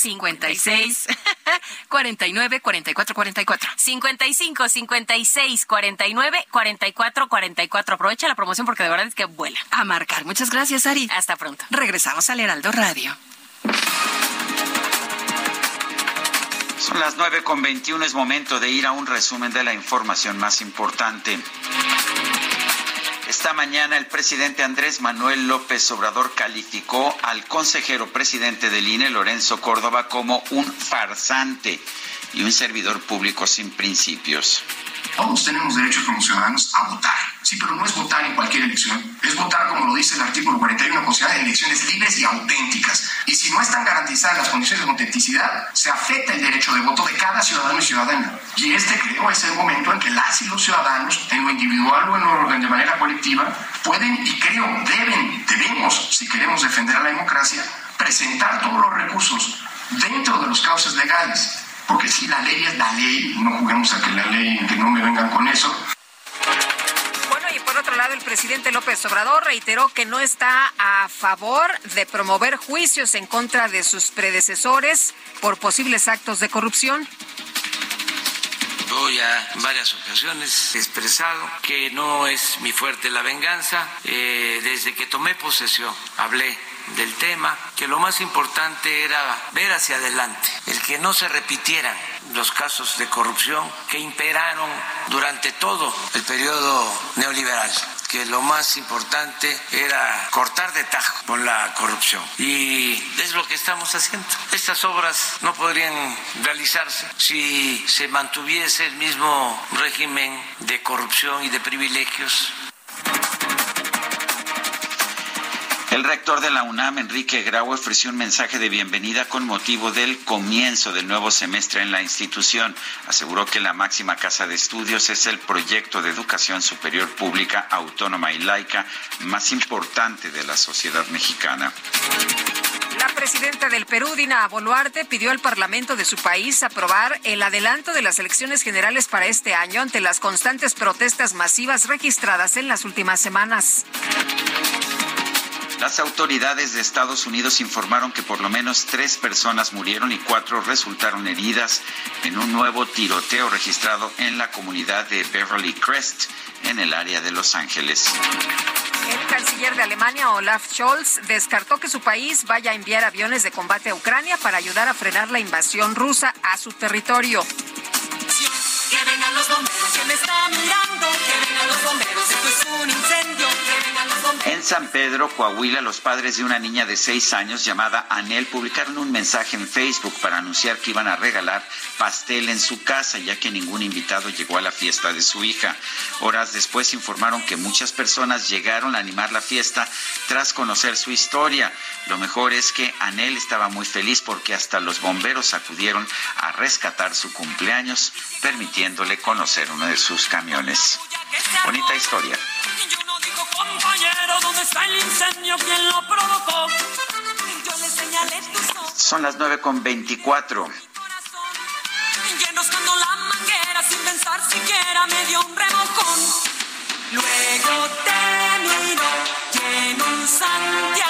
56, 49, 44, 44. 55 56 49 44 44. Aprovecha la promoción porque de verdad es que vuela. A marcar. Muchas gracias, Ari. Hasta pronto. Regresamos al Heraldo Radio. Son las 9 con 21, es momento de ir a un resumen de la información más importante. Esta mañana el presidente Andrés Manuel López Obrador calificó al consejero presidente del INE, Lorenzo Córdoba, como un farsante y un servidor público sin principios. Todos tenemos derecho como ciudadanos a votar. Sí, pero no es votar en cualquier elección. Es votar, como lo dice el artículo 41 constitucional, en elecciones libres y auténticas. Y si no están garantizadas las condiciones de autenticidad, se afecta el derecho de voto de cada ciudadano y ciudadana. Y este, creo, es el momento en que las y los ciudadanos, en lo individual o en lo de manera colectiva, pueden y creo deben, debemos, si queremos defender a la democracia, presentar todos los recursos dentro de los cauces legales. Porque si la ley es la ley, no juguemos a que la ley, que no me vengan con eso. Bueno, y por otro lado, el presidente López Obrador reiteró que no está a favor de promover juicios en contra de sus predecesores por posibles actos de corrupción. Yo ya en varias ocasiones he expresado que no es mi fuerte la venganza. Eh, desde que tomé posesión hablé del tema, que lo más importante era ver hacia adelante, el que no se repitieran los casos de corrupción que imperaron durante todo el periodo neoliberal que lo más importante era cortar de tajo con la corrupción. Y es lo que estamos haciendo. Estas obras no podrían realizarse si se mantuviese el mismo régimen de corrupción y de privilegios El rector de la UNAM, Enrique Grau, ofreció un mensaje de bienvenida con motivo del comienzo del nuevo semestre en la institución. Aseguró que la máxima casa de estudios es el proyecto de educación superior pública, autónoma y laica más importante de la sociedad mexicana. La presidenta del Perú, Dina Boluarte, pidió al Parlamento de su país aprobar el adelanto de las elecciones generales para este año ante las constantes protestas masivas registradas en las últimas semanas. Las autoridades de Estados Unidos informaron que por lo menos tres personas murieron y cuatro resultaron heridas en un nuevo tiroteo registrado en la comunidad de Beverly Crest, en el área de Los Ángeles. El canciller de Alemania, Olaf Scholz, descartó que su país vaya a enviar aviones de combate a Ucrania para ayudar a frenar la invasión rusa a su territorio. Que vengan los bomberos, que me está mirando. Que vengan los bomberos, esto es un incendio. Que vengan los bomberos. En San Pedro, Coahuila, los padres de una niña de seis años llamada Anel publicaron un mensaje en Facebook para anunciar que iban a regalar pastel en su casa, ya que ningún invitado llegó a la fiesta de su hija. Horas después informaron que muchas personas llegaron a animar la fiesta tras conocer su historia. Lo mejor es que Anel estaba muy feliz porque hasta los bomberos acudieron a rescatar su cumpleaños, permitiéndole conocer uno de sus camiones. Bonita historia. Compañero, ¿dónde está el incendio? ¿Quién lo provocó? Yo le señalé tus ojos Son las 9 con 24. llenos cuando la manguera sin pensar siquiera me dio un remojón. Luego te miro y en un santiamén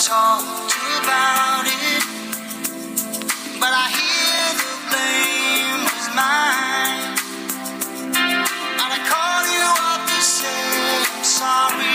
talked about it, but I hear the blame was mine. And I call you up to say I'm sorry,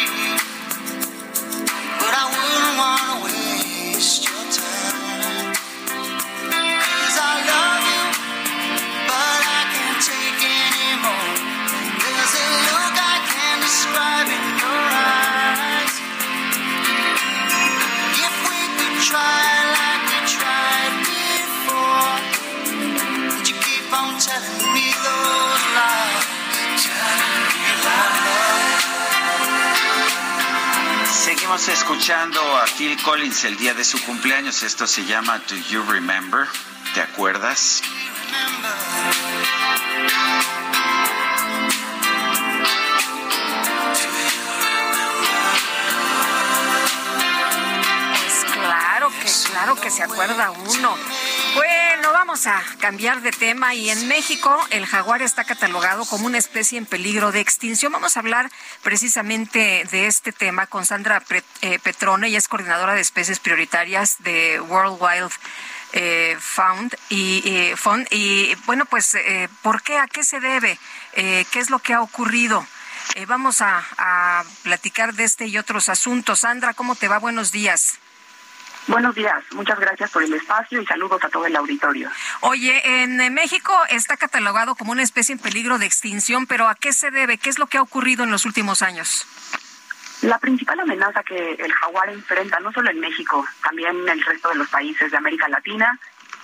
Seguimos escuchando a Phil Collins el día de su cumpleaños. Esto se llama Do You Remember? ¿Te acuerdas? Que, se acuerda uno. Bueno, vamos a cambiar de tema y en México el jaguar está catalogado como una especie en peligro de extinción. Vamos a hablar precisamente de este tema con Sandra eh, Petrone, ella es coordinadora de especies prioritarias de World Wild eh, Fund y Fund y bueno pues eh, ¿por qué? ¿A qué se debe? ¿Qué es lo que ha ocurrido? vamos a platicar de este y otros asuntos. Sandra, ¿cómo te va? Buenos días. Buenos días, muchas gracias por el espacio y saludos a todo el auditorio. Oye, en México está catalogado como una especie en peligro de extinción, pero ¿a qué se debe? ¿Qué es lo que ha ocurrido en los últimos años? La principal amenaza que el jaguar enfrenta, no solo en México, también en el resto de los países de América Latina,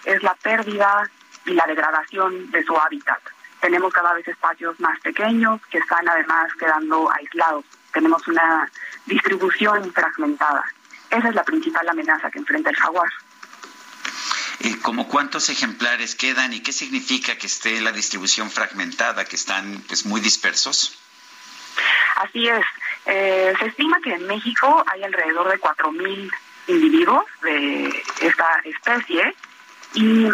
es la pérdida y la degradación de su hábitat. Tenemos cada vez espacios más pequeños que están además quedando aislados. Tenemos una distribución fragmentada. Esa es la principal amenaza que enfrenta el jaguar. ¿Y ¿Cómo cuántos ejemplares quedan y qué significa que esté la distribución fragmentada, que están pues muy dispersos? Así es. Eh, se estima que en México hay alrededor de 4.000 individuos de esta especie y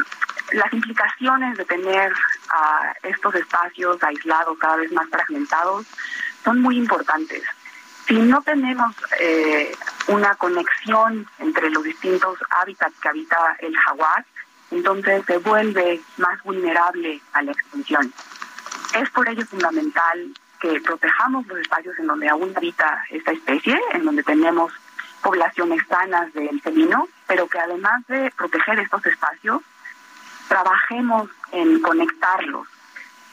las implicaciones de tener a estos espacios aislados, cada vez más fragmentados, son muy importantes. Si no tenemos eh, una conexión entre los distintos hábitats que habita el jaguar, entonces se vuelve más vulnerable a la extinción. Es por ello fundamental que protejamos los espacios en donde aún habita esta especie, en donde tenemos poblaciones sanas del felino, pero que además de proteger estos espacios, trabajemos en conectarlos.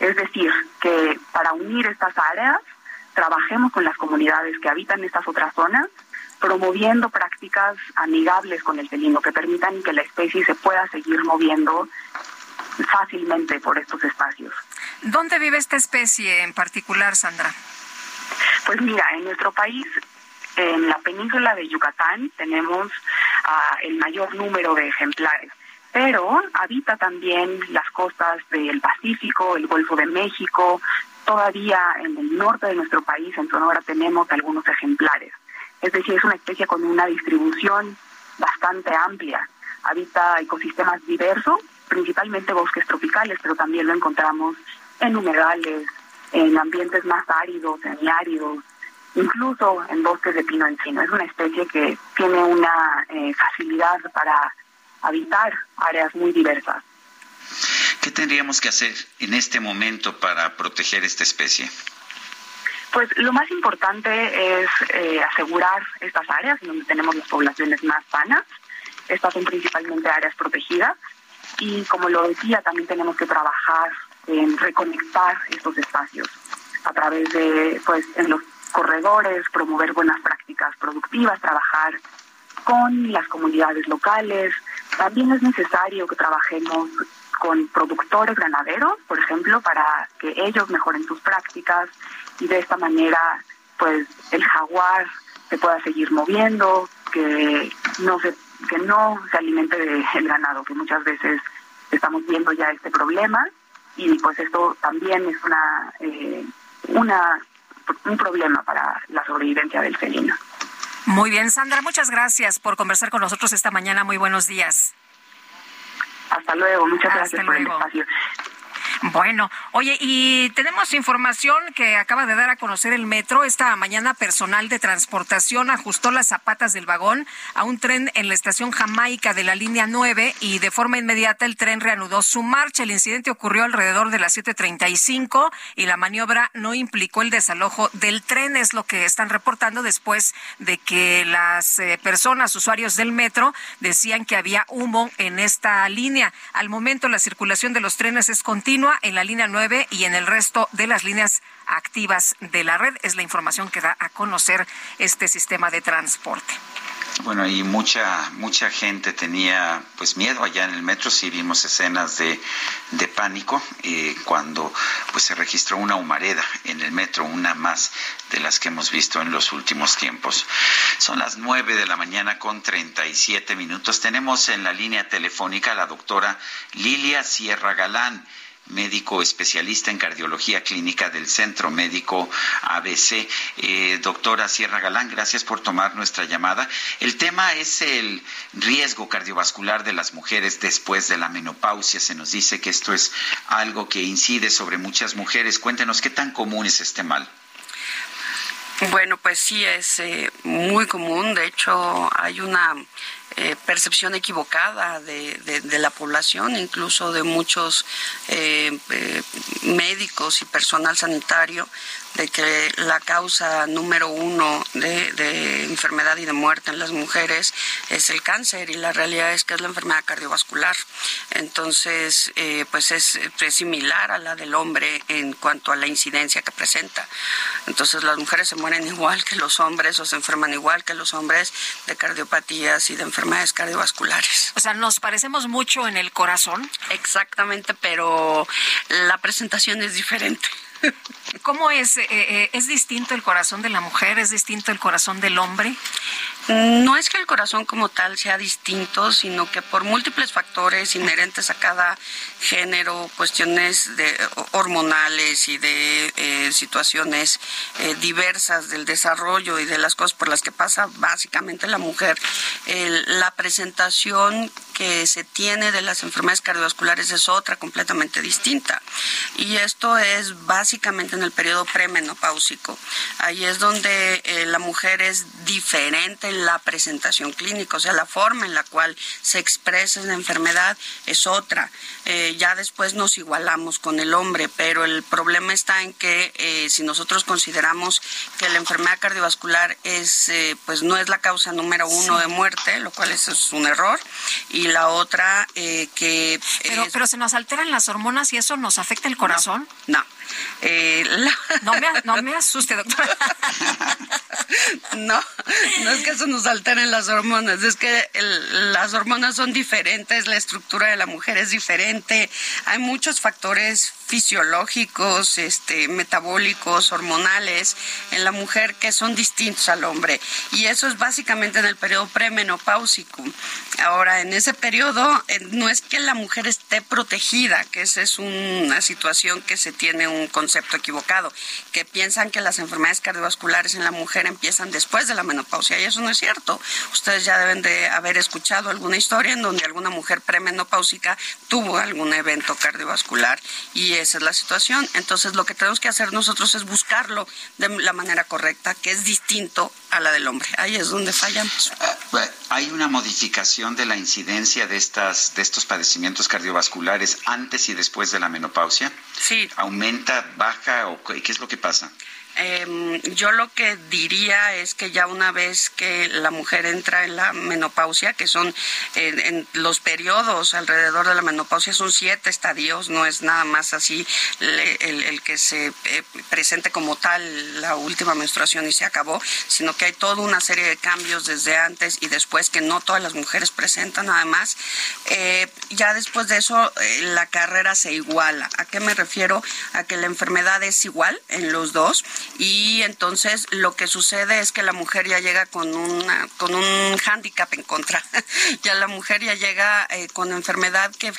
Es decir, que para unir estas áreas, trabajemos con las comunidades que habitan estas otras zonas, promoviendo prácticas amigables con el felino que permitan que la especie se pueda seguir moviendo fácilmente por estos espacios. ¿Dónde vive esta especie en particular, Sandra? Pues mira, en nuestro país, en la península de Yucatán, tenemos uh, el mayor número de ejemplares, pero habita también las costas del Pacífico, el Golfo de México, todavía en el norte de nuestro país, en Sonora, tenemos algunos ejemplares. Es decir, es una especie con una distribución bastante amplia. Habita ecosistemas diversos, principalmente bosques tropicales, pero también lo encontramos en humedales, en ambientes más áridos, semiáridos, incluso en bosques de pino encino. Es una especie que tiene una eh, facilidad para habitar áreas muy diversas. ¿Qué tendríamos que hacer en este momento para proteger esta especie? Pues lo más importante es eh, asegurar estas áreas donde tenemos las poblaciones más sanas. Estas son principalmente áreas protegidas y como lo decía, también tenemos que trabajar en reconectar estos espacios a través de, pues, en los corredores, promover buenas prácticas productivas, trabajar con las comunidades locales. También es necesario que trabajemos con productores ganaderos, por ejemplo, para que ellos mejoren sus prácticas y de esta manera, pues, el jaguar se pueda seguir moviendo, que no se que no se alimente del ganado, que muchas veces estamos viendo ya este problema y pues esto también es una eh, una un problema para la sobrevivencia del felino. Muy bien, Sandra, muchas gracias por conversar con nosotros esta mañana. Muy buenos días. Hasta luego, muchas gracias por el espacio. Bueno, oye, y tenemos información que acaba de dar a conocer el metro. Esta mañana personal de transportación ajustó las zapatas del vagón a un tren en la estación Jamaica de la línea 9 y de forma inmediata el tren reanudó su marcha. El incidente ocurrió alrededor de las 7.35 y la maniobra no implicó el desalojo del tren, es lo que están reportando después de que las eh, personas, usuarios del metro, decían que había humo en esta línea. Al momento la circulación de los trenes es continua en la línea 9 y en el resto de las líneas activas de la red. Es la información que da a conocer este sistema de transporte. Bueno, y mucha mucha gente tenía pues miedo allá en el metro, sí vimos escenas de, de pánico eh, cuando pues se registró una humareda en el metro, una más de las que hemos visto en los últimos tiempos. Son las nueve de la mañana con 37 minutos. Tenemos en la línea telefónica a la doctora Lilia Sierra Galán médico especialista en cardiología clínica del Centro Médico ABC. Eh, doctora Sierra Galán, gracias por tomar nuestra llamada. El tema es el riesgo cardiovascular de las mujeres después de la menopausia. Se nos dice que esto es algo que incide sobre muchas mujeres. Cuéntenos qué tan común es este mal. Bueno, pues sí, es eh, muy común. De hecho, hay una eh, percepción equivocada de, de, la población, incluso de muchos eh, médicos y personal sanitario, de que la causa número uno de, de, enfermedad y de muerte en las mujeres es el cáncer y la realidad es que es la enfermedad cardiovascular. Entonces, eh, pues es, es, similar a la del hombre en cuanto a la incidencia que presenta. Entonces, las mujeres se mueren igual que los hombres o se enferman igual que los hombres de cardiopatías y de enfermedades cardiovasculares. O sea, nos parecemos mucho en el corazón. Exactamente, pero la presentación es diferente. ¿Cómo es? Eh, eh, ¿Es distinto el corazón de la mujer? ¿Es distinto el corazón del hombre? No es que el corazón como tal sea distinto, sino que por múltiples factores inherentes a cada género, cuestiones de, hormonales y de eh, situaciones eh, diversas del desarrollo y de las cosas por las que pasa básicamente la mujer, la presentación que se tiene de las enfermedades cardiovasculares es otra completamente distinta. Y esto es básicamente en el periodo premenopáusico. Ahí es donde eh, la mujer es diferente en la presentación clínica, o sea, la forma en la cual se expresa la enfermedad es otra. Eh, ya después nos igualamos con el hombre, pero el problema está en que eh, si nosotros consideramos que la enfermedad cardiovascular es, eh, pues no es la causa número uno sí. de muerte, lo cual es, es un error, y la otra eh, que... Pero, pero se nos alteran las hormonas y eso nos afecta el corazón. no. no. Eh, la... no, me, no me asuste, doctora. no, no es que eso nos alteren las hormonas, es que el, las hormonas son diferentes, la estructura de la mujer es diferente, hay muchos factores fisiológicos, este, metabólicos, hormonales en la mujer que son distintos al hombre. Y eso es básicamente en el periodo premenopáusico. Ahora, en ese periodo eh, no es que la mujer esté protegida, que esa es una situación que se tiene un concepto equivocado, que piensan que las enfermedades cardiovasculares en la mujer empiezan después de la menopausia y eso no es cierto. Ustedes ya deben de haber escuchado alguna historia en donde alguna mujer premenopáusica tuvo algún evento cardiovascular y esa es la situación. Entonces, lo que tenemos que hacer nosotros es buscarlo de la manera correcta, que es distinto a la del hombre. Ahí es donde fallamos. ¿Hay una modificación de la incidencia de, estas, de estos padecimientos cardiovasculares antes y después de la menopausia? Sí. ¿Aumenta, baja o qué es lo que pasa? Eh, yo lo que diría es que ya una vez que la mujer entra en la menopausia, que son en, los periodos alrededor de la menopausia, son siete estadios, no es nada más así el, que se eh, presente como tal la última menstruación y se acabó, sino que hay toda una serie de cambios desde antes y después que no todas las mujeres presentan. Además, eh, ya después de eso eh, la carrera se iguala. ¿A qué me refiero? A que la enfermedad es igual en los dos y entonces lo que sucede es que la mujer ya llega con una con un hándicap en contra ya la mujer ya llega eh, con enfermedad que,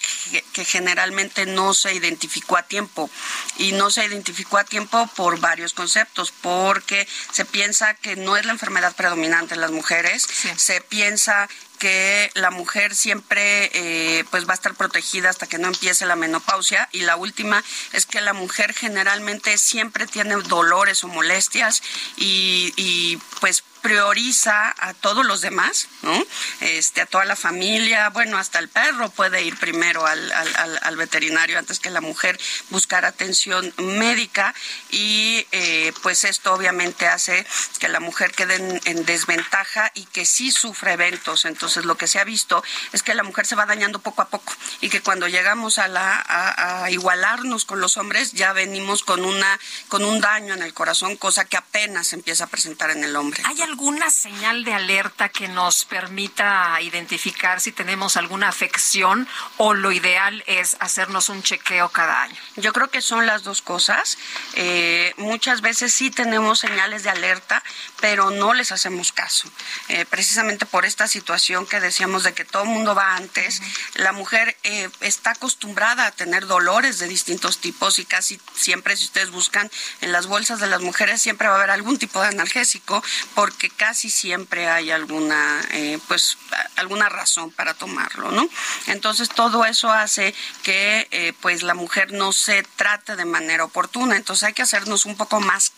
que generalmente no se identificó a tiempo y no se identificó a tiempo por varios conceptos porque se piensa que no es la enfermedad predominante en las mujeres sí. se piensa que la mujer siempre eh, pues va a estar protegida hasta que no empiece la menopausia. Y la última es que la mujer generalmente siempre tiene dolores o molestias y, y pues prioriza a todos los demás, ¿no? Este, a toda la familia, bueno, hasta el perro puede ir primero al, veterinario antes que la mujer buscar atención médica y eh, pues esto obviamente hace que la mujer quede en, en, desventaja y que sí sufre eventos. Entonces lo que se ha visto es que la mujer se va dañando poco a poco y que cuando llegamos a, la, a, a igualarnos con los hombres ya venimos con, una, con un daño en el corazón, cosa que apenas empieza a presentar en el hombre. ¿Hay alguna señal de alerta que nos permita identificar si tenemos alguna afección o lo ideal es hacernos un chequeo cada año? Yo creo que son las dos cosas. Eh, muchas veces sí tenemos señales de alerta, pero no les hacemos caso. Eh, precisamente por esta situación que decíamos de que todo el mundo va antes, la mujer eh, está acostumbrada a tener dolores de distintos tipos y casi siempre, si ustedes buscan en las bolsas de las mujeres, siempre va a haber algún tipo de analgésico porque casi siempre hay alguna, eh, pues, alguna razón para tomarlo, ¿no? Entonces todo eso hace que, eh, pues, la mujer no se trate de manera oportuna. Entonces hay que hacernos un poco más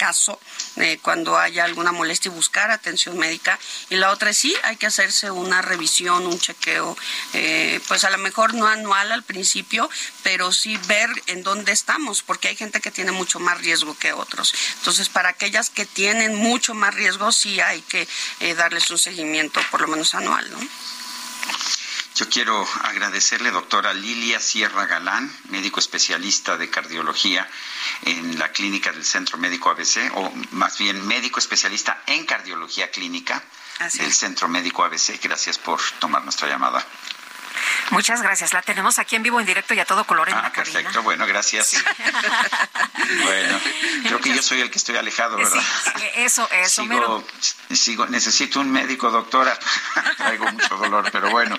caso eh, cuando haya alguna molestia y buscar atención médica. Y la otra es sí, hay que hacerse una revisión, un chequeo, eh, pues a lo mejor no anual al principio, pero sí ver en dónde estamos, porque hay gente que tiene mucho más riesgo que otros. Entonces, para aquellas que tienen mucho más riesgo, sí hay que eh, darles un seguimiento, por lo menos anual, ¿no? Yo quiero agradecerle, doctora Lilia Sierra Galán, médico especialista de cardiología en la clínica del Centro Médico ABC, o más bien médico especialista en cardiología clínica del Centro Médico ABC. Gracias por tomar nuestra llamada. Muchas gracias. La tenemos aquí en vivo, en directo y a todo color en ah, la cabina. Perfecto, bueno, gracias. bueno, creo que yo soy el que estoy alejado, ¿verdad? Sí, eso, eso, sigo, mero. sigo, necesito un médico, doctora. Traigo mucho dolor, pero bueno.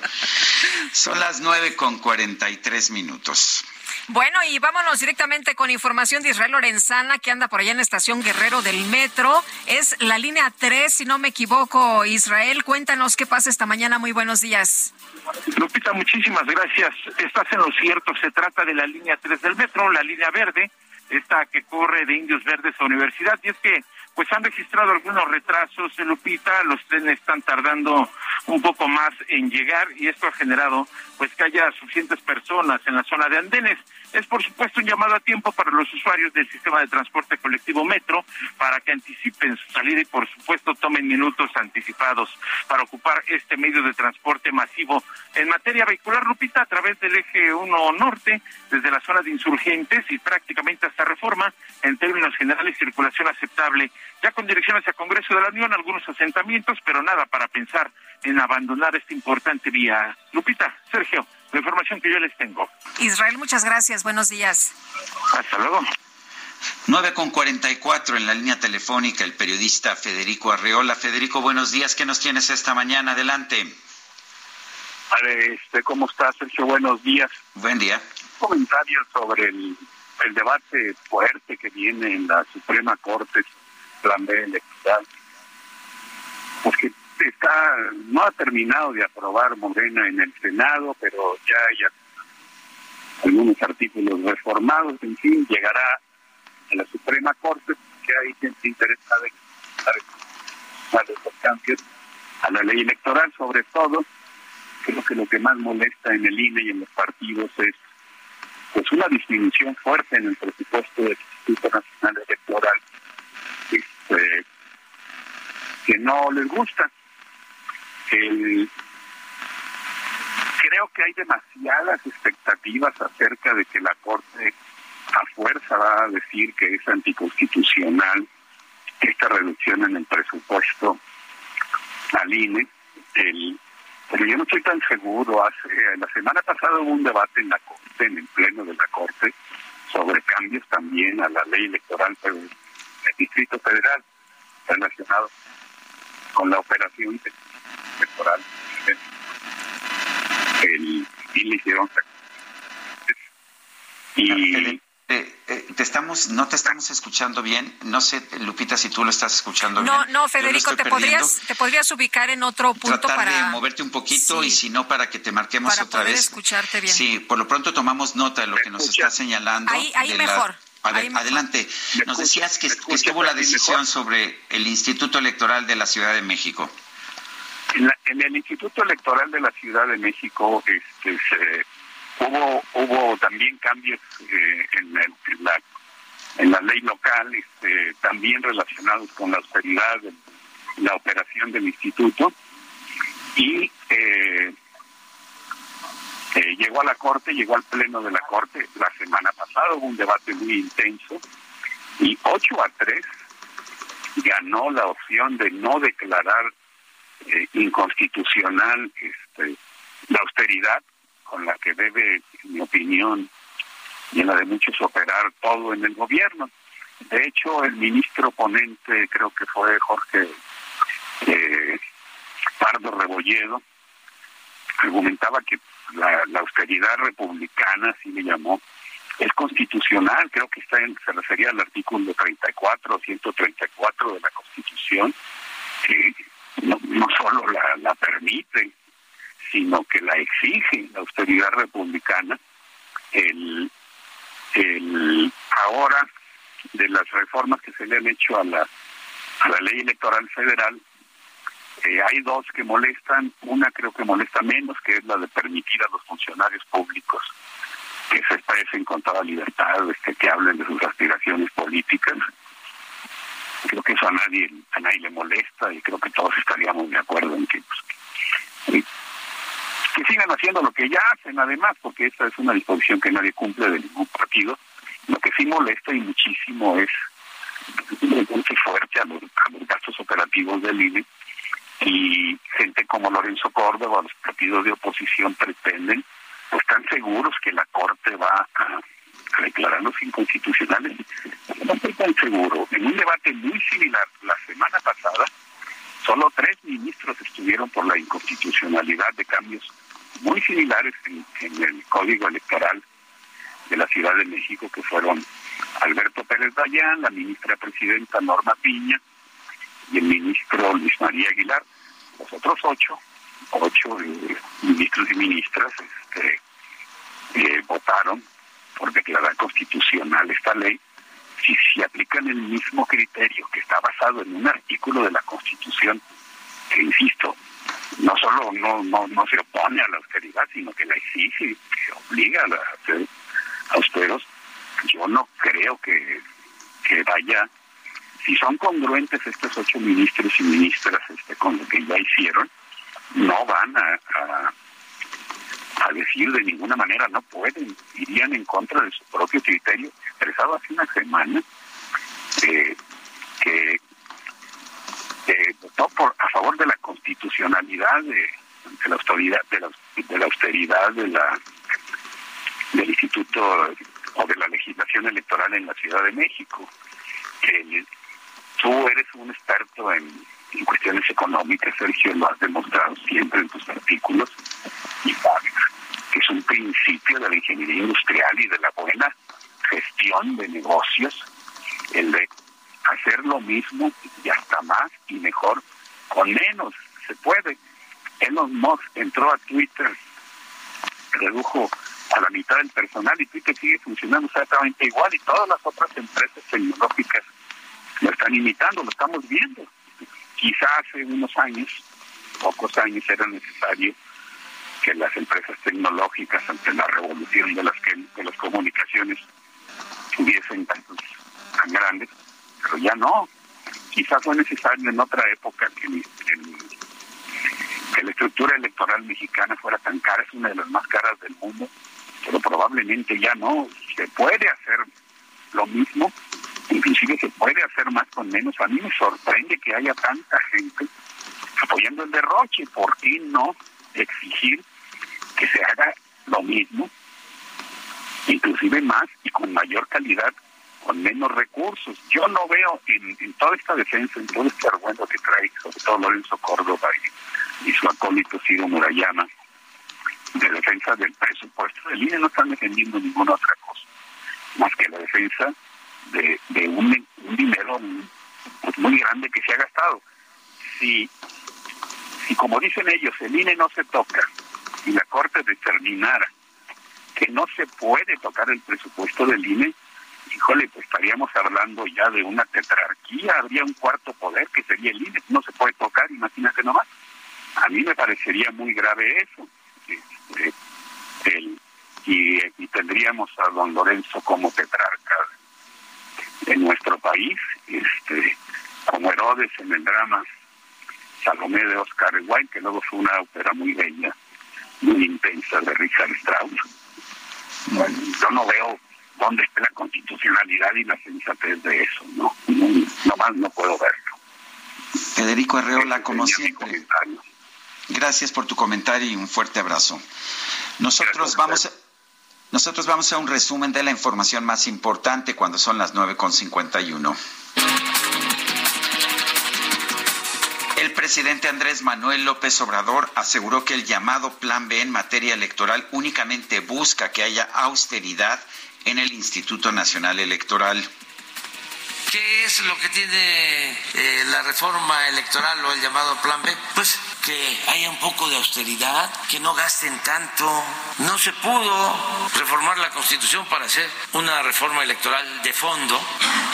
Son las nueve con cuarenta y tres minutos. Bueno, y vámonos directamente con información de Israel Lorenzana, que anda por allá en la estación Guerrero del Metro. Es la línea 3, si no me equivoco. Israel, cuéntanos qué pasa esta mañana. Muy buenos días. Lupita, muchísimas gracias. Estás en lo cierto. Se trata de la línea 3 del metro, la línea verde, esta que corre de Indios Verdes a Universidad. Y es que, pues han registrado algunos retrasos, Lupita. Los trenes están tardando un poco más en llegar y esto ha generado, pues, que haya suficientes personas en la zona de andenes. Es, por supuesto, un llamado a tiempo para los usuarios del sistema de transporte colectivo Metro para que anticipen su salida y, por supuesto, tomen minutos anticipados para ocupar este medio de transporte masivo. En materia vehicular, Lupita, a través del eje 1 norte, desde la zona de insurgentes y prácticamente hasta reforma, en términos generales, circulación aceptable. Ya con dirección hacia Congreso de la Unión, algunos asentamientos, pero nada para pensar en abandonar esta importante vía. Lupita, Sergio, la información que yo les tengo. Israel, muchas gracias. Buenos días. Hasta luego. 9 con 44 en la línea telefónica, el periodista Federico Arreola. Federico, buenos días. ¿Qué nos tienes esta mañana? Adelante. Este, ¿Cómo estás, Sergio? Buenos días. Buen día. Un comentario sobre el, el debate fuerte que viene en la Suprema Corte, plan B electoral. Porque está, no ha terminado de aprobar Morena en el Senado, pero ya hay algunos artículos reformados, en fin, llegará a la Suprema Corte, que hay gente interesada en estos cambios a la ley electoral, sobre todo, creo que lo que más molesta en el INE y en los partidos es pues una disminución fuerte en el presupuesto del Instituto Nacional Electoral, este, que no les gusta. Creo que hay demasiadas expectativas acerca de que la Corte a fuerza va a decir que es anticonstitucional esta reducción en el presupuesto al INE. El, pero yo no estoy tan seguro. Hace La semana pasada hubo un debate en la Corte, en el Pleno de la Corte, sobre cambios también a la ley electoral del Distrito Federal relacionado con la operación electoral. El, y le hicieron y te estamos, no te estamos escuchando bien. No sé, Lupita, si tú lo estás escuchando no, bien. No, Federico, te podrías, te podrías ubicar en otro punto Tratar para de moverte un poquito y si no, para que te marquemos para otra poder vez. escucharte bien. Sí, por lo pronto tomamos nota de lo que nos está señalando. Ahí, ahí de la- adelante. Nos decías que, que estuvo la decisión sobre el Instituto Electoral de la Ciudad de México. En, la- en el Instituto Electoral de la Ciudad de México este, se- hubo hubo también cambios eh, en, el- en la en la ley local, este, también relacionados con la austeridad, la operación del instituto, y eh, eh, llegó a la Corte, llegó al Pleno de la Corte la semana pasada, hubo un debate muy intenso, y 8 a 3 ganó la opción de no declarar eh, inconstitucional este, la austeridad con la que debe, en mi opinión, y en la de muchos, operar todo en el gobierno. De hecho, el ministro ponente, creo que fue Jorge eh, Pardo Rebolledo, argumentaba que la, la austeridad republicana, así le llamó, es constitucional, creo que está en, se refería al artículo 34 o 134 de la Constitución, que no, solo la, la permite, sino que la exige la austeridad republicana. El, el ahora de las reformas que se le han hecho a la a la ley electoral federal hay dos que molestan una creo que molesta menos que es la de permitir a los funcionarios públicos que se expresen con toda libertad este, que hablen de sus aspiraciones políticas. Creo que eso a nadie a nadie le molesta y creo que todos estaríamos de acuerdo en que, pues, que, sigan haciendo lo que ya hacen además porque esta es una disposición que nadie cumple de ningún partido. Lo que sí molesta y muchísimo es un fuerte a los gastos operativos del INE y gente como Lorenzo Córdoba, los partidos de oposición pretenden, pues están seguros que la Corte va a, a declararlos inconstitucionales. No estoy tan seguro. En un debate muy similar la semana pasada, solo tres ministros estuvieron por la inconstitucionalidad de cambios muy similares en, en el Código Electoral de la Ciudad de México, que fueron Alberto Pérez Dayán, la ministra presidenta Norma Piña y el ministro Luis María Aguilar. Los otros ocho, ocho ministros y ministras este, votaron por declarar constitucional esta ley si se aplican el mismo criterio que está basado en un artículo de la Constitución que, insisto, no solo no, no, no se opone a la austeridad, sino que la exige, que obliga a, la, a austeros, yo no creo que, que vaya, si son congruentes estos ocho ministros y ministras este, con lo que ya hicieron, no van a, decir de ninguna manera, no pueden, irían en contra de su propio criterio, expresado hace una semana, eh, que votó por a favor de la constitucionalidad de, la autoridad de la, de la austeridad de la del instituto o de la legislación electoral en la Ciudad de México que tú eres un experto en, en cuestiones económicas Sergio lo has demostrado siempre en tus artículos y sabes que es un principio de la ingeniería industrial y de la buena gestión de negocios el de hacer lo mismo y hasta más y mejor con menos se puede. Elon Musk entró a Twitter redujo a la mitad del personal y Twitter sigue funcionando exactamente igual y todas las otras empresas tecnológicas lo están imitando, lo estamos viendo. Quizá hace unos años, pocos años, era necesario que las empresas tecnológicas ante la revolución de las que de las comunicaciones tuviesen tantos tan grandes, pero ya no. Quizás fue necesario en otra época que, la estructura electoral mexicana fuera tan cara, es una de las más caras del mundo, pero probablemente ya no. Se puede hacer lo mismo, inclusive se puede hacer más con menos. A mí me sorprende que haya tanta gente apoyando el derroche. ¿Por qué no exigir que se haga lo mismo, inclusive más y con mayor calidad, con menos recursos? Yo no veo en, en toda esta defensa, en todo este argumento que trae, sobre todo Lorenzo Córdoba y, y su acólito Ciro Murayama, de defensa del presupuesto del INE no están defendiendo ninguna otra cosa más que la defensa de, de un, un, dinero pues, muy grande que se ha gastado. Si, si, como dicen ellos, el INE no se toca y la Corte determinara que no se puede tocar el presupuesto del INE, híjole, pues estaríamos hablando ya de una tetrarquía, habría un cuarto poder que sería el INE, no se puede tocar, imagínate nomás. A mí me parecería muy grave eso este, el, y, y, tendríamos a don Lorenzo como tetrarca en nuestro país, este, como Herodes en el drama Salomé de Oscar Wilde, que luego fue una ópera muy bella, muy intensa de Richard Strauss. Bueno, yo no veo dónde está la constitucionalidad y la sensatez de eso, no, no, no más no puedo verlo. Federico Arreola, como siempre. Gracias por tu comentario y un fuerte abrazo. Nosotros vamos a, Nosotros vamos a un resumen de la información más importante cuando son las 9.51. El presidente Andrés Manuel López Obrador aseguró que el llamado Plan B en materia electoral únicamente busca que haya austeridad en el Instituto Nacional Electoral. ¿Qué es lo que tiene eh, la reforma electoral o el llamado Plan B? Pues que haya un poco de austeridad, que no gasten tanto. No se pudo reformar la Constitución para hacer una reforma electoral de fondo,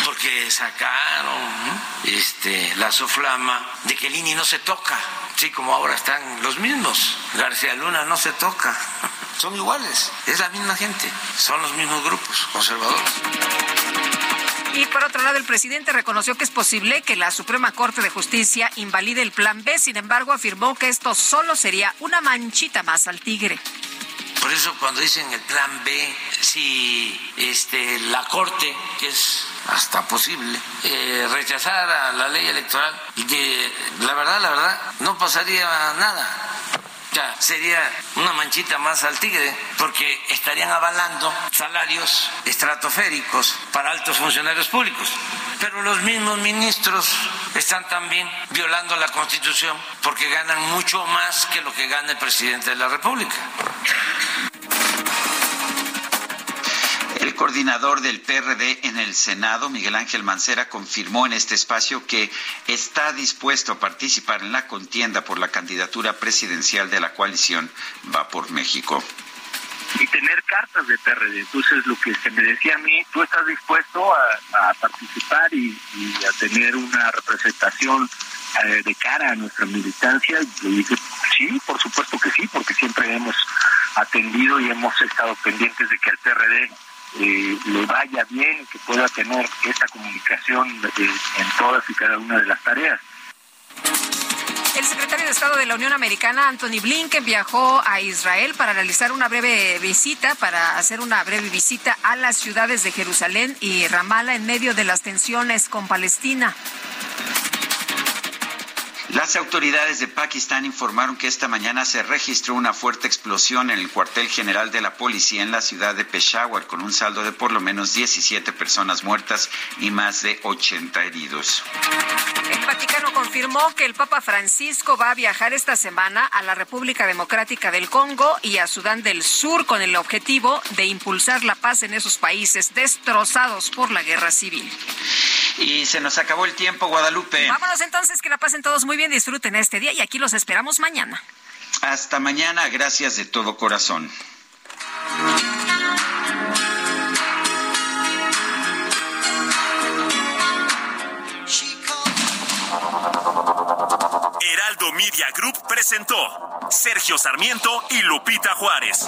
porque sacaron este, la soflama de que el no se toca, sí, como ahora están los mismos. García Luna no se toca, son iguales, es la misma gente, son los mismos grupos conservadores. Y por otro lado, el presidente reconoció que es posible que la Suprema Corte de Justicia invalide el Plan B, sin embargo, afirmó que esto solo sería una manchita más al tigre. Por eso cuando dicen el plan B, si este, la Corte, que es hasta posible, eh, rechazara la ley electoral, de, la verdad, la verdad, no pasaría nada. Sea, sería una manchita más al tigre, porque estarían avalando salarios estratosféricos para altos funcionarios públicos. Pero los mismos ministros están también violando la Constitución porque ganan mucho más que lo que gana el presidente de la República. El coordinador del PRD en el Senado, Miguel Ángel Mancera, confirmó en este espacio que está dispuesto a participar en la contienda por la candidatura presidencial de la coalición Va por México. y tener cartas de PRD. Entonces, lo que se me decía a mí, tú estás dispuesto a, participar y, a tener una representación eh, de cara a nuestra militancia. Y dije, sí, por supuesto que sí, porque siempre hemos atendido y hemos estado pendientes de que al PRD eh, le vaya bien, que pueda tener esta comunicación eh, en todas y cada una de las tareas. El secretario de Estado de la Unión Americana, Anthony Blinken, viajó a Israel para realizar una breve visita, para hacer una breve visita a las ciudades de Jerusalén y Ramallah en medio de las tensiones con Palestina. Las autoridades de Pakistán informaron que esta mañana se registró una fuerte explosión en el cuartel general de la policía en la ciudad de Peshawar, con un saldo de por lo menos 17 personas muertas y más de 80 heridos. El Vaticano confirmó que el Papa Francisco va a viajar esta semana a la República Democrática del Congo y a Sudán del Sur con el objetivo de impulsar la paz en esos países destrozados por la guerra civil. Y se nos acabó el tiempo, Guadalupe. Vámonos entonces, que la pasen todos muy bien, disfruten este día y aquí los esperamos mañana. Hasta mañana, gracias de todo corazón. Heraldo Media Group presentó Sergio Sarmiento y Lupita Juárez.